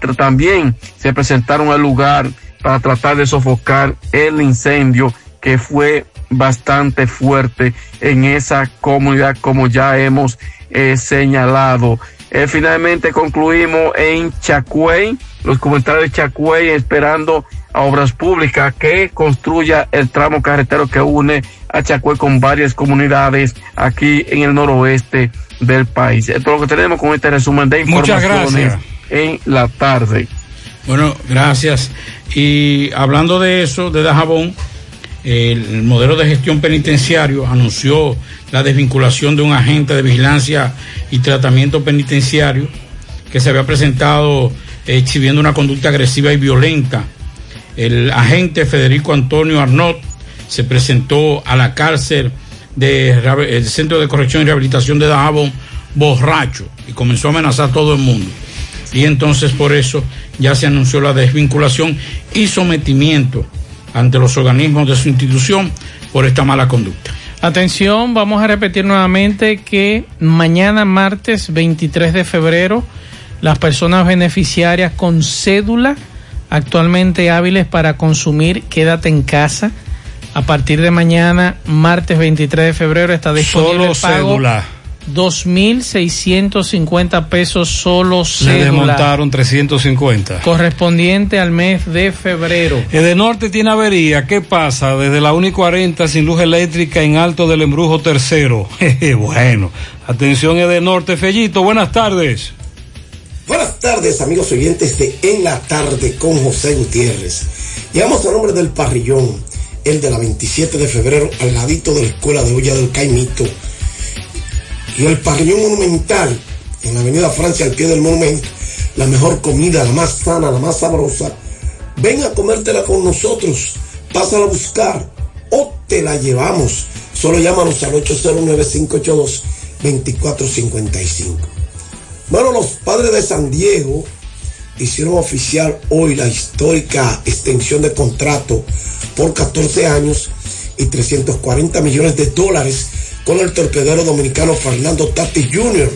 tr- también se presentaron al lugar para tratar de sofocar el incendio que fue bastante fuerte en esa comunidad como ya hemos eh, señalado. Eh, finalmente concluimos en Chacuey, los comentarios de Chacuey esperando a Obras Públicas que construya el tramo carretero que une a Chacuey con varias comunidades aquí en el noroeste del país. Esto es lo que tenemos con este resumen de informaciones en la tarde. Bueno, gracias. Y hablando de eso, de Dajabón, el modelo de gestión penitenciario anunció la desvinculación de un agente de vigilancia y tratamiento penitenciario que se había presentado exhibiendo una conducta agresiva y violenta. El agente Federico Antonio Arnott se presentó a la cárcel del Centro de Corrección y Rehabilitación de Dajabón borracho y comenzó a amenazar a todo el mundo. Y entonces por eso ya se anunció la desvinculación y sometimiento ante los organismos de su institución por esta mala conducta. Atención, vamos a repetir nuevamente que mañana martes 23 de febrero las personas beneficiarias con cédula actualmente hábiles para consumir quédate en casa. A partir de mañana martes 23 de febrero está disponible Solo el pago cédula. 2.650 pesos solo Le cédula desmontaron 350. correspondiente al mes de febrero. Edenorte tiene avería. ¿Qué pasa? Desde la 1 y 40 sin luz eléctrica en Alto del Embrujo Tercero. Jeje, bueno, atención Edenorte. Fellito, buenas tardes. Buenas tardes, amigos oyentes de En la Tarde con José Gutiérrez. Llegamos a nombre del parrillón, el de la 27 de febrero, al ladito de la escuela de olla del Caimito. Y el parrillón monumental, en la avenida Francia, al pie del monumento. La mejor comida, la más sana, la más sabrosa. Ven a comértela con nosotros. Pásala a buscar o te la llevamos. Solo llámanos al 809-582-2455. Bueno, los padres de San Diego hicieron oficial hoy la histórica extensión de contrato por 14 años y 340 millones de dólares con el torpedero dominicano Fernando Tati Jr.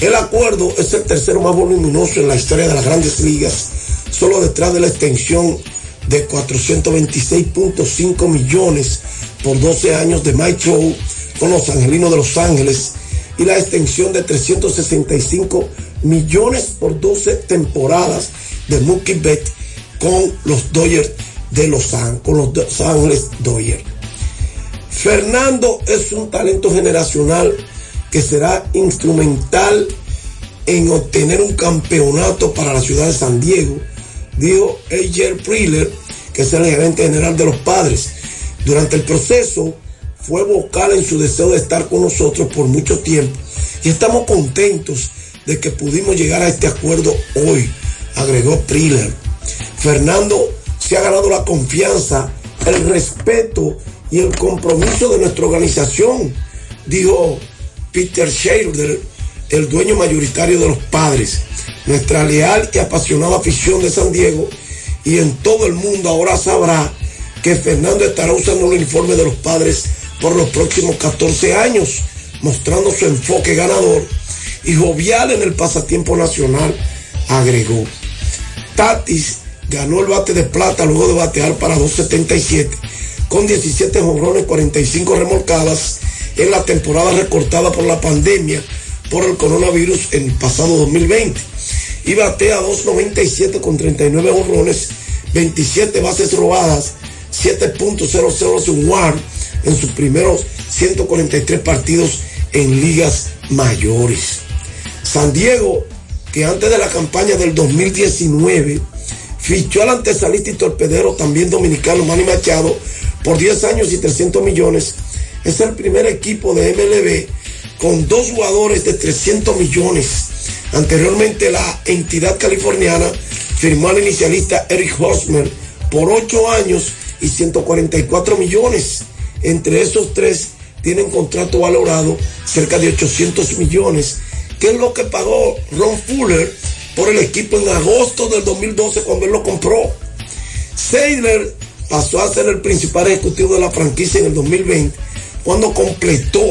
El acuerdo es el tercero más voluminoso en la historia de las grandes ligas, solo detrás de la extensión de 426.5 millones por 12 años de Mike Trout con los Angelinos de Los Ángeles y la extensión de 365 millones por 12 temporadas de Mookie Betts con los Dodgers de Los Ángeles, con los Ángeles Dodgers. Fernando es un talento generacional que será instrumental en obtener un campeonato para la ciudad de San Diego, dijo Ayer Priller, que es el gerente general de los padres. Durante el proceso fue vocal en su deseo de estar con nosotros por mucho tiempo y estamos contentos de que pudimos llegar a este acuerdo hoy, agregó Priller. Fernando se ha ganado la confianza, el respeto y el compromiso de nuestra organización, dijo Peter Sheridan, el dueño mayoritario de los padres. Nuestra leal y apasionada afición de San Diego y en todo el mundo ahora sabrá que Fernando estará usando el uniforme de los padres por los próximos 14 años, mostrando su enfoque ganador y jovial en el pasatiempo nacional, agregó. Tatis ganó el bate de plata luego de batear para 277 con 17 jonrones, 45 remolcadas en la temporada recortada por la pandemia por el coronavirus en el pasado 2020. Y batea 2.97 con 39 jonrones, 27 bases robadas, 7.00 su WAR en sus primeros 143 partidos en ligas mayores. San Diego, que antes de la campaña del 2019 fichó al antesalista y torpedero también dominicano Manny Machado por 10 años y 300 millones, es el primer equipo de MLB con dos jugadores de 300 millones. Anteriormente la entidad californiana firmó al inicialista Eric Hosmer por 8 años y 144 millones. Entre esos tres tienen contrato valorado cerca de 800 millones, que es lo que pagó Ron Fuller por el equipo en agosto del 2012 cuando él lo compró. Seidler pasó a ser el principal ejecutivo de la franquicia en el 2020 cuando completó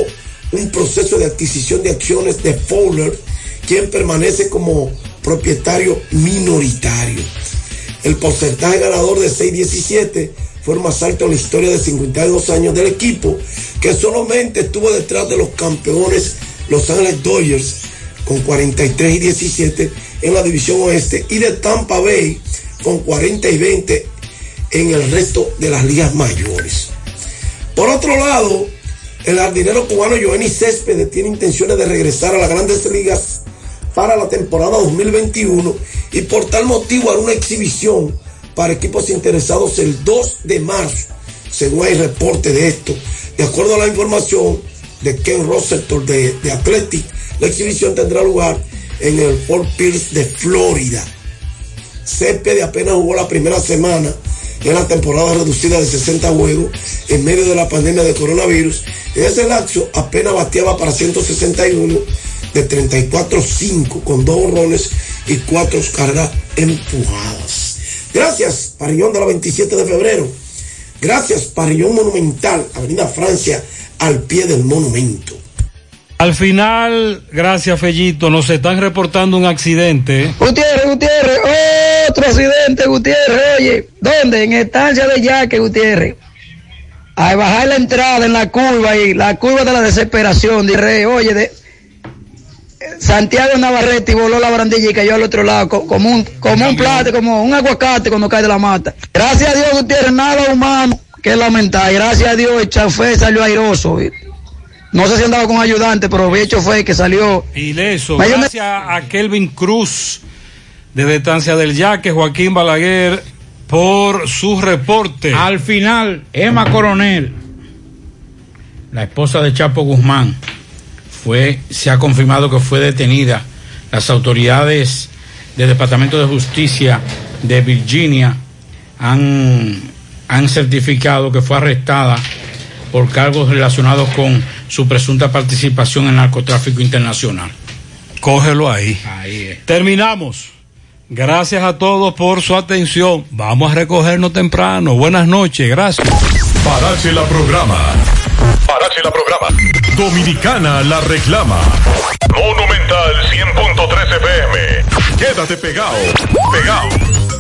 un proceso de adquisición de acciones de Fowler, quien permanece como propietario minoritario. El porcentaje ganador de 6.17 fue el más alto en la historia de 52 años del equipo, que solamente estuvo detrás de los campeones Los Ángeles Dodgers con 43 y 17 en la división oeste y de Tampa Bay con 40 y 20 en el resto de las ligas mayores. Por otro lado, el jardinero cubano Joenny Céspedes tiene intenciones de regresar a las grandes ligas para la temporada 2021 y por tal motivo hará una exhibición para equipos interesados el 2 de marzo, según hay reporte de esto. De acuerdo a la información de Ken Rosenthal de, de Athletic, la exhibición tendrá lugar en el Fort Pierce de Florida. Céspedes apenas jugó la primera semana en la temporada reducida de 60 juegos en medio de la pandemia de coronavirus. En ese lapso apenas bateaba para 161 de 34-5 con dos honrones y cuatro cargas empujadas. Gracias, Parillón de la 27 de febrero. Gracias, Parillón Monumental, Avenida Francia, al pie del monumento. Al final, gracias Fellito, nos están reportando un accidente. Gutiérrez, Gutiérrez, otro accidente, Gutiérrez, oye, ¿dónde? En estancia de Yaque, Gutiérrez. Al bajar la entrada en la curva y la curva de la desesperación, de rey, oye, de Santiago Navarrete y voló la barandilla y cayó al otro lado, co- como un, como un plato, como un aguacate cuando cae de la mata. Gracias a Dios, Gutiérrez, nada humano que lamentar. Gracias a Dios, el chofer salió airoso. y No sé si andaba con ayudante, pero el hecho fue que salió Ileso, Mayor- gracias a Kelvin Cruz de Estancia del Yaque, Joaquín Balaguer, por su reporte. Al final, Emma Coronel, la esposa de Chapo Guzmán, fue, se ha confirmado que fue detenida. Las autoridades del Departamento de Justicia de Virginia han, han certificado que fue arrestada por cargos relacionados con su presunta participación en narcotráfico internacional. Cógelo ahí. Ahí es. Terminamos. Gracias a todos por su atención. Vamos a recogernos temprano. Buenas noches, gracias. Parache la programa. Parache la programa. Dominicana la reclama. Monumental 100.13 FM. Quédate pegado. Pegado.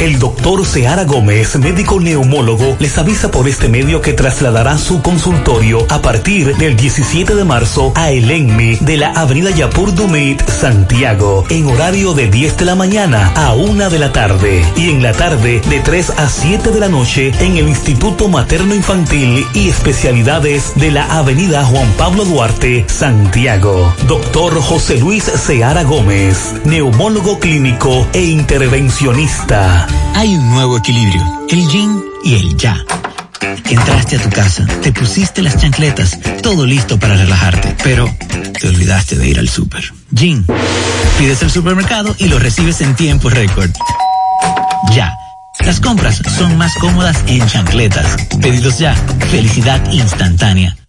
El doctor Seara Gómez, médico neumólogo, les avisa por este medio que trasladará su consultorio a partir del 17 de marzo a El Enmi de la avenida Yapur Dumit, Santiago, en horario de 10 de la mañana a 1 de la tarde y en la tarde de 3 a 7 de la noche en el Instituto Materno Infantil y Especialidades de la avenida Juan Pablo Duarte, Santiago. Doctor José Luis Seara Gómez, neumólogo clínico e intervencionista. Hay un nuevo equilibrio, el yin y el ya. Entraste a tu casa, te pusiste las chancletas, todo listo para relajarte, pero te olvidaste de ir al súper. Yin. Pides el supermercado y lo recibes en tiempo récord. Ya. Las compras son más cómodas en chancletas. Pedidos ya. Felicidad instantánea.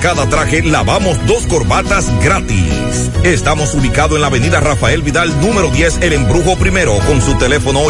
cada traje lavamos dos corbatas gratis. Estamos ubicados en la avenida Rafael Vidal número 10, El Embrujo Primero, con su teléfono